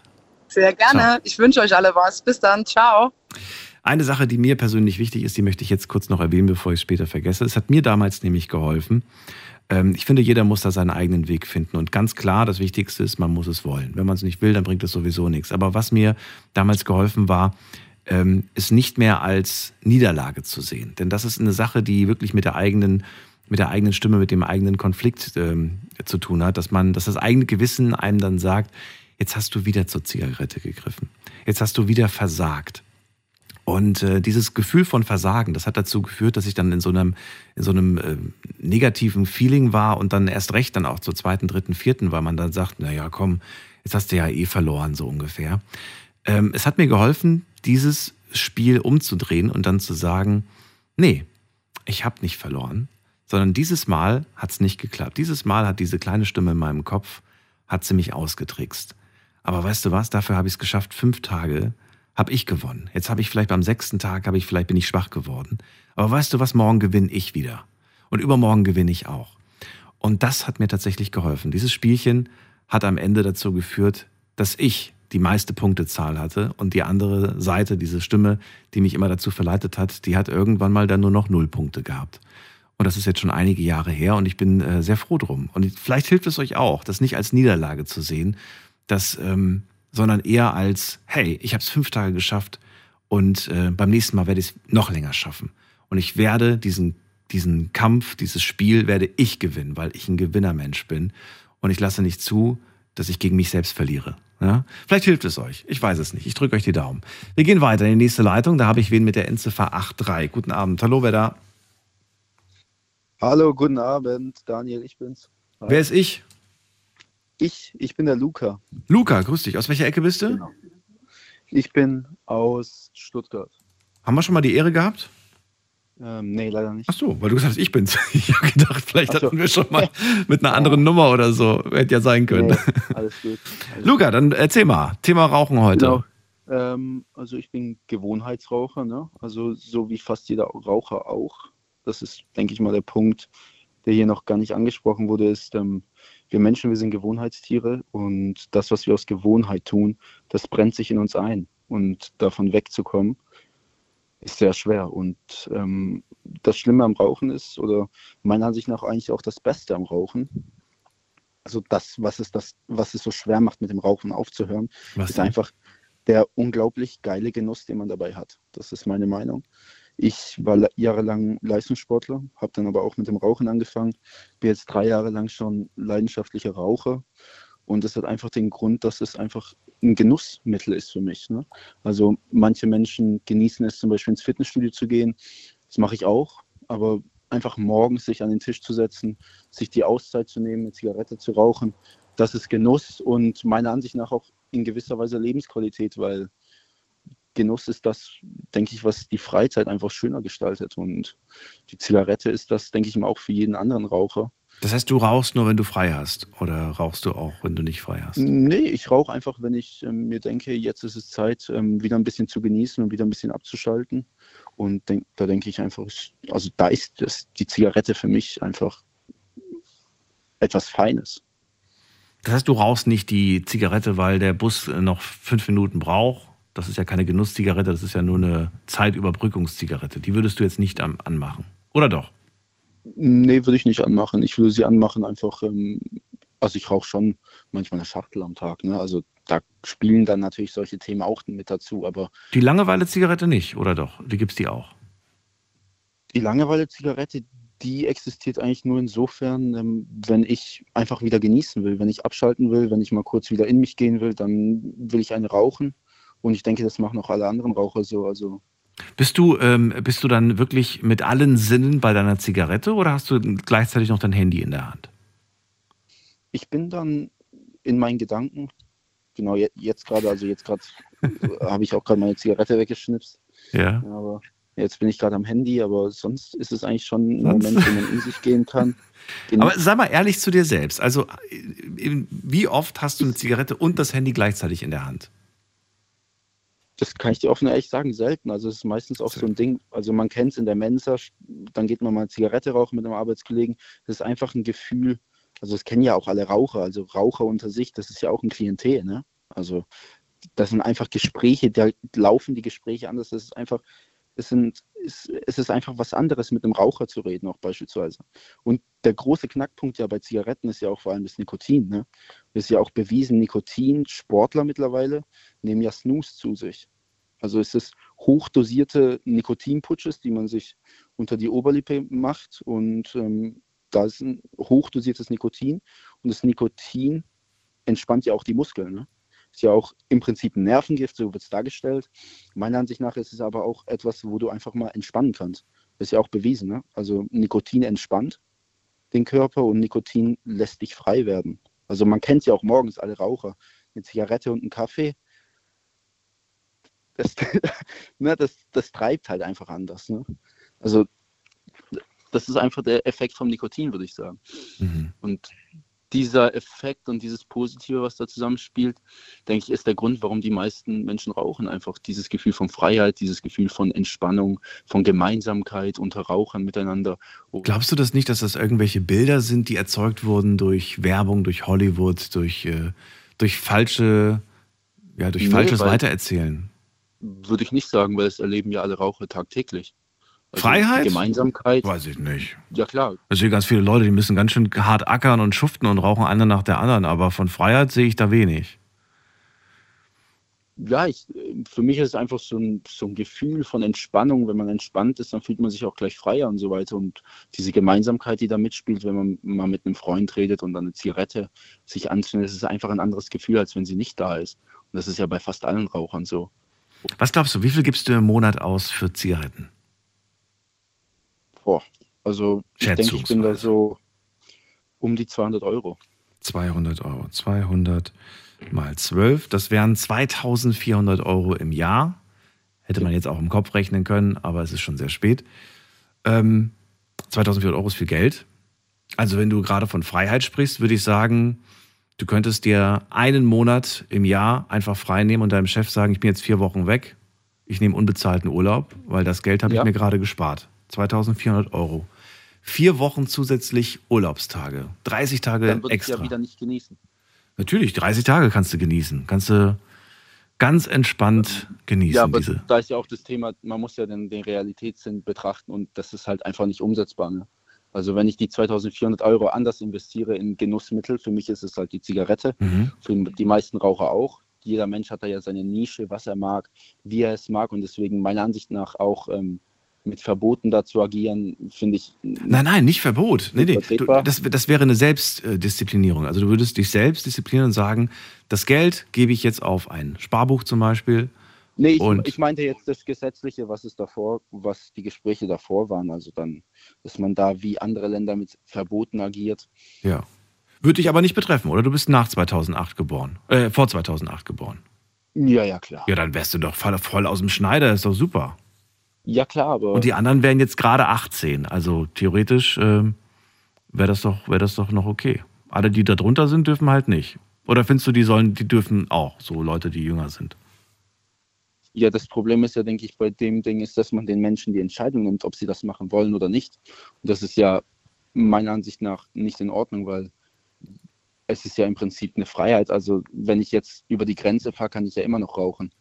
Sehr gerne. Ciao. Ich wünsche euch alle was. Bis dann. Ciao. Eine Sache, die mir persönlich wichtig ist, die möchte ich jetzt kurz noch erwähnen, bevor ich es später vergesse. Es hat mir damals nämlich geholfen. Ähm, ich finde, jeder muss da seinen eigenen Weg finden. Und ganz klar, das Wichtigste ist, man muss es wollen. Wenn man es nicht will, dann bringt es sowieso nichts. Aber was mir damals geholfen war, ähm, ist nicht mehr als Niederlage zu sehen. Denn das ist eine Sache, die wirklich mit der eigenen mit der eigenen Stimme, mit dem eigenen Konflikt ähm, zu tun hat, dass man, dass das eigene Gewissen einem dann sagt, jetzt hast du wieder zur Zigarette gegriffen, jetzt hast du wieder versagt. Und äh, dieses Gefühl von Versagen, das hat dazu geführt, dass ich dann in so einem, in so einem äh, negativen Feeling war und dann erst recht dann auch zur zweiten, dritten, vierten, weil man dann sagt, na ja, komm, jetzt hast du ja eh verloren, so ungefähr. Ähm, es hat mir geholfen, dieses Spiel umzudrehen und dann zu sagen, Nee, ich habe nicht verloren, sondern dieses Mal hat es nicht geklappt. Dieses Mal hat diese kleine Stimme in meinem Kopf, hat sie mich ausgetrickst. Aber weißt du was, dafür habe ich es geschafft, fünf Tage habe ich gewonnen. Jetzt habe ich vielleicht beim sechsten Tag, habe ich vielleicht bin ich schwach geworden. Aber weißt du was, morgen gewinne ich wieder. Und übermorgen gewinne ich auch. Und das hat mir tatsächlich geholfen. Dieses Spielchen hat am Ende dazu geführt, dass ich die meiste Punktezahl hatte und die andere Seite, diese Stimme, die mich immer dazu verleitet hat, die hat irgendwann mal dann nur noch null Punkte gehabt. Und das ist jetzt schon einige Jahre her und ich bin äh, sehr froh drum. Und vielleicht hilft es euch auch, das nicht als Niederlage zu sehen, das, ähm, sondern eher als, hey, ich habe es fünf Tage geschafft und äh, beim nächsten Mal werde ich es noch länger schaffen. Und ich werde diesen, diesen Kampf, dieses Spiel werde ich gewinnen, weil ich ein Gewinnermensch bin. Und ich lasse nicht zu, dass ich gegen mich selbst verliere. Ja? Vielleicht hilft es euch. Ich weiß es nicht. Ich drücke euch die Daumen. Wir gehen weiter in die nächste Leitung. Da habe ich wen mit der Endziffer 83. Guten Abend. Hallo, wer da? Hallo, guten Abend. Daniel, ich bin's. Hi. Wer ist ich? Ich, ich bin der Luca. Luca, grüß dich. Aus welcher Ecke bist du? Genau. Ich bin aus Stuttgart. Haben wir schon mal die Ehre gehabt? Ähm, nee, leider nicht. Ach so, weil du gesagt hast, ich bin's. [laughs] Ich habe gedacht, vielleicht so. hatten wir schon mal [laughs] mit einer anderen Nummer oder so. Hätte ja sein können. Nee, alles gut. Alles [laughs] Luca, dann erzähl mal. Thema Rauchen heute. Genau. Ähm, also ich bin Gewohnheitsraucher, ne? Also so wie fast jeder Raucher auch. Das ist, denke ich mal, der Punkt, der hier noch gar nicht angesprochen wurde, ist, ähm, wir Menschen, wir sind Gewohnheitstiere und das, was wir aus Gewohnheit tun, das brennt sich in uns ein. Und davon wegzukommen, ist sehr schwer. Und ähm, das Schlimme am Rauchen ist, oder meiner Ansicht nach eigentlich auch das Beste am Rauchen, also das, was es, das, was es so schwer macht, mit dem Rauchen aufzuhören, was ist denn? einfach der unglaublich geile Genuss, den man dabei hat. Das ist meine Meinung. Ich war jahrelang Leistungssportler, habe dann aber auch mit dem Rauchen angefangen, bin jetzt drei Jahre lang schon leidenschaftlicher Raucher und das hat einfach den Grund, dass es einfach ein Genussmittel ist für mich. Ne? Also manche Menschen genießen es zum Beispiel ins Fitnessstudio zu gehen. Das mache ich auch. Aber einfach morgens sich an den Tisch zu setzen, sich die Auszeit zu nehmen, eine Zigarette zu rauchen, das ist Genuss und meiner Ansicht nach auch in gewisser Weise Lebensqualität, weil Genuss ist das, denke ich, was die Freizeit einfach schöner gestaltet. Und die Zigarette ist das, denke ich mal, auch für jeden anderen Raucher das heißt, du rauchst nur, wenn du frei hast oder rauchst du auch, wenn du nicht frei hast? Nee, ich rauche einfach, wenn ich ähm, mir denke, jetzt ist es Zeit, ähm, wieder ein bisschen zu genießen und wieder ein bisschen abzuschalten. Und denk, da denke ich einfach, also da ist das, die Zigarette für mich einfach etwas Feines. Das heißt, du rauchst nicht die Zigarette, weil der Bus noch fünf Minuten braucht. Das ist ja keine Genusszigarette, das ist ja nur eine Zeitüberbrückungszigarette. Die würdest du jetzt nicht anmachen. Oder doch? Nee, würde ich nicht anmachen. Ich würde sie anmachen einfach, ähm, also ich rauche schon manchmal eine Schachtel am Tag. Ne? Also da spielen dann natürlich solche Themen auch mit dazu. Aber die Langeweile-Zigarette nicht, oder doch? Die gibt es die auch? Die Langeweile-Zigarette, die existiert eigentlich nur insofern, ähm, wenn ich einfach wieder genießen will, wenn ich abschalten will, wenn ich mal kurz wieder in mich gehen will, dann will ich eine rauchen. Und ich denke, das machen auch alle anderen Raucher so. Also bist du, ähm, bist du dann wirklich mit allen Sinnen bei deiner Zigarette oder hast du gleichzeitig noch dein Handy in der Hand? Ich bin dann in meinen Gedanken, genau jetzt gerade, also jetzt gerade habe ich auch gerade meine Zigarette weggeschnipst. Ja. Aber jetzt bin ich gerade am Handy, aber sonst ist es eigentlich schon ein Moment, wo man in sich gehen kann. [laughs] aber sei mal ehrlich zu dir selbst. Also, wie oft hast du eine Zigarette und das Handy gleichzeitig in der Hand? Das kann ich dir offen ehrlich sagen, selten. Also es ist meistens auch so ein Ding, also man kennt es in der Mensa, dann geht man mal eine Zigarette rauchen mit einem Arbeitskollegen. Das ist einfach ein Gefühl, also das kennen ja auch alle Raucher, also Raucher unter sich, das ist ja auch ein Klientel, ne? Also das sind einfach Gespräche, da laufen die Gespräche anders. Das ist einfach, es, sind, es, es ist einfach was anderes, mit einem Raucher zu reden, auch beispielsweise. Und der große Knackpunkt ja bei Zigaretten ist ja auch vor allem das Nikotin. Ne? Das ist ja auch bewiesen, Nikotin, Sportler mittlerweile nehmen ja Snooze zu sich. Also es ist hochdosierte Nikotinputsches, die man sich unter die Oberlippe macht und ähm, da ist ein hochdosiertes Nikotin und das Nikotin entspannt ja auch die Muskeln. Ne? Ist ja auch im Prinzip ein Nervengift, so wird es dargestellt. Meiner Ansicht nach ist es aber auch etwas, wo du einfach mal entspannen kannst. Ist ja auch bewiesen. Ne? Also Nikotin entspannt den Körper und Nikotin lässt dich frei werden. Also man kennt ja auch morgens alle Raucher. Eine Zigarette und einen Kaffee. Das, [laughs] ne, das, das treibt halt einfach anders. Ne? Also das ist einfach der Effekt vom Nikotin, würde ich sagen. Mhm. Und dieser Effekt und dieses Positive, was da zusammenspielt, denke ich, ist der Grund, warum die meisten Menschen rauchen. Einfach dieses Gefühl von Freiheit, dieses Gefühl von Entspannung, von Gemeinsamkeit unter Rauchern miteinander. Glaubst du das nicht, dass das irgendwelche Bilder sind, die erzeugt wurden durch Werbung, durch Hollywood, durch, äh, durch falsche, ja, durch nee, falsches Weitererzählen? Würde ich nicht sagen, weil es erleben ja alle Raucher tagtäglich. Also Freiheit? Gemeinsamkeit. Weiß ich nicht. Ja, klar. Also ganz viele Leute, die müssen ganz schön hart ackern und schuften und rauchen eine nach der anderen, aber von Freiheit sehe ich da wenig. Ja, ich, für mich ist es einfach so ein, so ein Gefühl von Entspannung. Wenn man entspannt ist, dann fühlt man sich auch gleich freier und so weiter. Und diese Gemeinsamkeit, die da mitspielt, wenn man mal mit einem Freund redet und dann eine Zigarette sich anzündet, das ist einfach ein anderes Gefühl, als wenn sie nicht da ist. Und das ist ja bei fast allen Rauchern so. Was glaubst du, wie viel gibst du im Monat aus für Zigaretten? Boah, also ich denke, ich bin da so um die 200 Euro. 200 Euro. 200 mal 12, das wären 2400 Euro im Jahr. Hätte man jetzt auch im Kopf rechnen können, aber es ist schon sehr spät. Ähm, 2400 Euro ist viel Geld. Also wenn du gerade von Freiheit sprichst, würde ich sagen, du könntest dir einen Monat im Jahr einfach frei nehmen und deinem Chef sagen, ich bin jetzt vier Wochen weg, ich nehme unbezahlten Urlaub, weil das Geld habe ja. ich mir gerade gespart. 2400 Euro. Vier Wochen zusätzlich Urlaubstage. 30 Tage Dann extra. ja wieder nicht genießen. Natürlich, 30 Tage kannst du genießen. Kannst du ganz entspannt genießen. Ja, aber diese. da ist ja auch das Thema, man muss ja den, den Realitätssinn betrachten und das ist halt einfach nicht umsetzbar. Ne? Also wenn ich die 2400 Euro anders investiere in Genussmittel, für mich ist es halt die Zigarette, mhm. für die meisten Raucher auch. Jeder Mensch hat da ja seine Nische, was er mag, wie er es mag und deswegen meiner Ansicht nach auch ähm, mit Verboten dazu agieren, finde ich. Nein, nein, nicht Verbot. Nee, nee. Du, das, das wäre eine Selbstdisziplinierung. Also du würdest dich selbst disziplinieren und sagen, das Geld gebe ich jetzt auf ein Sparbuch zum Beispiel. Nee, ich, und ich meinte jetzt das Gesetzliche, was es davor, was die Gespräche davor waren. Also dann, dass man da wie andere Länder mit Verboten agiert. Ja. Würde dich aber nicht betreffen, oder? Du bist nach 2008 geboren. Äh, vor 2008 geboren. Ja, ja, klar. Ja, dann wärst du doch voll, voll aus dem Schneider, ist doch super. Ja, klar, aber. Und die anderen wären jetzt gerade 18. Also theoretisch äh, wäre das, doch, wär das doch noch okay. Alle, die da drunter sind, dürfen halt nicht. Oder findest du, die sollen, die dürfen auch, so Leute, die jünger sind? Ja, das Problem ist ja, denke ich, bei dem Ding ist, dass man den Menschen die Entscheidung nimmt, ob sie das machen wollen oder nicht. Und das ist ja meiner Ansicht nach nicht in Ordnung, weil es ist ja im Prinzip eine Freiheit. Also wenn ich jetzt über die Grenze fahre, kann ich ja immer noch rauchen.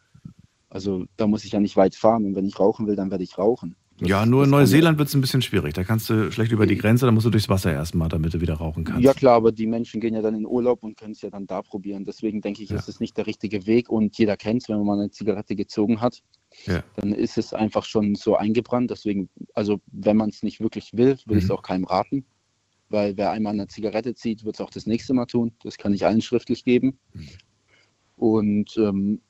Also da muss ich ja nicht weit fahren und wenn ich rauchen will, dann werde ich rauchen. Das, ja, nur in Neuseeland wird es ein bisschen schwierig. Da kannst du schlecht über die Grenze, da musst du durchs Wasser erstmal, damit du wieder rauchen kannst. Ja klar, aber die Menschen gehen ja dann in Urlaub und können es ja dann da probieren. Deswegen denke ich, ja. ist es nicht der richtige Weg und jeder kennt es, wenn man mal eine Zigarette gezogen hat. Ja. Dann ist es einfach schon so eingebrannt. Deswegen, also wenn man es nicht wirklich will, will mhm. ich es auch keinem raten. Weil wer einmal eine Zigarette zieht, wird es auch das nächste Mal tun. Das kann ich allen schriftlich geben. Mhm. Und ähm,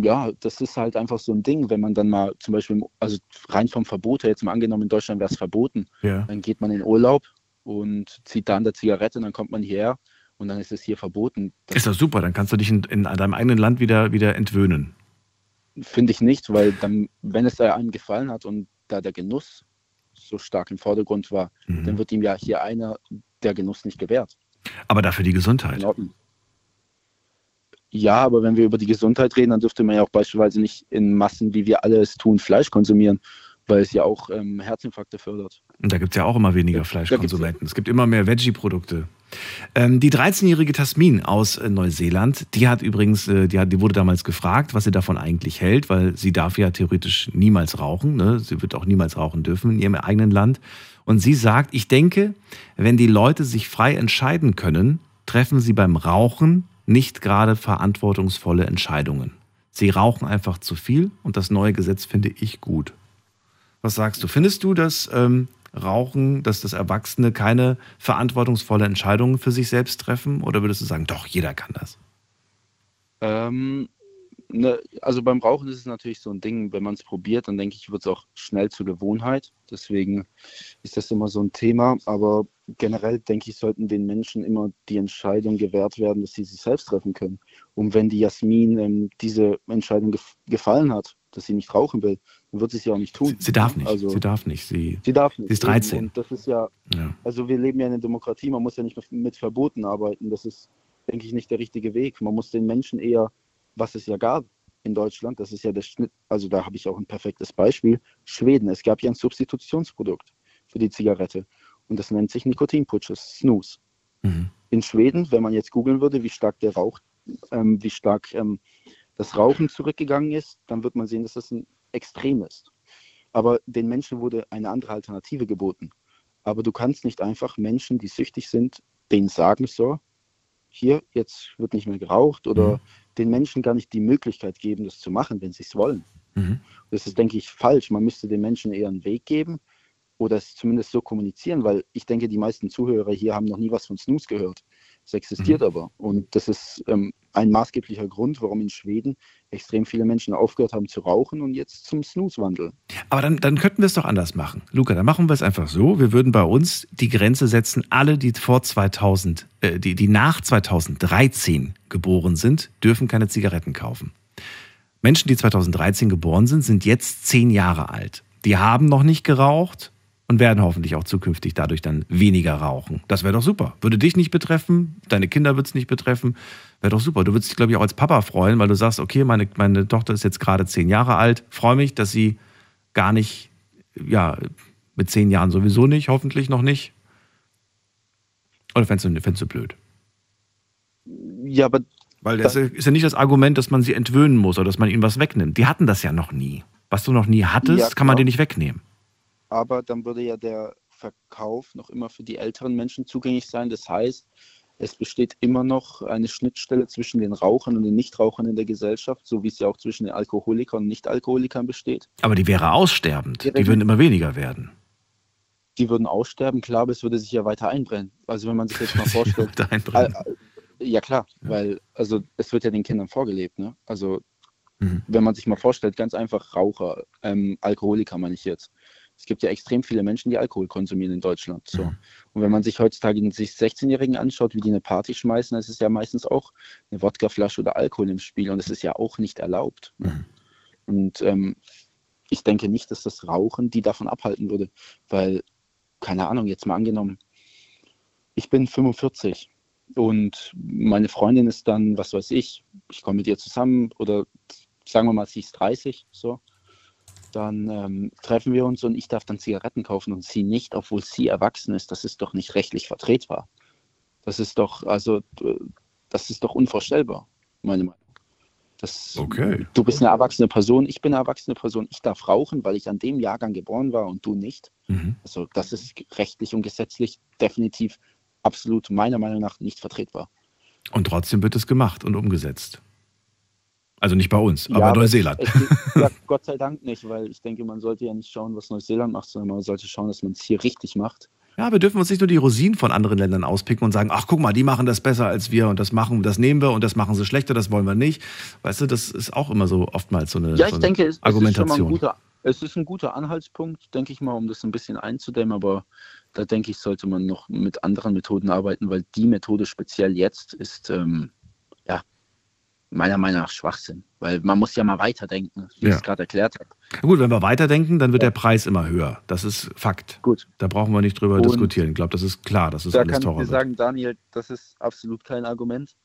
ja, das ist halt einfach so ein Ding, wenn man dann mal zum Beispiel, also rein vom Verbot her, jetzt mal angenommen, in Deutschland wäre es verboten, ja. dann geht man in Urlaub und zieht da an der Zigarette, dann kommt man hierher und dann ist es hier verboten. Das ist doch super, dann kannst du dich in, in deinem eigenen Land wieder, wieder entwöhnen. Finde ich nicht, weil dann, wenn es einem gefallen hat und da der Genuss so stark im Vordergrund war, mhm. dann wird ihm ja hier einer der Genuss nicht gewährt. Aber dafür die Gesundheit. In Ordnung. Ja, aber wenn wir über die Gesundheit reden, dann dürfte man ja auch beispielsweise nicht in Massen, wie wir alle es tun, Fleisch konsumieren, weil es ja auch ähm, Herzinfarkte fördert. Und da gibt es ja auch immer weniger Fleischkonsumenten. Es gibt immer mehr Veggie-Produkte. Ähm, die 13-jährige Tasmin aus äh, Neuseeland, die hat übrigens, äh, die, hat, die wurde damals gefragt, was sie davon eigentlich hält, weil sie darf ja theoretisch niemals rauchen. Ne? Sie wird auch niemals rauchen dürfen in ihrem eigenen Land. Und sie sagt, ich denke, wenn die Leute sich frei entscheiden können, treffen sie beim Rauchen nicht gerade verantwortungsvolle Entscheidungen. Sie rauchen einfach zu viel und das neue Gesetz finde ich gut. Was sagst du? Findest du, dass ähm, Rauchen, dass das Erwachsene keine verantwortungsvolle Entscheidungen für sich selbst treffen? Oder würdest du sagen, doch, jeder kann das? Ähm, ne, also beim Rauchen ist es natürlich so ein Ding, wenn man es probiert, dann denke ich, wird es auch schnell zur Gewohnheit. Deswegen ist das immer so ein Thema. Aber generell denke ich, sollten den Menschen immer die Entscheidung gewährt werden, dass sie sich selbst treffen können. Und wenn die Jasmin ähm, diese Entscheidung gef gefallen hat dass sie nicht rauchen will, dann wird sie es ja auch nicht tun. Sie, sie darf nicht. Also, sie darf nicht. Sie, sie darf nicht. Sie ist 13. Und das ist ja, ja, also wir leben ja in einer Demokratie, man muss ja nicht mit Verboten arbeiten. Das ist, denke ich, nicht der richtige Weg. Man muss den Menschen eher, was es ja gab in Deutschland, das ist ja der Schnitt, also da habe ich auch ein perfektes Beispiel, Schweden. Es gab ja ein Substitutionsprodukt für die Zigarette und das nennt sich Nikotinputsches, Snooze. Mhm. In Schweden, wenn man jetzt googeln würde, wie stark der Rauch, ähm, wie stark ähm, das Rauchen zurückgegangen ist, dann wird man sehen, dass das ein Extrem ist. Aber den Menschen wurde eine andere Alternative geboten. Aber du kannst nicht einfach Menschen, die süchtig sind, denen sagen, so, hier, jetzt wird nicht mehr geraucht oder mhm. den Menschen gar nicht die Möglichkeit geben, das zu machen, wenn sie es wollen. Mhm. Das ist, denke ich, falsch. Man müsste den Menschen eher einen Weg geben, oder es zumindest so kommunizieren, weil ich denke, die meisten Zuhörer hier haben noch nie was von Snooze gehört. Es existiert mhm. aber. Und das ist ähm, ein maßgeblicher Grund, warum in Schweden extrem viele Menschen aufgehört haben zu rauchen und jetzt zum Snooze wandeln. Aber dann, dann könnten wir es doch anders machen. Luca, dann machen wir es einfach so. Wir würden bei uns die Grenze setzen, alle, die vor 2000, äh, die, die nach 2013 geboren sind, dürfen keine Zigaretten kaufen. Menschen, die 2013 geboren sind, sind jetzt zehn Jahre alt. Die haben noch nicht geraucht, und werden hoffentlich auch zukünftig dadurch dann weniger rauchen. Das wäre doch super. Würde dich nicht betreffen, deine Kinder würde es nicht betreffen. Wäre doch super. Du würdest dich, glaube ich, auch als Papa freuen, weil du sagst, okay, meine, meine Tochter ist jetzt gerade zehn Jahre alt. Freue mich, dass sie gar nicht, ja, mit zehn Jahren sowieso nicht, hoffentlich noch nicht. Oder fändest du, fändest du blöd? Ja, aber. Weil das ist ja nicht das Argument, dass man sie entwöhnen muss oder dass man ihnen was wegnimmt. Die hatten das ja noch nie. Was du noch nie hattest, ja, kann man dir nicht wegnehmen aber dann würde ja der Verkauf noch immer für die älteren Menschen zugänglich sein. Das heißt, es besteht immer noch eine Schnittstelle zwischen den Rauchern und den Nichtrauchern in der Gesellschaft, so wie es ja auch zwischen den Alkoholikern und Nichtalkoholikern besteht. Aber die wäre aussterbend. Die, die würden immer weniger werden. Die würden aussterben, klar, aber es würde sich ja weiter einbrennen. Also wenn man sich jetzt [laughs] mal vorstellt. ja klar, ja. weil also es wird ja den Kindern vorgelebt. Ne? Also mhm. wenn man sich mal vorstellt, ganz einfach Raucher, ähm, Alkoholiker meine ich jetzt es gibt ja extrem viele Menschen, die Alkohol konsumieren in Deutschland. So. Mhm. Und wenn man sich heutzutage sich 16-Jährigen anschaut, wie die eine Party schmeißen, dann ist es ja meistens auch eine Wodkaflasche oder Alkohol im Spiel und das ist ja auch nicht erlaubt. Mhm. Und ähm, ich denke nicht, dass das Rauchen die davon abhalten würde, weil, keine Ahnung, jetzt mal angenommen, ich bin 45 und meine Freundin ist dann, was weiß ich, ich komme mit ihr zusammen oder sagen wir mal, sie ist 30, so dann ähm, treffen wir uns und ich darf dann Zigaretten kaufen und sie nicht, obwohl sie erwachsen ist. Das ist doch nicht rechtlich vertretbar. Das ist doch, also, das ist doch unvorstellbar, meine Meinung. Das, okay. Du bist eine erwachsene Person, ich bin eine erwachsene Person, ich darf rauchen, weil ich an dem Jahrgang geboren war und du nicht. Mhm. Also das ist rechtlich und gesetzlich definitiv absolut meiner Meinung nach nicht vertretbar. Und trotzdem wird es gemacht und umgesetzt. Also nicht bei uns, aber ja, Neuseeland. [laughs] ja, Gott sei Dank nicht, weil ich denke, man sollte ja nicht schauen, was Neuseeland macht, sondern man sollte schauen, dass man es hier richtig macht. Ja, wir dürfen uns nicht nur die Rosinen von anderen Ländern auspicken und sagen, ach guck mal, die machen das besser als wir und das machen, das nehmen wir und das machen sie schlechter, das wollen wir nicht. Weißt du, das ist auch immer so oftmals so eine, ja, ich so denke, es, Argumentation. Es ist, guter, es ist ein guter Anhaltspunkt, denke ich mal, um das ein bisschen einzudämmen, aber da denke ich, sollte man noch mit anderen Methoden arbeiten, weil die Methode speziell jetzt ist ähm, meiner Meinung nach Schwachsinn. Weil man muss ja mal weiterdenken, wie ja. ich es gerade erklärt habe. Gut, wenn wir weiterdenken, dann wird der Preis immer höher. Das ist Fakt. Gut. Da brauchen wir nicht drüber Und diskutieren. Ich glaube, das ist klar, dass es da alles teurer. Da kann ich dir sagen, Daniel, das ist absolut kein Argument.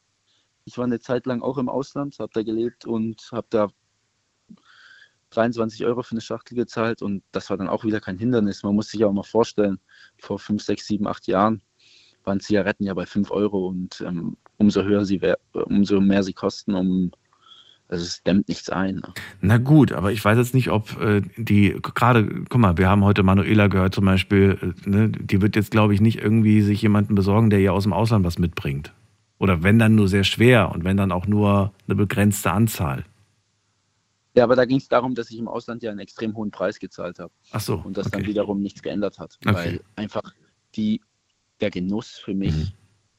Ich war eine Zeit lang auch im Ausland, habe da gelebt und habe da 23 Euro für eine Schachtel gezahlt und das war dann auch wieder kein Hindernis. Man muss sich auch mal vorstellen, vor 5, 6, 7, 8 Jahren waren Zigaretten ja bei 5 Euro und ähm, umso höher sie umso mehr sie kosten, um also es dämmt nichts ein. Ne? Na gut, aber ich weiß jetzt nicht, ob äh, die, gerade, guck mal, wir haben heute Manuela gehört zum Beispiel, äh, ne, die wird jetzt, glaube ich, nicht irgendwie sich jemanden besorgen, der ihr aus dem Ausland was mitbringt. Oder wenn dann nur sehr schwer und wenn dann auch nur eine begrenzte Anzahl. Ja, aber da ging es darum, dass ich im Ausland ja einen extrem hohen Preis gezahlt habe. Ach so. Und das okay. dann wiederum nichts geändert hat. Okay. Weil einfach die der Genuss für mich mhm.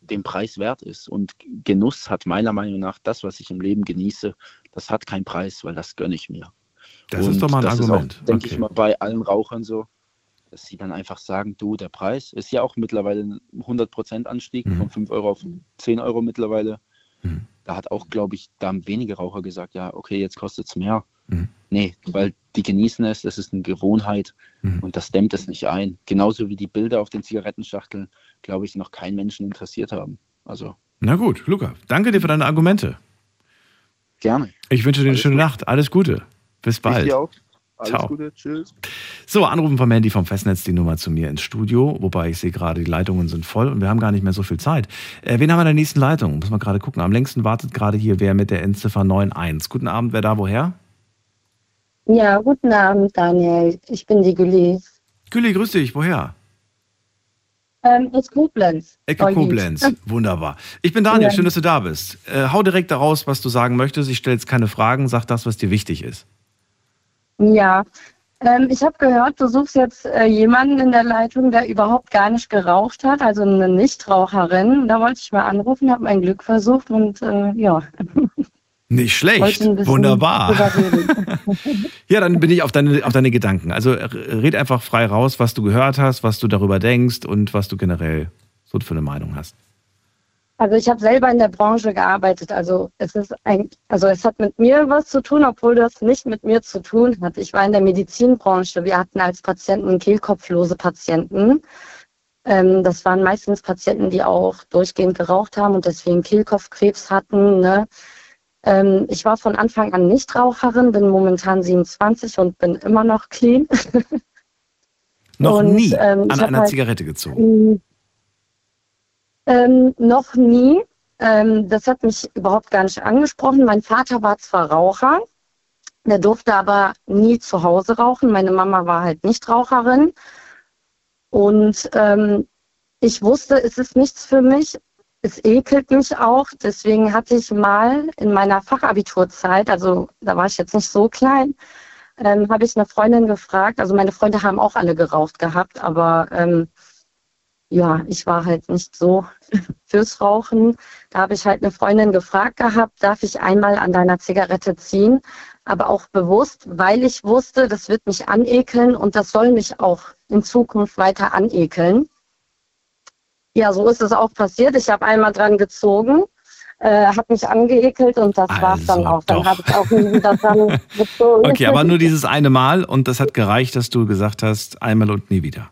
den Preis wert ist. Und Genuss hat meiner Meinung nach das, was ich im Leben genieße, das hat keinen Preis, weil das gönne ich mir. Das und ist doch mal ein das Argument. Denke okay. ich mal bei allen Rauchern so, dass sie dann einfach sagen, du, der Preis ist ja auch mittlerweile ein 100% Anstieg mhm. von 5 Euro auf 10 Euro mittlerweile. Mhm. Da hat auch, glaube ich, da haben wenige Raucher gesagt, ja, okay, jetzt kostet es mehr. Mhm. Nee, weil die genießen es, das ist eine Gewohnheit mhm. und das dämmt es nicht ein. Genauso wie die Bilder auf den Zigarettenschachteln, glaube ich, noch keinen Menschen interessiert haben. Also. Na gut, Luca, danke dir für deine Argumente. Gerne. Ich wünsche dir eine schöne gut. Nacht. Alles Gute. Bis bald. Ich dir auch. Alles Ciao. Gute. Tschüss. So, anrufen vom Handy vom Festnetz die Nummer zu mir ins Studio, wobei ich sehe gerade, die Leitungen sind voll und wir haben gar nicht mehr so viel Zeit. Äh, wen haben wir in der nächsten Leitung? Muss man gerade gucken. Am längsten wartet gerade hier wer mit der Endziffer 91. Guten Abend, wer da woher? Ja, guten Abend, Daniel. Ich bin die Gülli. Gülli, grüß dich. Woher? Ähm, aus Koblenz. Ecke Koblenz. [laughs] Wunderbar. Ich bin Daniel. Schön, dass du da bist. Äh, hau direkt daraus, was du sagen möchtest. Ich stelle jetzt keine Fragen. Sag das, was dir wichtig ist. Ja. Ähm, ich habe gehört, du suchst jetzt äh, jemanden in der Leitung, der überhaupt gar nicht geraucht hat, also eine Nichtraucherin. Da wollte ich mal anrufen, habe mein Glück versucht und äh, ja. [laughs] Nicht schlecht. Wunderbar. [laughs] ja, dann bin ich auf deine, auf deine Gedanken. Also red einfach frei raus, was du gehört hast, was du darüber denkst und was du generell so für eine Meinung hast. Also ich habe selber in der Branche gearbeitet. Also es ist ein, also es hat mit mir was zu tun, obwohl das nicht mit mir zu tun hat. Ich war in der Medizinbranche. Wir hatten als Patienten kehlkopflose Patienten. Ähm, das waren meistens Patienten, die auch durchgehend geraucht haben und deswegen Kehlkopfkrebs hatten. Ne? Ähm, ich war von Anfang an Nichtraucherin, bin momentan 27 und bin immer noch clean. [laughs] noch und, nie ähm, an einer halt, Zigarette gezogen? Ähm, noch nie. Ähm, das hat mich überhaupt gar nicht angesprochen. Mein Vater war zwar Raucher, der durfte aber nie zu Hause rauchen. Meine Mama war halt Nichtraucherin. Und ähm, ich wusste, es ist nichts für mich es ekelt mich auch. Deswegen hatte ich mal in meiner Fachabiturzeit, also da war ich jetzt nicht so klein, ähm, habe ich eine Freundin gefragt. Also meine Freunde haben auch alle geraucht gehabt, aber ähm, ja, ich war halt nicht so [laughs] fürs Rauchen. Da habe ich halt eine Freundin gefragt gehabt, darf ich einmal an deiner Zigarette ziehen? Aber auch bewusst, weil ich wusste, das wird mich anekeln und das soll mich auch in Zukunft weiter anekeln. Ja, so ist es auch passiert. Ich habe einmal dran gezogen, äh, hat mich angeekelt und das also war es dann auch. Dann habe ich auch nie wieder dran [laughs] gezogen. Okay, aber nur dieses eine Mal und das hat gereicht, dass du gesagt hast, einmal und nie wieder.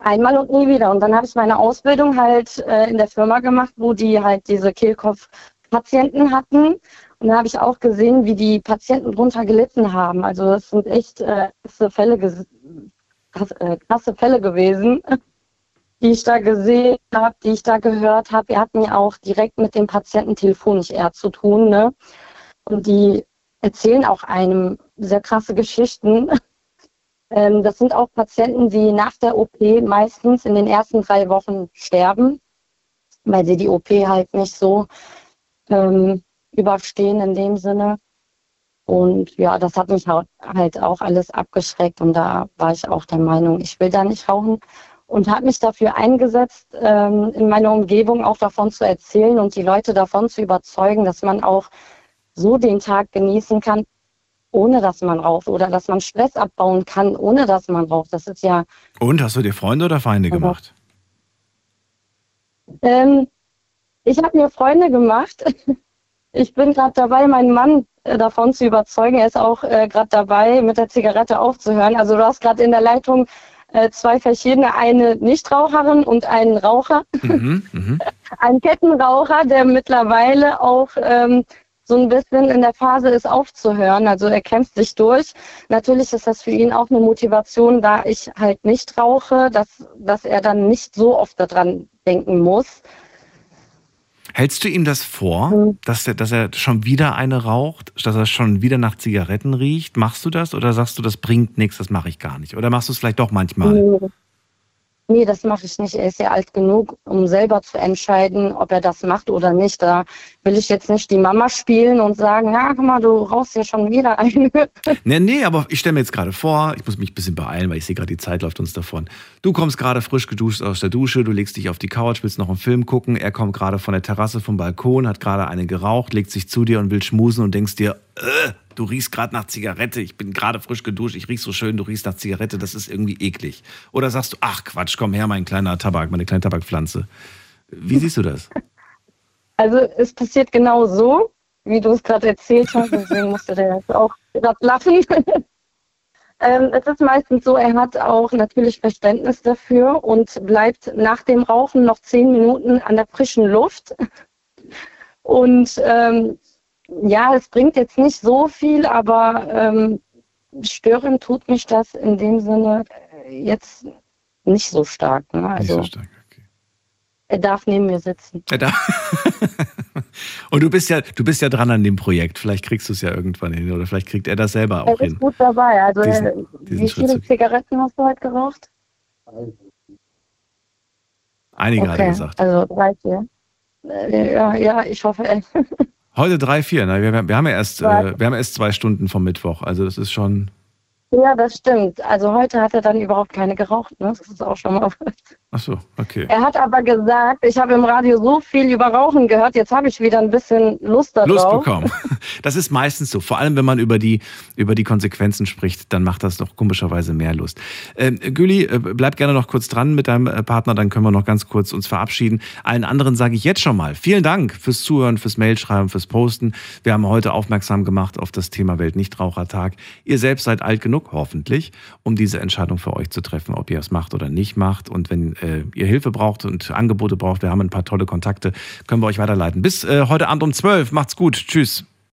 Einmal und nie wieder. Und dann habe ich meine Ausbildung halt äh, in der Firma gemacht, wo die halt diese Kehlkopf-Patienten hatten. Und da habe ich auch gesehen, wie die Patienten drunter gelitten haben. Also das sind echt äh, krasse Fälle, äh, krasse Fälle gewesen die ich da gesehen habe, die ich da gehört habe. Wir hatten ja auch direkt mit dem Patienten telefonisch eher zu tun. Ne? Und die erzählen auch einem sehr krasse Geschichten. [laughs] Ähm, das sind auch Patienten, die nach der OP meistens in den ersten drei Wochen sterben, weil sie die OP halt nicht so ähm, überstehen in dem Sinne. Und ja, das hat mich halt auch alles abgeschreckt und da war ich auch der Meinung, ich will da nicht rauchen und habe mich dafür eingesetzt, ähm, in meiner Umgebung auch davon zu erzählen und die Leute davon zu überzeugen, dass man auch so den Tag genießen kann, ohne dass man raucht oder dass man Stress abbauen kann, ohne dass man raucht. Das ist ja. Und hast du dir Freunde oder Feinde also, gemacht? Ähm, ich habe mir Freunde gemacht. [laughs] Ich bin gerade dabei, meinen Mann äh, davon zu überzeugen. Er ist auch äh, gerade dabei, mit der Zigarette aufzuhören. Also du hast gerade in der Leitung äh, zwei verschiedene, eine Nichtraucherin und einen Raucher. Mhm, [laughs] mh. Ein Kettenraucher, der mittlerweile auch ähm, so ein bisschen in der Phase ist, aufzuhören. Also er kämpft sich durch. Natürlich ist das für ihn auch eine Motivation, da ich halt nicht rauche, dass, dass er dann nicht so oft daran denken muss. Hältst du ihm das vor, mhm. dass, er, dass er schon wieder eine raucht, dass er schon wieder nach Zigaretten riecht? Machst du das oder sagst du, das bringt nichts, das mache ich gar nicht? Oder machst du es vielleicht doch manchmal? Nee, das mache ich nicht. Er ist ja alt genug, um selber zu entscheiden, ob er das macht oder nicht. Da will ich jetzt nicht die Mama spielen und sagen, ja, guck mal, du rauchst ja schon wieder ein. [laughs] nee, nee, aber ich stelle mir jetzt gerade vor, ich muss mich ein bisschen beeilen, weil ich sehe gerade, die Zeit läuft uns davon. Du kommst gerade frisch geduscht aus der Dusche, du legst dich auf die Couch, willst noch einen Film gucken. Er kommt gerade von der Terrasse vom Balkon, hat gerade eine geraucht, legt sich zu dir und will schmusen und denkst dir, äh, du riechst gerade nach Zigarette, ich bin gerade frisch geduscht, ich riech so schön, du riechst nach Zigarette, das ist irgendwie eklig. Oder sagst du, ach Quatsch, komm her, mein kleiner Tabak, meine kleine Tabakpflanze. Wie siehst du das? Also es passiert genau so. wie du es gerade erzählt hast. Deswegen musste der jetzt auch gerade lachen. [laughs] ähm, es ist meistens so, er hat auch natürlich Verständnis dafür und bleibt nach dem Rauchen noch zehn Minuten an der frischen Luft. Und ähm, ja, es bringt jetzt nicht so viel, aber ähm, stören tut mich das in dem Sinne äh, jetzt nicht so stark. Ne? Also, nicht so stark, okay. Er darf neben mir sitzen. Er darf. [laughs] Und du bist ja, du bist ja dran an dem Projekt. Vielleicht kriegst du es ja irgendwann hin oder vielleicht kriegt er das selber auch hin. Er ist gut dabei. Also diesen, äh, diesen wie viele Zigaretten hast du heute geraucht? Einige okay. hat er gesagt. Also drei, vier. Äh, ja, ja, ich hoffe. [laughs] Heute drei, vier. Ne? Wir, wir, haben ja erst, äh, wir haben erst zwei Stunden vom Mittwoch. Also das ist schon. Ja, das stimmt. Also heute hat er dann überhaupt keine geraucht. Ne? Das ist auch schon mal was. Ach so, okay. Er hat aber gesagt, ich habe im Radio so viel über Rauchen gehört, jetzt habe ich wieder ein bisschen Lust darauf. Lust bekommen. [laughs] Das ist meistens so. Vor allem, wenn man über die, über die Konsequenzen spricht, dann macht das doch komischerweise mehr Lust. Ähm, Güli, äh, bleib gerne noch kurz dran mit deinem äh, Partner, dann können wir noch ganz kurz uns verabschieden. Allen anderen sage ich jetzt schon mal vielen Dank fürs Zuhören, fürs Mailschreiben, fürs Posten. Wir haben heute aufmerksam gemacht auf das Thema Weltnichtrauchertag. Ihr selbst seid alt genug, hoffentlich, um diese Entscheidung für euch zu treffen, ob ihr es macht oder nicht macht. Und wenn äh, ihr Hilfe braucht und Angebote braucht, wir haben ein paar tolle Kontakte, können wir euch weiterleiten. Bis äh, heute Abend um 12. Macht's gut. Tschüss.